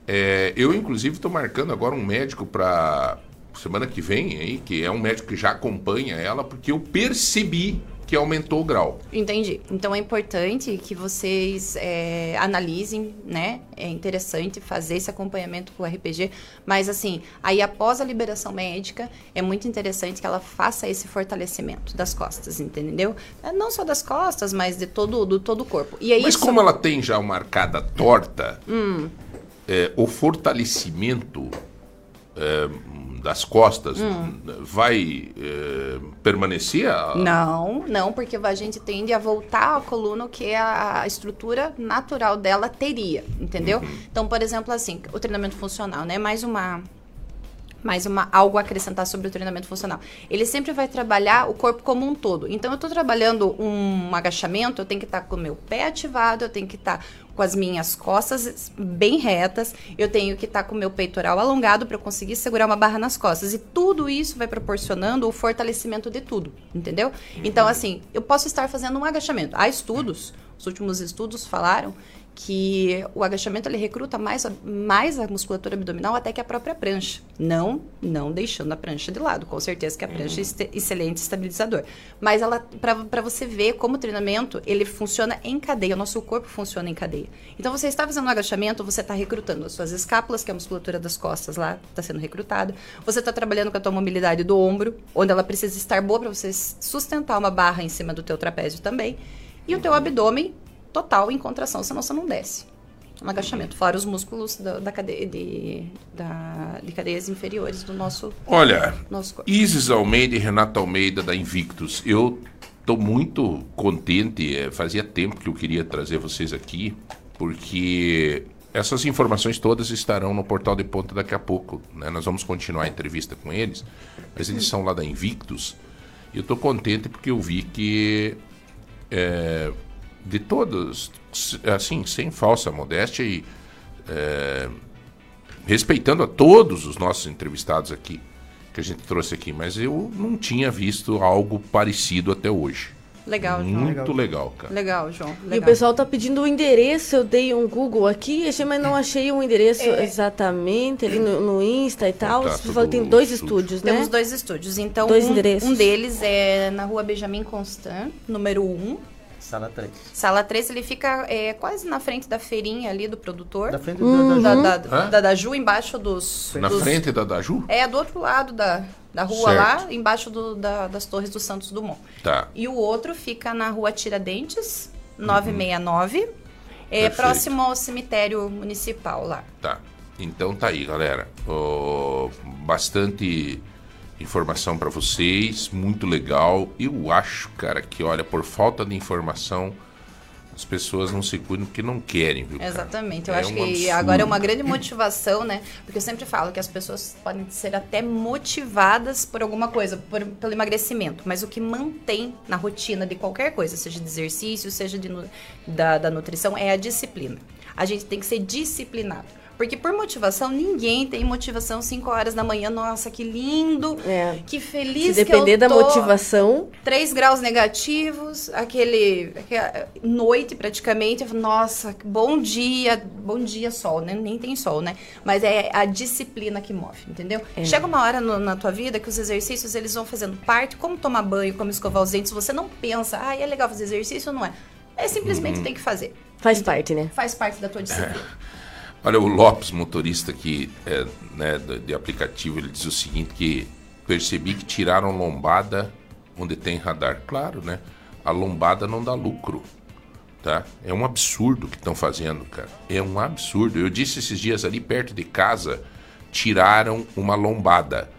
[SPEAKER 2] É, eu, inclusive, estou marcando agora um médico para semana que vem, aí, que é um médico que já acompanha ela, porque eu percebi que aumentou o grau.
[SPEAKER 17] entendi. Então é importante que vocês é, analisem, né? É interessante fazer esse acompanhamento com o RPG, mas assim, aí após a liberação médica, é muito interessante que ela faça esse fortalecimento das costas, entendeu? É, Não só das costas, mas de todo, do todo o corpo. E aí
[SPEAKER 2] Mas como ela tem já uma arcada torta,
[SPEAKER 17] Hum.
[SPEAKER 2] é, o fortalecimento é, das costas
[SPEAKER 17] Hum.
[SPEAKER 2] vai é, permanecer? a-
[SPEAKER 17] Não, não, porque a gente tende a voltar à coluna que a, a estrutura natural dela teria, entendeu? Então, por exemplo, assim, o treinamento funcional, né? Mais uma mais uma algo a acrescentar sobre o treinamento funcional. Ele sempre vai trabalhar o corpo como um todo. Então, eu estou trabalhando um agachamento, eu tenho que estar com o meu pé ativado, eu tenho que estar com as minhas costas bem retas, eu tenho que estar com o meu peitoral alongado para eu conseguir segurar uma barra nas costas. E tudo isso vai proporcionando o fortalecimento de tudo, entendeu? Então, assim, eu posso estar fazendo um agachamento. Há estudos, os últimos estudos falaram que o agachamento ele recruta mais a, mais a musculatura abdominal até que a própria prancha. Não, não deixando a prancha de lado. Com certeza que a prancha é este- excelente estabilizador. Mas ela para você ver como o treinamento, ele funciona em cadeia, o nosso corpo funciona em cadeia. Então você está fazendo um agachamento, você está recrutando as suas escápulas, que é a musculatura das costas lá, está sendo recrutada. Você está trabalhando com a tua mobilidade do ombro, onde ela precisa estar boa para você sustentar uma barra em cima do teu trapézio também. E o teu abdômen total em contração, senão você não desce. Um agachamento, fora os músculos da, da cadeia de, da- de cadeias inferiores do nosso,
[SPEAKER 2] Olha,
[SPEAKER 17] nosso corpo.
[SPEAKER 2] Isis Almeida e Renato Almeida da Invictus, eu estou muito contente. eh, Fazia tempo que eu queria trazer vocês aqui, porque essas informações todas estarão no Portal de Ponta daqui a pouco. né? Nós vamos continuar a entrevista com eles, mas eles são lá da Invictus. E eu estou contente porque eu vi que é, de todos, assim, sem falsa modéstia e é, respeitando a todos os nossos entrevistados aqui, que a gente trouxe aqui, mas eu não tinha visto algo parecido até hoje.
[SPEAKER 17] Legal, João.
[SPEAKER 2] Muito legal, cara.
[SPEAKER 17] Legal, João.
[SPEAKER 3] E o
[SPEAKER 17] Legal.
[SPEAKER 3] pessoal tá pedindo o endereço, eu dei um Google aqui, achei, mas não achei o endereço exatamente ali no, no Insta e tal.
[SPEAKER 2] Tá,
[SPEAKER 3] Você falou que tem dois estúdios, né?
[SPEAKER 17] Temos dois estúdios. Então,
[SPEAKER 3] Dois
[SPEAKER 17] um,
[SPEAKER 3] endereços.
[SPEAKER 17] um deles é na rua Benjamin Constant, número 1.
[SPEAKER 18] Sala 3.
[SPEAKER 17] Sala 3, ele fica é, quase na frente da feirinha ali do produtor.
[SPEAKER 18] Da frente do- da
[SPEAKER 17] da,
[SPEAKER 18] Ju.
[SPEAKER 17] da, da, da Ju, embaixo dos...
[SPEAKER 2] Na
[SPEAKER 17] dos-
[SPEAKER 2] frente da Daju?
[SPEAKER 17] É, do outro lado da, da rua
[SPEAKER 2] Certo.
[SPEAKER 17] lá, embaixo do- da- das torres do Santos Dumont.
[SPEAKER 2] Tá.
[SPEAKER 17] E o outro fica na rua Tiradentes, 969, é,
[SPEAKER 2] Uhum. Perfeito.
[SPEAKER 17] próximo ao cemitério municipal lá.
[SPEAKER 2] Tá. Então tá aí, galera. Ó, bastante informação para vocês, muito legal. Eu acho, cara, que olha, por falta de informação, As pessoas não se cuidam porque não querem, viu? cara?
[SPEAKER 17] Exatamente. Eu
[SPEAKER 2] É
[SPEAKER 17] acho
[SPEAKER 2] um
[SPEAKER 17] que
[SPEAKER 2] absurdo.
[SPEAKER 17] agora é uma grande motivação, né? Porque eu sempre falo que as pessoas podem ser até motivadas por alguma coisa, por- pelo emagrecimento, mas o que mantém na rotina de qualquer coisa, seja de exercício, seja de da, da nutrição, é a disciplina. A gente tem que ser disciplinado. Porque por motivação, ninguém tem motivação 5 horas da manhã. Nossa, que lindo, que feliz
[SPEAKER 3] Se
[SPEAKER 17] que eu
[SPEAKER 3] depender da
[SPEAKER 17] tô.
[SPEAKER 3] motivação,
[SPEAKER 17] 3 graus negativos, aquele, aquela noite praticamente. Nossa, bom dia, bom dia sol, né? Nem tem sol, né? Mas é a disciplina que move, entendeu?
[SPEAKER 3] É.
[SPEAKER 17] Chega uma hora no- na tua vida que os exercícios eles vão fazendo parte, como tomar banho, como escovar os dentes, você não pensa, ah, é legal fazer exercício ou não é? É simplesmente
[SPEAKER 2] Uhum.
[SPEAKER 17] tem que fazer.
[SPEAKER 3] faz parte, né?
[SPEAKER 17] Faz parte da tua disciplina.
[SPEAKER 2] Olha, o Lopes, motorista aqui é, né, de, de aplicativo, ele diz o seguinte, que percebi que tiraram lombada onde tem radar. Claro, né? A lombada não dá lucro, tá? É um absurdo o que estão fazendo, cara. É um absurdo. Eu disse esses dias ali perto de casa, tiraram uma lombada.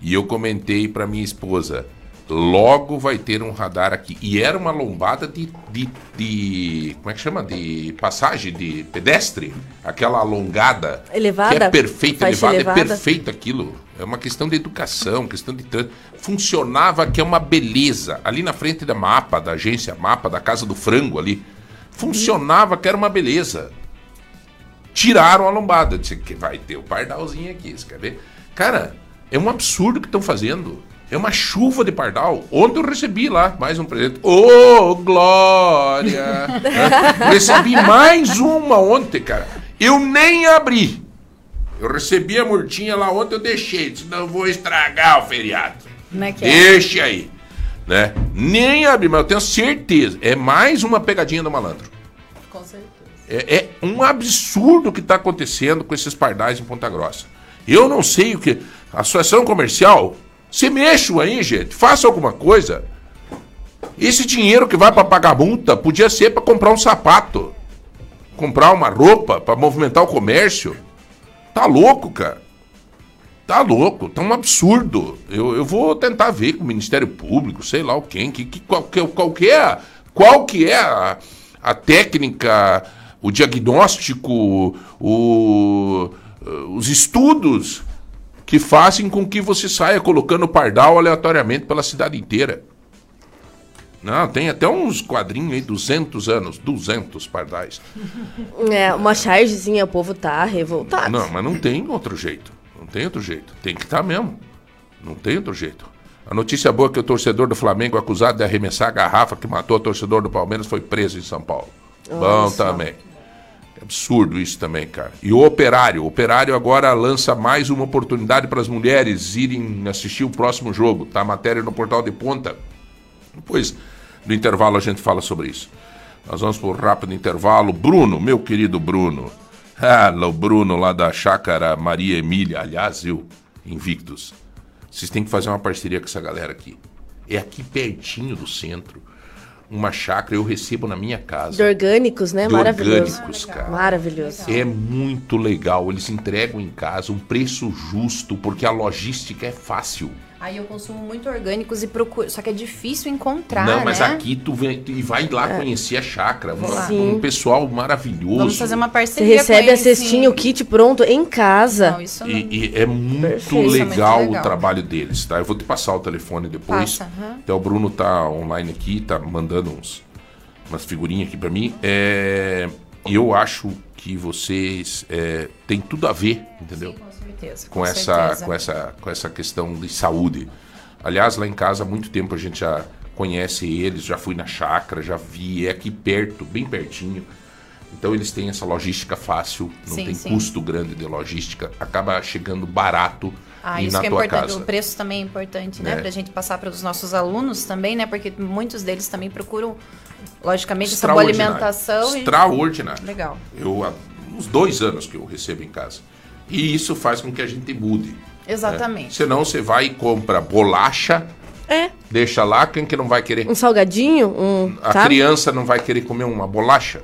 [SPEAKER 2] E eu comentei para minha esposa, logo vai ter um radar aqui. E era uma lombada de, de, de- como é que chama? De passagem de pedestre, aquela alongada.
[SPEAKER 3] Elevada?
[SPEAKER 2] Que é perfeita, elevada,
[SPEAKER 3] elevada.
[SPEAKER 2] é perfeito aquilo. É uma questão de educação, questão de trânsito. Funcionava que é uma beleza. Ali na frente da Mapa, da agência Mapa, da Casa do Frango ali. Funcionava que era uma beleza. Tiraram a lombada. Disse que vai ter o pardalzinho aqui, você quer ver? Cara, é um absurdo que estão fazendo. É uma chuva de pardal. Ontem eu recebi lá mais um presente. Ô, Glória! Hã? recebi mais uma ontem, cara. Eu nem abri. Eu recebi a murtinha lá ontem, eu deixei. Disse, não vou estragar o feriado.
[SPEAKER 17] Como é que é?
[SPEAKER 2] Deixa aí. Né? Nem abri, mas eu tenho certeza. É mais uma pegadinha do malandro.
[SPEAKER 17] Com certeza.
[SPEAKER 2] É, é um absurdo o que está acontecendo com esses pardais em Ponta Grossa. Eu não sei o que. A associação comercial, se mexam aí, gente. Faça alguma coisa. Esse dinheiro que vai para pagar multa podia ser para comprar um sapato, comprar uma roupa, para movimentar o comércio. Tá louco, cara. Tá louco, tá um absurdo. Eu, eu vou tentar ver com o Ministério Público, sei lá o quem, que, que, qual, que, qual que é, qual que é a, a técnica, o diagnóstico, o, os estudos que fazem com que você saia colocando pardal aleatoriamente pela cidade inteira. Não, tem até uns quadrinhos aí, 200 anos, 200 pardais.
[SPEAKER 3] É, uma chargezinha, o povo tá revoltado.
[SPEAKER 2] Não, mas não tem outro jeito. Não tem outro jeito. Tem que estar mesmo. Não tem outro jeito. A notícia boa é que o torcedor do Flamengo acusado de arremessar a garrafa que matou o torcedor do Palmeiras foi preso em São Paulo. Bom
[SPEAKER 3] Olha só.
[SPEAKER 2] também. É absurdo isso também, cara. E o Operário. O Operário agora lança mais uma oportunidade para as mulheres irem assistir o próximo jogo. Tá a matéria no portal de ponta. Depois do intervalo a gente fala sobre isso. Nós vamos por um rápido intervalo. Bruno, meu querido Bruno. Ah, o Bruno lá da Chácara Maria Emília. Aliás, eu, Invictus. Vocês têm que fazer uma parceria com essa galera aqui. É aqui pertinho do centro. Uma chácara eu recebo na minha casa.
[SPEAKER 3] De orgânicos, né?
[SPEAKER 2] De
[SPEAKER 3] Maravilhoso.
[SPEAKER 2] orgânicos, cara.
[SPEAKER 3] Maravilhoso.
[SPEAKER 2] É muito legal. Eles entregam em casa um preço justo, porque a logística é fácil.
[SPEAKER 17] Aí eu consumo muito orgânicos e procuro. Só que é difícil encontrar.
[SPEAKER 2] Não, mas
[SPEAKER 17] né?
[SPEAKER 2] aqui tu, vem, e vai lá conhecer a chácara. Um, um pessoal maravilhoso.
[SPEAKER 17] Vamos fazer uma
[SPEAKER 3] Você
[SPEAKER 17] parceria.
[SPEAKER 3] recebe
[SPEAKER 17] com
[SPEAKER 3] a cestinha,
[SPEAKER 17] sim.
[SPEAKER 3] o kit pronto em casa.
[SPEAKER 17] Não, isso não.
[SPEAKER 2] E, e é muito.
[SPEAKER 3] Isso é
[SPEAKER 2] legal,
[SPEAKER 17] legal.
[SPEAKER 2] o trabalho deles, tá? Eu vou te passar o telefone depois.
[SPEAKER 17] Passa, aham.
[SPEAKER 2] Até o Bruno tá online aqui, tá mandando uns, umas figurinhas aqui pra mim. É, E eu acho que vocês é, têm tudo a ver, entendeu?
[SPEAKER 17] Com certeza.
[SPEAKER 2] com,
[SPEAKER 17] com
[SPEAKER 2] essa,
[SPEAKER 17] certeza.
[SPEAKER 2] com, essa, com essa questão de saúde. Aliás, lá em casa há muito tempo a gente já conhece eles, já fui na chácara, já vi, é aqui perto, bem pertinho. Então eles têm essa logística fácil, não
[SPEAKER 17] Sim,
[SPEAKER 2] tem
[SPEAKER 17] sim.
[SPEAKER 2] custo grande de logística, acaba chegando barato
[SPEAKER 17] Ah,
[SPEAKER 2] e
[SPEAKER 17] isso que é importante.
[SPEAKER 2] casa.
[SPEAKER 17] O preço também é importante, né?
[SPEAKER 2] É.
[SPEAKER 17] Pra gente passar para os nossos alunos também, né? Porque muitos deles também procuram, logicamente, essa boa
[SPEAKER 2] Extraordinário.
[SPEAKER 17] alimentação. e-
[SPEAKER 2] Extraordinário.
[SPEAKER 17] Legal.
[SPEAKER 2] Eu há uns dois anos que eu recebo em casa. E isso faz com que a gente mude.
[SPEAKER 17] Exatamente.
[SPEAKER 2] Senão você vai e compra bolacha,
[SPEAKER 3] É.
[SPEAKER 2] deixa lá, quem que não vai querer?
[SPEAKER 3] Um salgadinho, um.
[SPEAKER 2] A
[SPEAKER 3] sabe?
[SPEAKER 2] criança não vai querer comer uma bolacha?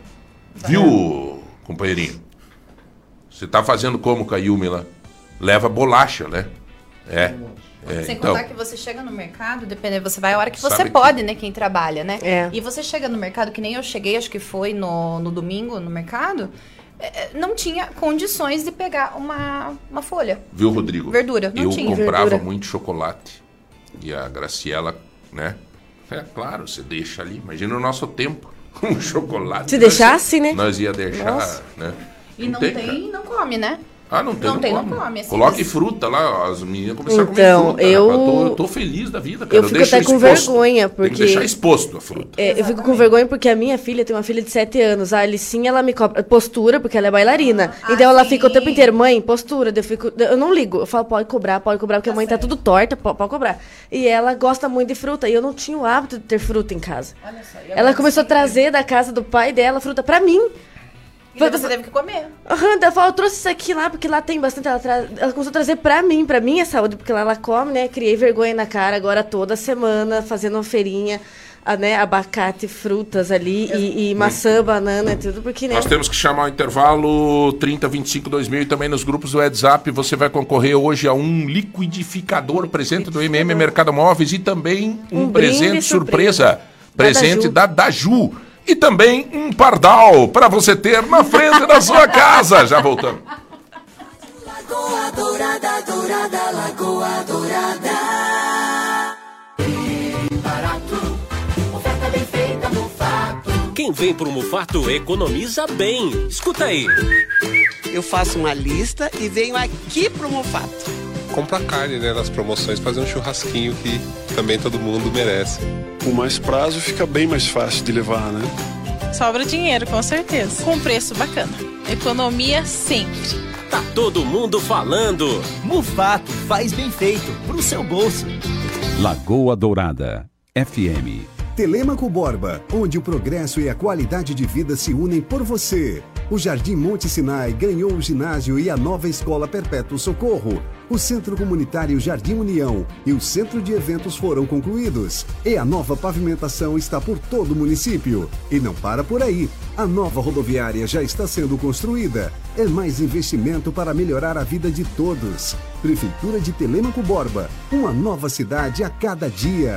[SPEAKER 2] Viu, companheirinho? Você tá fazendo como com a Yumi lá? Leva bolacha, né? É. é
[SPEAKER 17] Sem
[SPEAKER 2] então,
[SPEAKER 17] contar que você chega no mercado, dependendo, você vai a hora que você
[SPEAKER 2] que-
[SPEAKER 17] pode, né? Quem trabalha, né?
[SPEAKER 3] É.
[SPEAKER 17] E você chega no mercado, que nem eu cheguei, acho que foi no, no domingo no mercado, não tinha condições de pegar uma, uma folha.
[SPEAKER 2] viu, Rodrigo?
[SPEAKER 17] Verdura, não
[SPEAKER 2] Eu
[SPEAKER 17] tinha.
[SPEAKER 2] comprava
[SPEAKER 17] Verdura.
[SPEAKER 2] muito chocolate. E a Graciela, né? É claro, você deixa ali. Imagina o nosso tempo. Um chocolate.
[SPEAKER 3] Se
[SPEAKER 2] nós-
[SPEAKER 3] deixasse, né?
[SPEAKER 2] Nós ia deixar,
[SPEAKER 3] Nossa.
[SPEAKER 2] né?
[SPEAKER 17] E não,
[SPEAKER 2] tem,
[SPEAKER 17] tem, não come, né?
[SPEAKER 2] Ah, não tem,
[SPEAKER 17] Não
[SPEAKER 2] não,
[SPEAKER 17] tem, não
[SPEAKER 2] come.
[SPEAKER 17] come, assim,
[SPEAKER 2] Coloque
[SPEAKER 17] mas-
[SPEAKER 2] fruta lá, as meninas começaram a
[SPEAKER 3] Então,
[SPEAKER 2] comer fruta.
[SPEAKER 3] eu-
[SPEAKER 2] rapaz. tô, eu tô feliz da vida, cara.
[SPEAKER 3] Eu fico
[SPEAKER 2] deixo
[SPEAKER 3] até com
[SPEAKER 2] exposto.
[SPEAKER 3] vergonha,
[SPEAKER 2] Tem
[SPEAKER 3] porque-
[SPEAKER 2] que deixar exposto a fruta.
[SPEAKER 3] É, eu fico com vergonha porque a minha filha tem uma filha de 7 anos. A Alicinha, ela me cobra postura, porque ela é bailarina. então ela fica o tempo inteiro, mãe, postura. Eu, fico, eu não ligo. Eu falo, pode cobrar, pode cobrar, porque a mãe tá tudo torta, pode, pode cobrar. E ela gosta muito de fruta. E eu não tinha o hábito de ter fruta em casa. Ela começou a trazer da casa do pai dela fruta pra mim.
[SPEAKER 17] E você teve que comer.
[SPEAKER 3] Ela falou, eu trouxe isso aqui lá, porque lá tem bastante. Ela, tra- ela começou a trazer pra mim, pra minha saúde, porque lá ela come, né? Criei vergonha na cara agora toda semana, fazendo uma feirinha, a, né? Abacate, frutas ali, e, e maçã, banana, tudo, porque, né?
[SPEAKER 2] Nós temos que chamar o intervalo 3025 2000 e também nos grupos do WhatsApp. Você vai concorrer hoje a um liquidificador presente do MM Mercado Móveis e também um,
[SPEAKER 3] Um
[SPEAKER 2] presente
[SPEAKER 3] surpresa.
[SPEAKER 2] surpresa, presente
[SPEAKER 3] Da
[SPEAKER 2] da Daju. E também um pardal para você ter na frente da sua casa. Já voltamos.
[SPEAKER 8] Lagoa Dourada, Dourada, Lagoa Dourada. Oferta bem feita no fato.
[SPEAKER 19] Quem vem pro Mufato economiza bem. Escuta aí.
[SPEAKER 20] Eu faço uma lista e venho aqui pro Mufato.
[SPEAKER 21] Compra carne, né, nas promoções, fazer um churrasquinho que também todo mundo merece.
[SPEAKER 22] Com mais prazo fica bem mais fácil de levar, né?
[SPEAKER 23] Sobra dinheiro, com certeza. Com preço bacana. Economia sempre.
[SPEAKER 19] Tá todo mundo falando.
[SPEAKER 24] Mufato faz bem feito pro seu bolso.
[SPEAKER 1] Lagoa Dourada, FM.
[SPEAKER 25] Telêmaco Borba, onde o progresso e a qualidade de vida se unem por você. O Jardim Monte Sinai ganhou o ginásio e a nova Escola Perpétuo Socorro. O Centro Comunitário Jardim União e o Centro de Eventos foram concluídos. E a nova pavimentação está por todo o município. E não para por aí. A nova rodoviária já está sendo construída. É mais investimento para melhorar a vida de todos. Prefeitura de Telêmaco Borba, uma nova cidade a cada dia.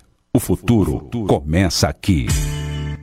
[SPEAKER 1] O futuro começa aqui.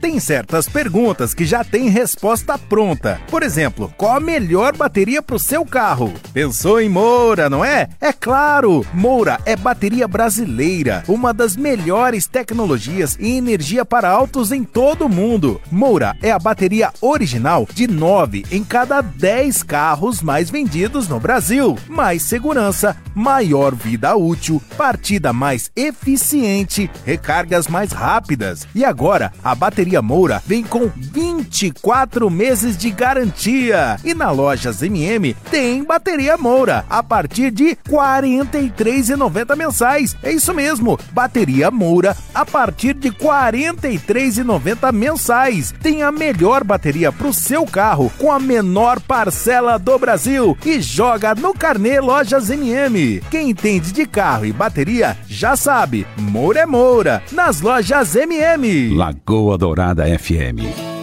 [SPEAKER 12] Tem certas perguntas que já têm resposta pronta. Por exemplo, qual a melhor bateria para o seu carro? Pensou em Moura, não é? É claro! Moura é bateria brasileira, uma das melhores tecnologias e energia para autos em todo o mundo. Moura é a bateria original de 9 em cada 10 carros mais vendidos no Brasil. Mais segurança, maior vida útil, partida mais eficiente, recargas mais rápidas. E agora, a bateria Moura vem com 24 meses de garantia. E na Lojas MM tem bateria Moura a partir de R$ 43,90 mensais. É isso mesmo, bateria Moura a partir de R$ 43,90 mensais. Tem a melhor bateria para o seu carro com a menor parcela do Brasil e joga no carnê Lojas MM. Quem entende de carro e bateria já sabe, Moura é Moura nas Lojas MM.
[SPEAKER 1] Lagoa Dourada FM.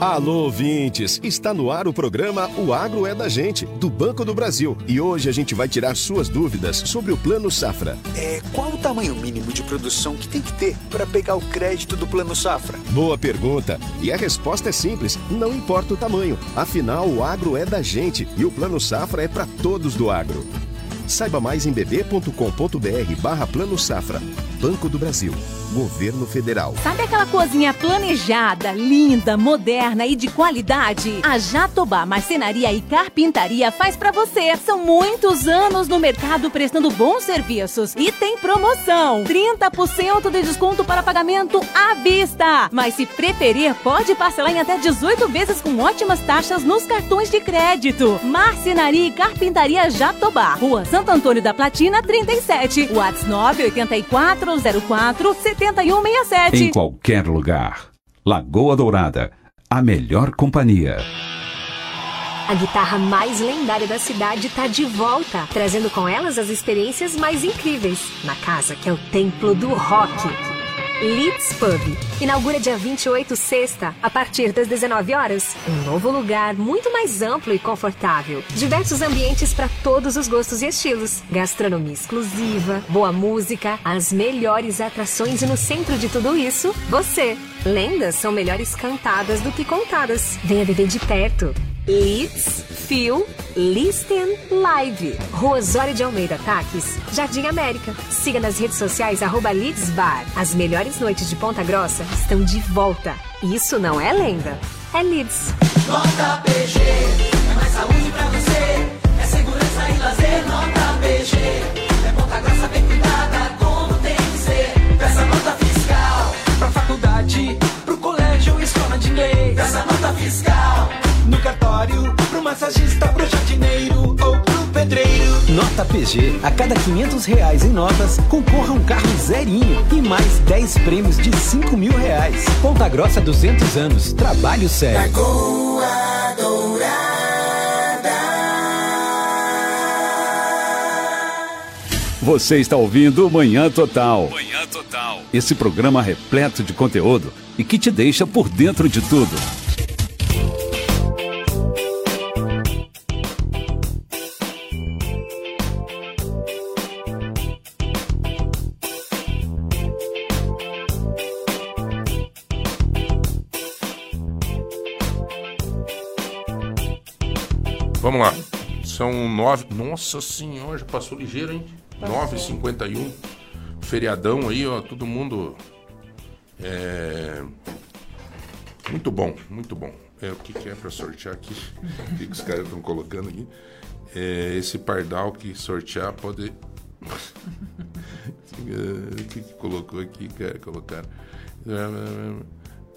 [SPEAKER 26] Alô, ouvintes! Está no ar o programa O Agro é da Gente, do Banco do Brasil. E hoje a gente vai tirar suas dúvidas sobre o Plano Safra.
[SPEAKER 27] É, qual o tamanho mínimo de produção que tem que ter para pegar o crédito do Plano Safra?
[SPEAKER 26] Boa pergunta. E a resposta é simples: não importa o tamanho. Afinal, o agro é da gente e o Plano Safra é para todos do agro. Saiba mais em bb.com.br barra Plano Safra. Banco do Brasil. Governo Federal.
[SPEAKER 28] Sabe aquela cozinha planejada, linda, moderna e de qualidade? A Jatobá Marcenaria e Carpintaria faz pra você. São muitos anos no mercado prestando bons serviços e tem promoção: 30% de desconto para pagamento à vista. Mas se preferir, pode parcelar em até 18 vezes com ótimas taxas nos cartões de crédito. Marcenaria e Carpintaria Jatobá, Rua Santo Antônio da Platina, 37. WhatsApp 98404 7167.
[SPEAKER 1] Em qualquer lugar. Lagoa Dourada, a melhor companhia.
[SPEAKER 29] A guitarra mais lendária da cidade está de volta, trazendo com elas as experiências mais incríveis na casa que é o templo do rock. Leeds Pub. Inaugura dia 28, sexta, a partir das 19 horas. Um novo lugar muito mais amplo e confortável. Diversos ambientes para todos os gostos e estilos. Gastronomia exclusiva, boa música, as melhores atrações e no centro de tudo isso, você. Lendas são melhores cantadas do que contadas. Venha viver de perto. Leeds, Feel, Listen Live. Rua Osório de Almeida, Taques, Jardim América. Siga nas redes sociais arroba. As melhores noites de Ponta Grossa estão de volta. Isso não é lenda, é Leeds.
[SPEAKER 8] Nota PG, é mais saúde pra você. É segurança e lazer, nota PG. É ponta grossa bem cuidada, como tem que ser. Peça nota fiscal. Pra faculdade, pro colégio, escola de inglês. Peça nota fiscal. No cartório, pro massagista, pro jardineiro ou pro pedreiro.
[SPEAKER 5] Nota PG. A cada 500 reais em notas, concorra um carro zerinho e mais 10 prêmios de 5 mil reais. Ponta Grossa 200 anos. Trabalho sério.
[SPEAKER 8] Lagoa Dourada.
[SPEAKER 1] Você está ouvindo o Manhã Total. Manhã Total. Esse programa repleto de conteúdo e que te deixa por dentro de tudo.
[SPEAKER 2] São nove. Nossa senhora, já passou ligeiro, hein?
[SPEAKER 3] Passou.
[SPEAKER 2] 9h51. Feriadão aí, ó. Todo mundo. É... Muito bom, muito bom. É, o que, que é pra sortear aqui? O que, que os caras estão colocando aqui? É, esse pardal que sortear pode. o que, que colocou aqui, cara? Colocaram.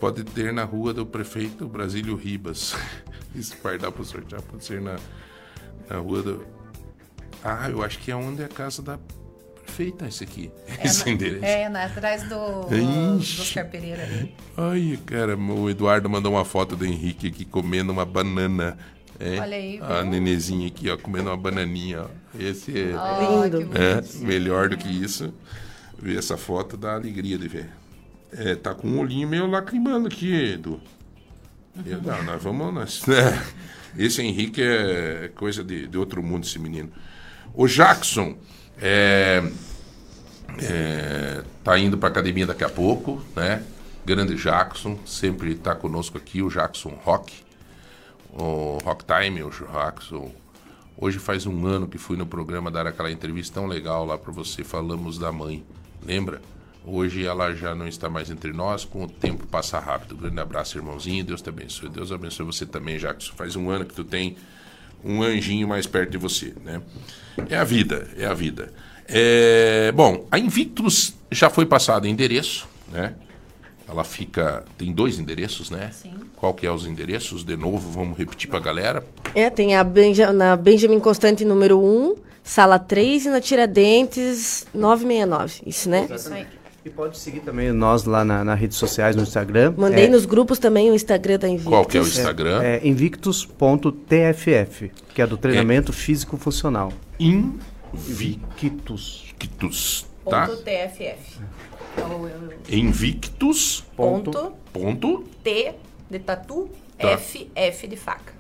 [SPEAKER 2] Pode ter na rua do prefeito Brasílio Ribas. Esse pardal para sortear pode ser na, na rua do. Ah, eu acho que é onde é a casa da prefeita, esse aqui.
[SPEAKER 17] É,
[SPEAKER 2] esse
[SPEAKER 17] na-
[SPEAKER 2] endereço.
[SPEAKER 17] é, na- atrás do,
[SPEAKER 2] Ixi.
[SPEAKER 17] do Oscar Pereira ali.
[SPEAKER 2] Ai, cara, o Eduardo mandou uma foto do Henrique aqui comendo uma banana. É,
[SPEAKER 17] Olha aí,
[SPEAKER 2] A
[SPEAKER 17] viu?
[SPEAKER 2] nenezinha aqui, ó, comendo uma bananinha, ó. Esse é,
[SPEAKER 17] Oh, Lindo.
[SPEAKER 2] é melhor do que isso. Ver essa foto dá alegria de ver. É, tá com um olhinho meio lacrimando aqui, Edu. Eu, não, nós vamos. Nós, né? Esse Henrique é coisa de, de outro mundo, esse menino. O Jackson é, é, tá indo para academia daqui a pouco, né? Grande Jackson, sempre está conosco aqui, o Jackson Rock, o Rock Time, o Jackson. Hoje faz um ano que fui no programa dar aquela entrevista tão legal lá para você, falamos da mãe, lembra? Hoje ela já não está mais entre nós, com o tempo passa rápido. Grande abraço, irmãozinho, Deus te abençoe. Deus abençoe você também, Jackson. Faz um ano que tu tem um anjinho mais perto de você, né? É a vida, é a vida. É, bom, a Invictus já foi passada endereço, né? Ela fica. Tem dois endereços, né? Sim. Qual que é os endereços? De novo, vamos repetir pra galera.
[SPEAKER 3] É, tem a Benja, na Benjamin Constante número 1, sala 3 e na Tiradentes 969. Isso, né?
[SPEAKER 17] Isso aí.
[SPEAKER 18] E pode seguir também nós lá na, nas redes sociais, no Instagram.
[SPEAKER 3] Mandei
[SPEAKER 18] É-
[SPEAKER 3] nos grupos também o Instagram da Invictus.
[SPEAKER 2] Qual que é o Instagram?
[SPEAKER 18] É, é invictus.tff, que é do treinamento físico funcional.
[SPEAKER 2] Invictus. Invictus, tá?
[SPEAKER 17] Ponto TFF. Então, eu-
[SPEAKER 2] Invictus.
[SPEAKER 17] Ponto.
[SPEAKER 2] Ponto.
[SPEAKER 17] T de tatu,
[SPEAKER 2] Tá.
[SPEAKER 17] F, F de faca.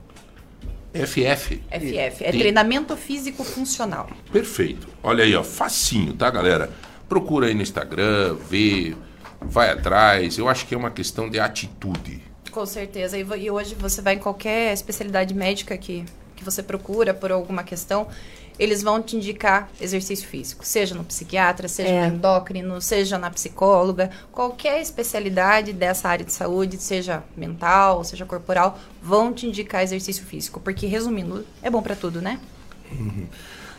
[SPEAKER 2] FF.
[SPEAKER 17] FF. É treinamento físico funcional.
[SPEAKER 2] Perfeito. Olha aí, ó, facinho, tá, galera? Procura aí no Instagram, vê, vai atrás. Eu acho que é uma questão de atitude.
[SPEAKER 17] Com certeza. E, e hoje você vai em qualquer especialidade médica que que você procura por alguma questão, eles vão te indicar exercício físico, seja no psiquiatra, seja
[SPEAKER 3] É.
[SPEAKER 17] no endócrino, seja na psicóloga, qualquer especialidade dessa área de saúde, seja mental, seja corporal, vão te indicar exercício físico, porque resumindo, é bom pra tudo, né?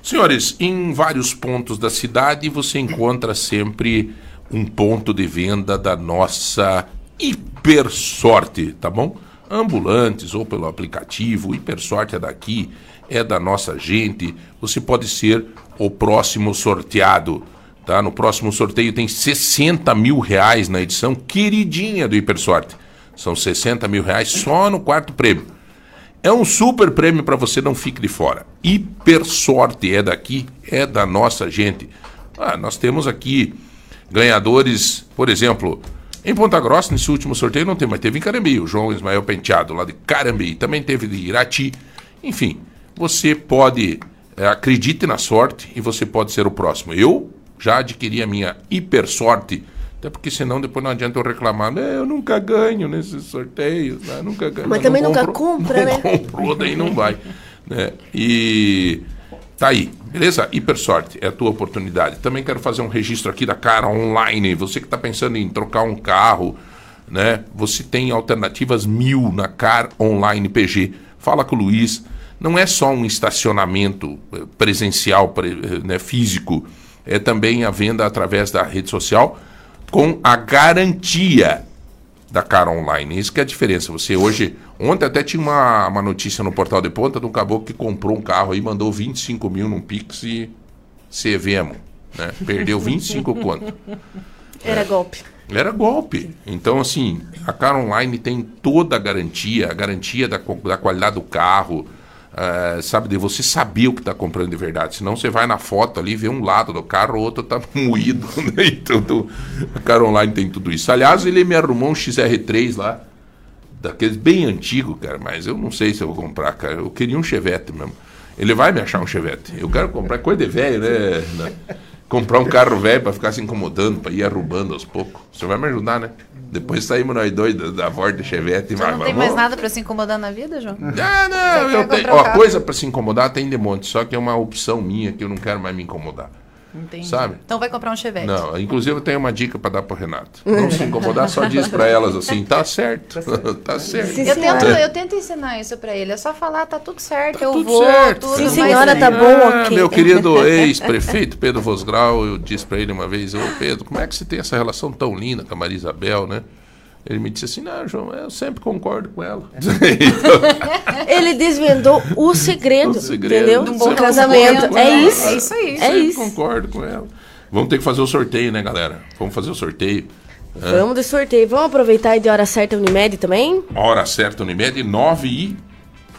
[SPEAKER 2] Senhores, em vários pontos da cidade você encontra sempre um ponto de venda da nossa Hiper Sorte, tá bom? Ambulantes ou pelo aplicativo, Hiper Sorte é daqui, é da nossa gente. Você pode ser o próximo sorteado, tá? No próximo sorteio tem 60 mil reais na edição queridinha do Hiper Sorte. São 60 mil reais só no quarto prêmio. É um super prêmio para você, não fique de fora. Hiper sorte é daqui, é da nossa gente. Ah, nós temos aqui ganhadores, por exemplo, em Ponta Grossa, nesse último sorteio não tem, mas teve em Carambi, o João Ismael Penteado, lá de Carambi. Também teve de Irati. Enfim, você pode, eh, acredite na sorte e você pode ser o próximo. Eu já adquiri a minha hiper sorte, até porque senão depois não adianta eu reclamar, né? Eu nunca ganho nesses sorteios, né? nunca ganho.
[SPEAKER 3] Mas
[SPEAKER 2] não
[SPEAKER 3] também nunca compra,
[SPEAKER 2] não
[SPEAKER 3] né?
[SPEAKER 2] comprou, daí não vai. Né? E tá aí, beleza? Hiper sorte, é a tua oportunidade. Também quero fazer um registro aqui da Cara Online. Você que está pensando em trocar um carro, né? Você tem alternativas mil na Car Online PG. Fala com o Luiz. Não é só um estacionamento eh, presencial, pre- eh, né, físico. É também a venda através da rede social com a garantia da cara online. Isso que é a diferença. Você hoje. Ontem até tinha uma, uma notícia no portal de ponta de um caboclo que comprou um carro aí, mandou 25 mil num Pix e sevemo. Né? Perdeu 25 conto.
[SPEAKER 3] Era golpe.
[SPEAKER 2] Era golpe. Então, assim, a Car Online tem toda a garantia, a garantia da, da qualidade do carro, eh, sabe, de você saber o que está comprando de verdade. Senão você vai na foto ali, vê um lado do carro, o outro tá moído. Né? Então, a Car Online tem tudo isso. Aliás, ele me arrumou um XR3 lá, daqueles bem antigo, cara, mas eu não sei se eu vou comprar, cara. Eu queria um Chevette mesmo. Ele vai me achar um Chevette. Eu quero comprar coisa de velho, né? Comprar um carro velho para ficar se incomodando, para ir arrumando aos poucos. Você vai me ajudar, né? Depois saímos nós dois da, da Ford Chevette e vai,
[SPEAKER 17] não tem mais nada pra se incomodar na vida, João?
[SPEAKER 2] Ah, não,
[SPEAKER 17] Você
[SPEAKER 2] eu tenho. Ó, coisa para se incomodar tem de monte, só que é uma opção minha que eu não quero mais me incomodar.
[SPEAKER 17] Entendi.
[SPEAKER 2] Sabe?
[SPEAKER 17] Então vai comprar um Chevette.
[SPEAKER 2] Não, inclusive eu tenho uma dica para dar pro Renato. Não se incomodar, só diz para elas assim, tá certo. tá certo.
[SPEAKER 17] Eu tento, eu tento ensinar isso pra ele. É só falar, tá tudo certo, eu
[SPEAKER 2] tudo
[SPEAKER 17] vou,
[SPEAKER 2] certo.
[SPEAKER 17] tudo.
[SPEAKER 2] Sim,
[SPEAKER 17] mas-
[SPEAKER 3] senhora, tá bom,
[SPEAKER 2] Ah,
[SPEAKER 3] ok.
[SPEAKER 2] Meu querido ex-prefeito Pedro Vosgrau, eu disse para ele uma vez, ô Pedro, como é que você tem essa relação tão linda com a Maria Isabel, né? Ele me disse assim, não, João, eu sempre concordo com ela.
[SPEAKER 3] Ele desvendou o segredo,
[SPEAKER 2] O segredo.
[SPEAKER 3] entendeu?
[SPEAKER 2] De um
[SPEAKER 3] Do
[SPEAKER 2] bom
[SPEAKER 3] casamento.
[SPEAKER 2] casamento.
[SPEAKER 3] É isso.
[SPEAKER 17] É isso aí.
[SPEAKER 3] É
[SPEAKER 2] Sempre
[SPEAKER 3] isso.
[SPEAKER 2] concordo com ela. Vamos ter que fazer o sorteio, né, galera? Vamos fazer o sorteio. É.
[SPEAKER 3] Vamos de sorteio. Vamos aproveitar e de hora certa Unimed também?
[SPEAKER 2] Hora certa, Unimed, 9 e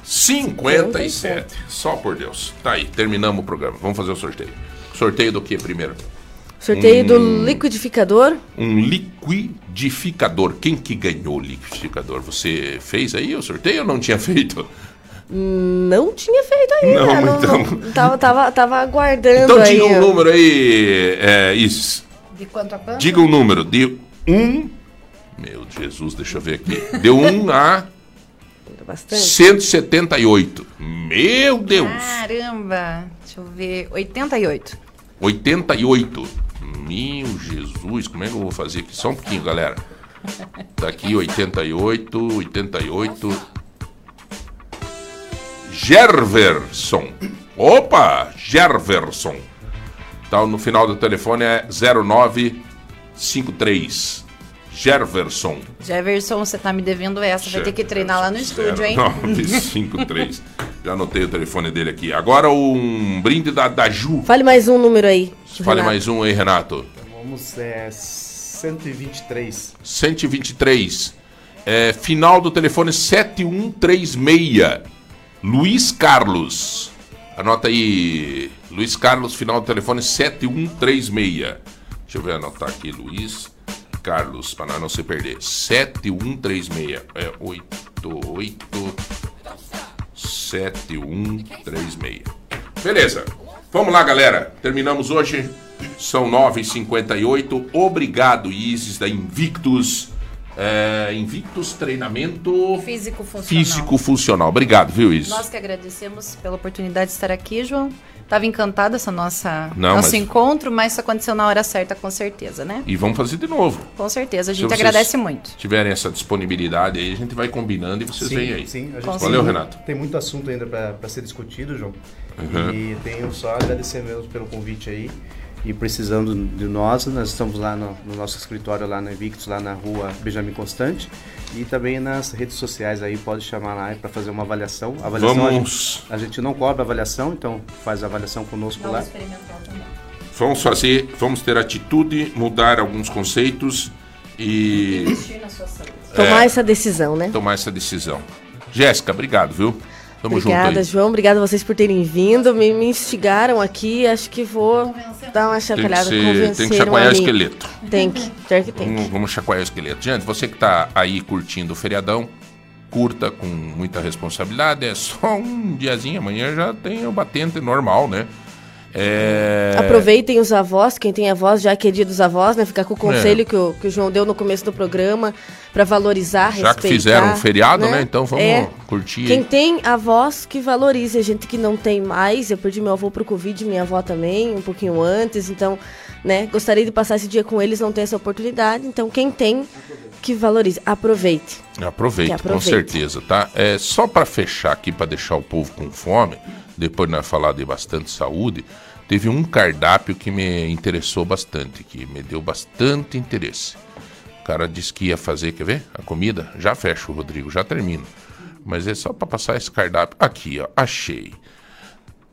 [SPEAKER 2] 57. Só por Deus. Tá aí, terminamos o programa. Vamos fazer o sorteio. Sorteio do que primeiro?
[SPEAKER 3] Sorteio
[SPEAKER 2] Hum.
[SPEAKER 3] do liquidificador.
[SPEAKER 2] Um liquidificador. Quem que ganhou o liquidificador? Você fez aí o sorteio ou não tinha feito?
[SPEAKER 3] Não tinha feito ainda.
[SPEAKER 2] Não, então.
[SPEAKER 3] tava, tava, tava aguardando
[SPEAKER 2] Então
[SPEAKER 3] aí.
[SPEAKER 2] diga um
[SPEAKER 3] ó.
[SPEAKER 2] número aí, é, Isis.
[SPEAKER 17] De quanto a quanto?
[SPEAKER 2] Diga um número. De 1. Meu Jesus, deixa eu ver aqui. De 1 a
[SPEAKER 3] Bastante.
[SPEAKER 2] 178. Meu Deus!
[SPEAKER 17] Caramba. Deixa eu ver. 88.
[SPEAKER 2] 88. Meu Jesus, como é que eu vou fazer aqui? Só um pouquinho, galera. Tá aqui 88, 88. Gerverson. Opa, Gerverson. Tá, no final do telefone é 0953. Gerverson.
[SPEAKER 17] Jefferson, você tá me devendo essa. Vai ter que treinar lá no estúdio, hein?
[SPEAKER 2] 0953. Já anotei o telefone dele aqui. Agora um brinde da, da Ju.
[SPEAKER 3] Fale mais um número aí.
[SPEAKER 2] Fale
[SPEAKER 3] Renato.
[SPEAKER 2] mais um aí, Renato.
[SPEAKER 18] Vamos, é, 123.
[SPEAKER 2] 123. É, final do telefone 7136. Luiz Carlos. Anota aí. Luiz Carlos, final do telefone 7136. Deixa eu ver, anotar aqui. Luiz Carlos, para não se perder. 7136. É 88 7136. Beleza. Vamos lá, galera. Terminamos hoje. São 9h58. Obrigado, Isis da Invictus. É, Invictus Treinamento
[SPEAKER 17] Físico funcional.
[SPEAKER 2] Físico Funcional. Obrigado, viu, Isis?
[SPEAKER 17] Nós que agradecemos pela oportunidade de estar aqui, João. Tava encantada essa nossa
[SPEAKER 2] Não,
[SPEAKER 17] nosso
[SPEAKER 2] mas-
[SPEAKER 17] encontro, mas isso aconteceu na hora certa, com certeza, né?
[SPEAKER 2] E vamos fazer de novo.
[SPEAKER 17] Com certeza, a
[SPEAKER 2] Se
[SPEAKER 17] gente
[SPEAKER 2] vocês
[SPEAKER 17] agradece muito.
[SPEAKER 2] tiverem essa disponibilidade aí, a gente vai combinando e vocês vêm aí.
[SPEAKER 18] Sim, a gente
[SPEAKER 2] Valeu,
[SPEAKER 18] tem,
[SPEAKER 2] Renato.
[SPEAKER 18] Tem muito assunto ainda para ser discutido, João.
[SPEAKER 2] Uhum.
[SPEAKER 18] E tenho só a agradecer mesmo pelo convite aí. E precisando de nós, nós estamos lá no, no nosso escritório lá na Invictus, lá na rua Benjamin Constante. E também nas redes sociais aí, pode chamar lá para fazer uma avaliação. avaliação a
[SPEAKER 2] Vamos-
[SPEAKER 18] gente, a gente não cobra avaliação, então faz a avaliação conosco lá.
[SPEAKER 2] Vamos fazer, vamos ter atitude, mudar alguns conceitos e
[SPEAKER 3] Tomar
[SPEAKER 2] É,
[SPEAKER 3] essa decisão, né?
[SPEAKER 2] tomar essa decisão. Jéssica, obrigado, viu? Tamo
[SPEAKER 3] Obrigada,
[SPEAKER 2] junto aí.
[SPEAKER 3] João. Obrigada a vocês por terem vindo. Me, me instigaram aqui. Acho que vou dar uma
[SPEAKER 2] Tem que,
[SPEAKER 3] chacoalhada,
[SPEAKER 2] ser,
[SPEAKER 3] convencer
[SPEAKER 2] tem que
[SPEAKER 3] um
[SPEAKER 2] chacoalhar o
[SPEAKER 3] amigo.
[SPEAKER 2] esqueleto.
[SPEAKER 3] Tem que, tem que, tem que.
[SPEAKER 2] Vamos, vamos chacoalhar o esqueleto. Gente, você que tá aí curtindo o feriadão, curta com muita responsabilidade. É só um diazinho, amanhã já tem o batente normal, né? É...
[SPEAKER 3] Aproveitem os avós, quem tem avós, já que é dia dos avós, né? Ficar com o conselho
[SPEAKER 2] É.
[SPEAKER 3] que, o, que o João deu no começo do programa, para valorizar,
[SPEAKER 2] Já que
[SPEAKER 3] respeitar,
[SPEAKER 2] fizeram um feriado, né? Então vamos
[SPEAKER 3] É.
[SPEAKER 2] curtir.
[SPEAKER 3] Quem
[SPEAKER 2] aí.
[SPEAKER 3] tem avós, que valorize. A gente que não tem mais, eu perdi meu avô pro Covid, minha avó também, um pouquinho antes, então, né? Gostaria de passar esse dia com eles, não tem essa oportunidade. Então, quem tem, que valorize. Aproveite.
[SPEAKER 2] Aproveite,
[SPEAKER 3] Que
[SPEAKER 2] com
[SPEAKER 3] aproveite.
[SPEAKER 2] certeza, tá? É só para fechar aqui, para deixar o povo com fome, depois nós falar de bastante saúde, teve um cardápio que me interessou bastante, que me deu bastante interesse. O cara disse que ia fazer, quer ver? A comida? Já fecha, Rodrigo, já termino. Mas é só para passar esse cardápio. Aqui, ó, achei.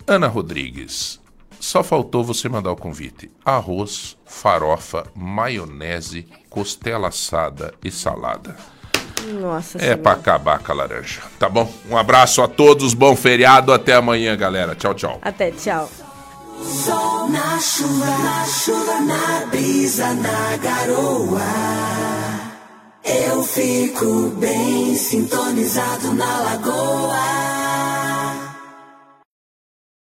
[SPEAKER 2] Ana Rodrigues, só faltou você mandar o convite. Arroz, farofa, maionese, costela assada e salada.
[SPEAKER 3] Nossa
[SPEAKER 2] É pra acabar com a laranja. Tá bom? Um abraço a todos, bom feriado, até amanhã, galera. Tchau, tchau.
[SPEAKER 3] Até, tchau.
[SPEAKER 8] Sol na chuva, na chuva, na brisa, na garoa. Eu fico bem sintonizado na lagoa.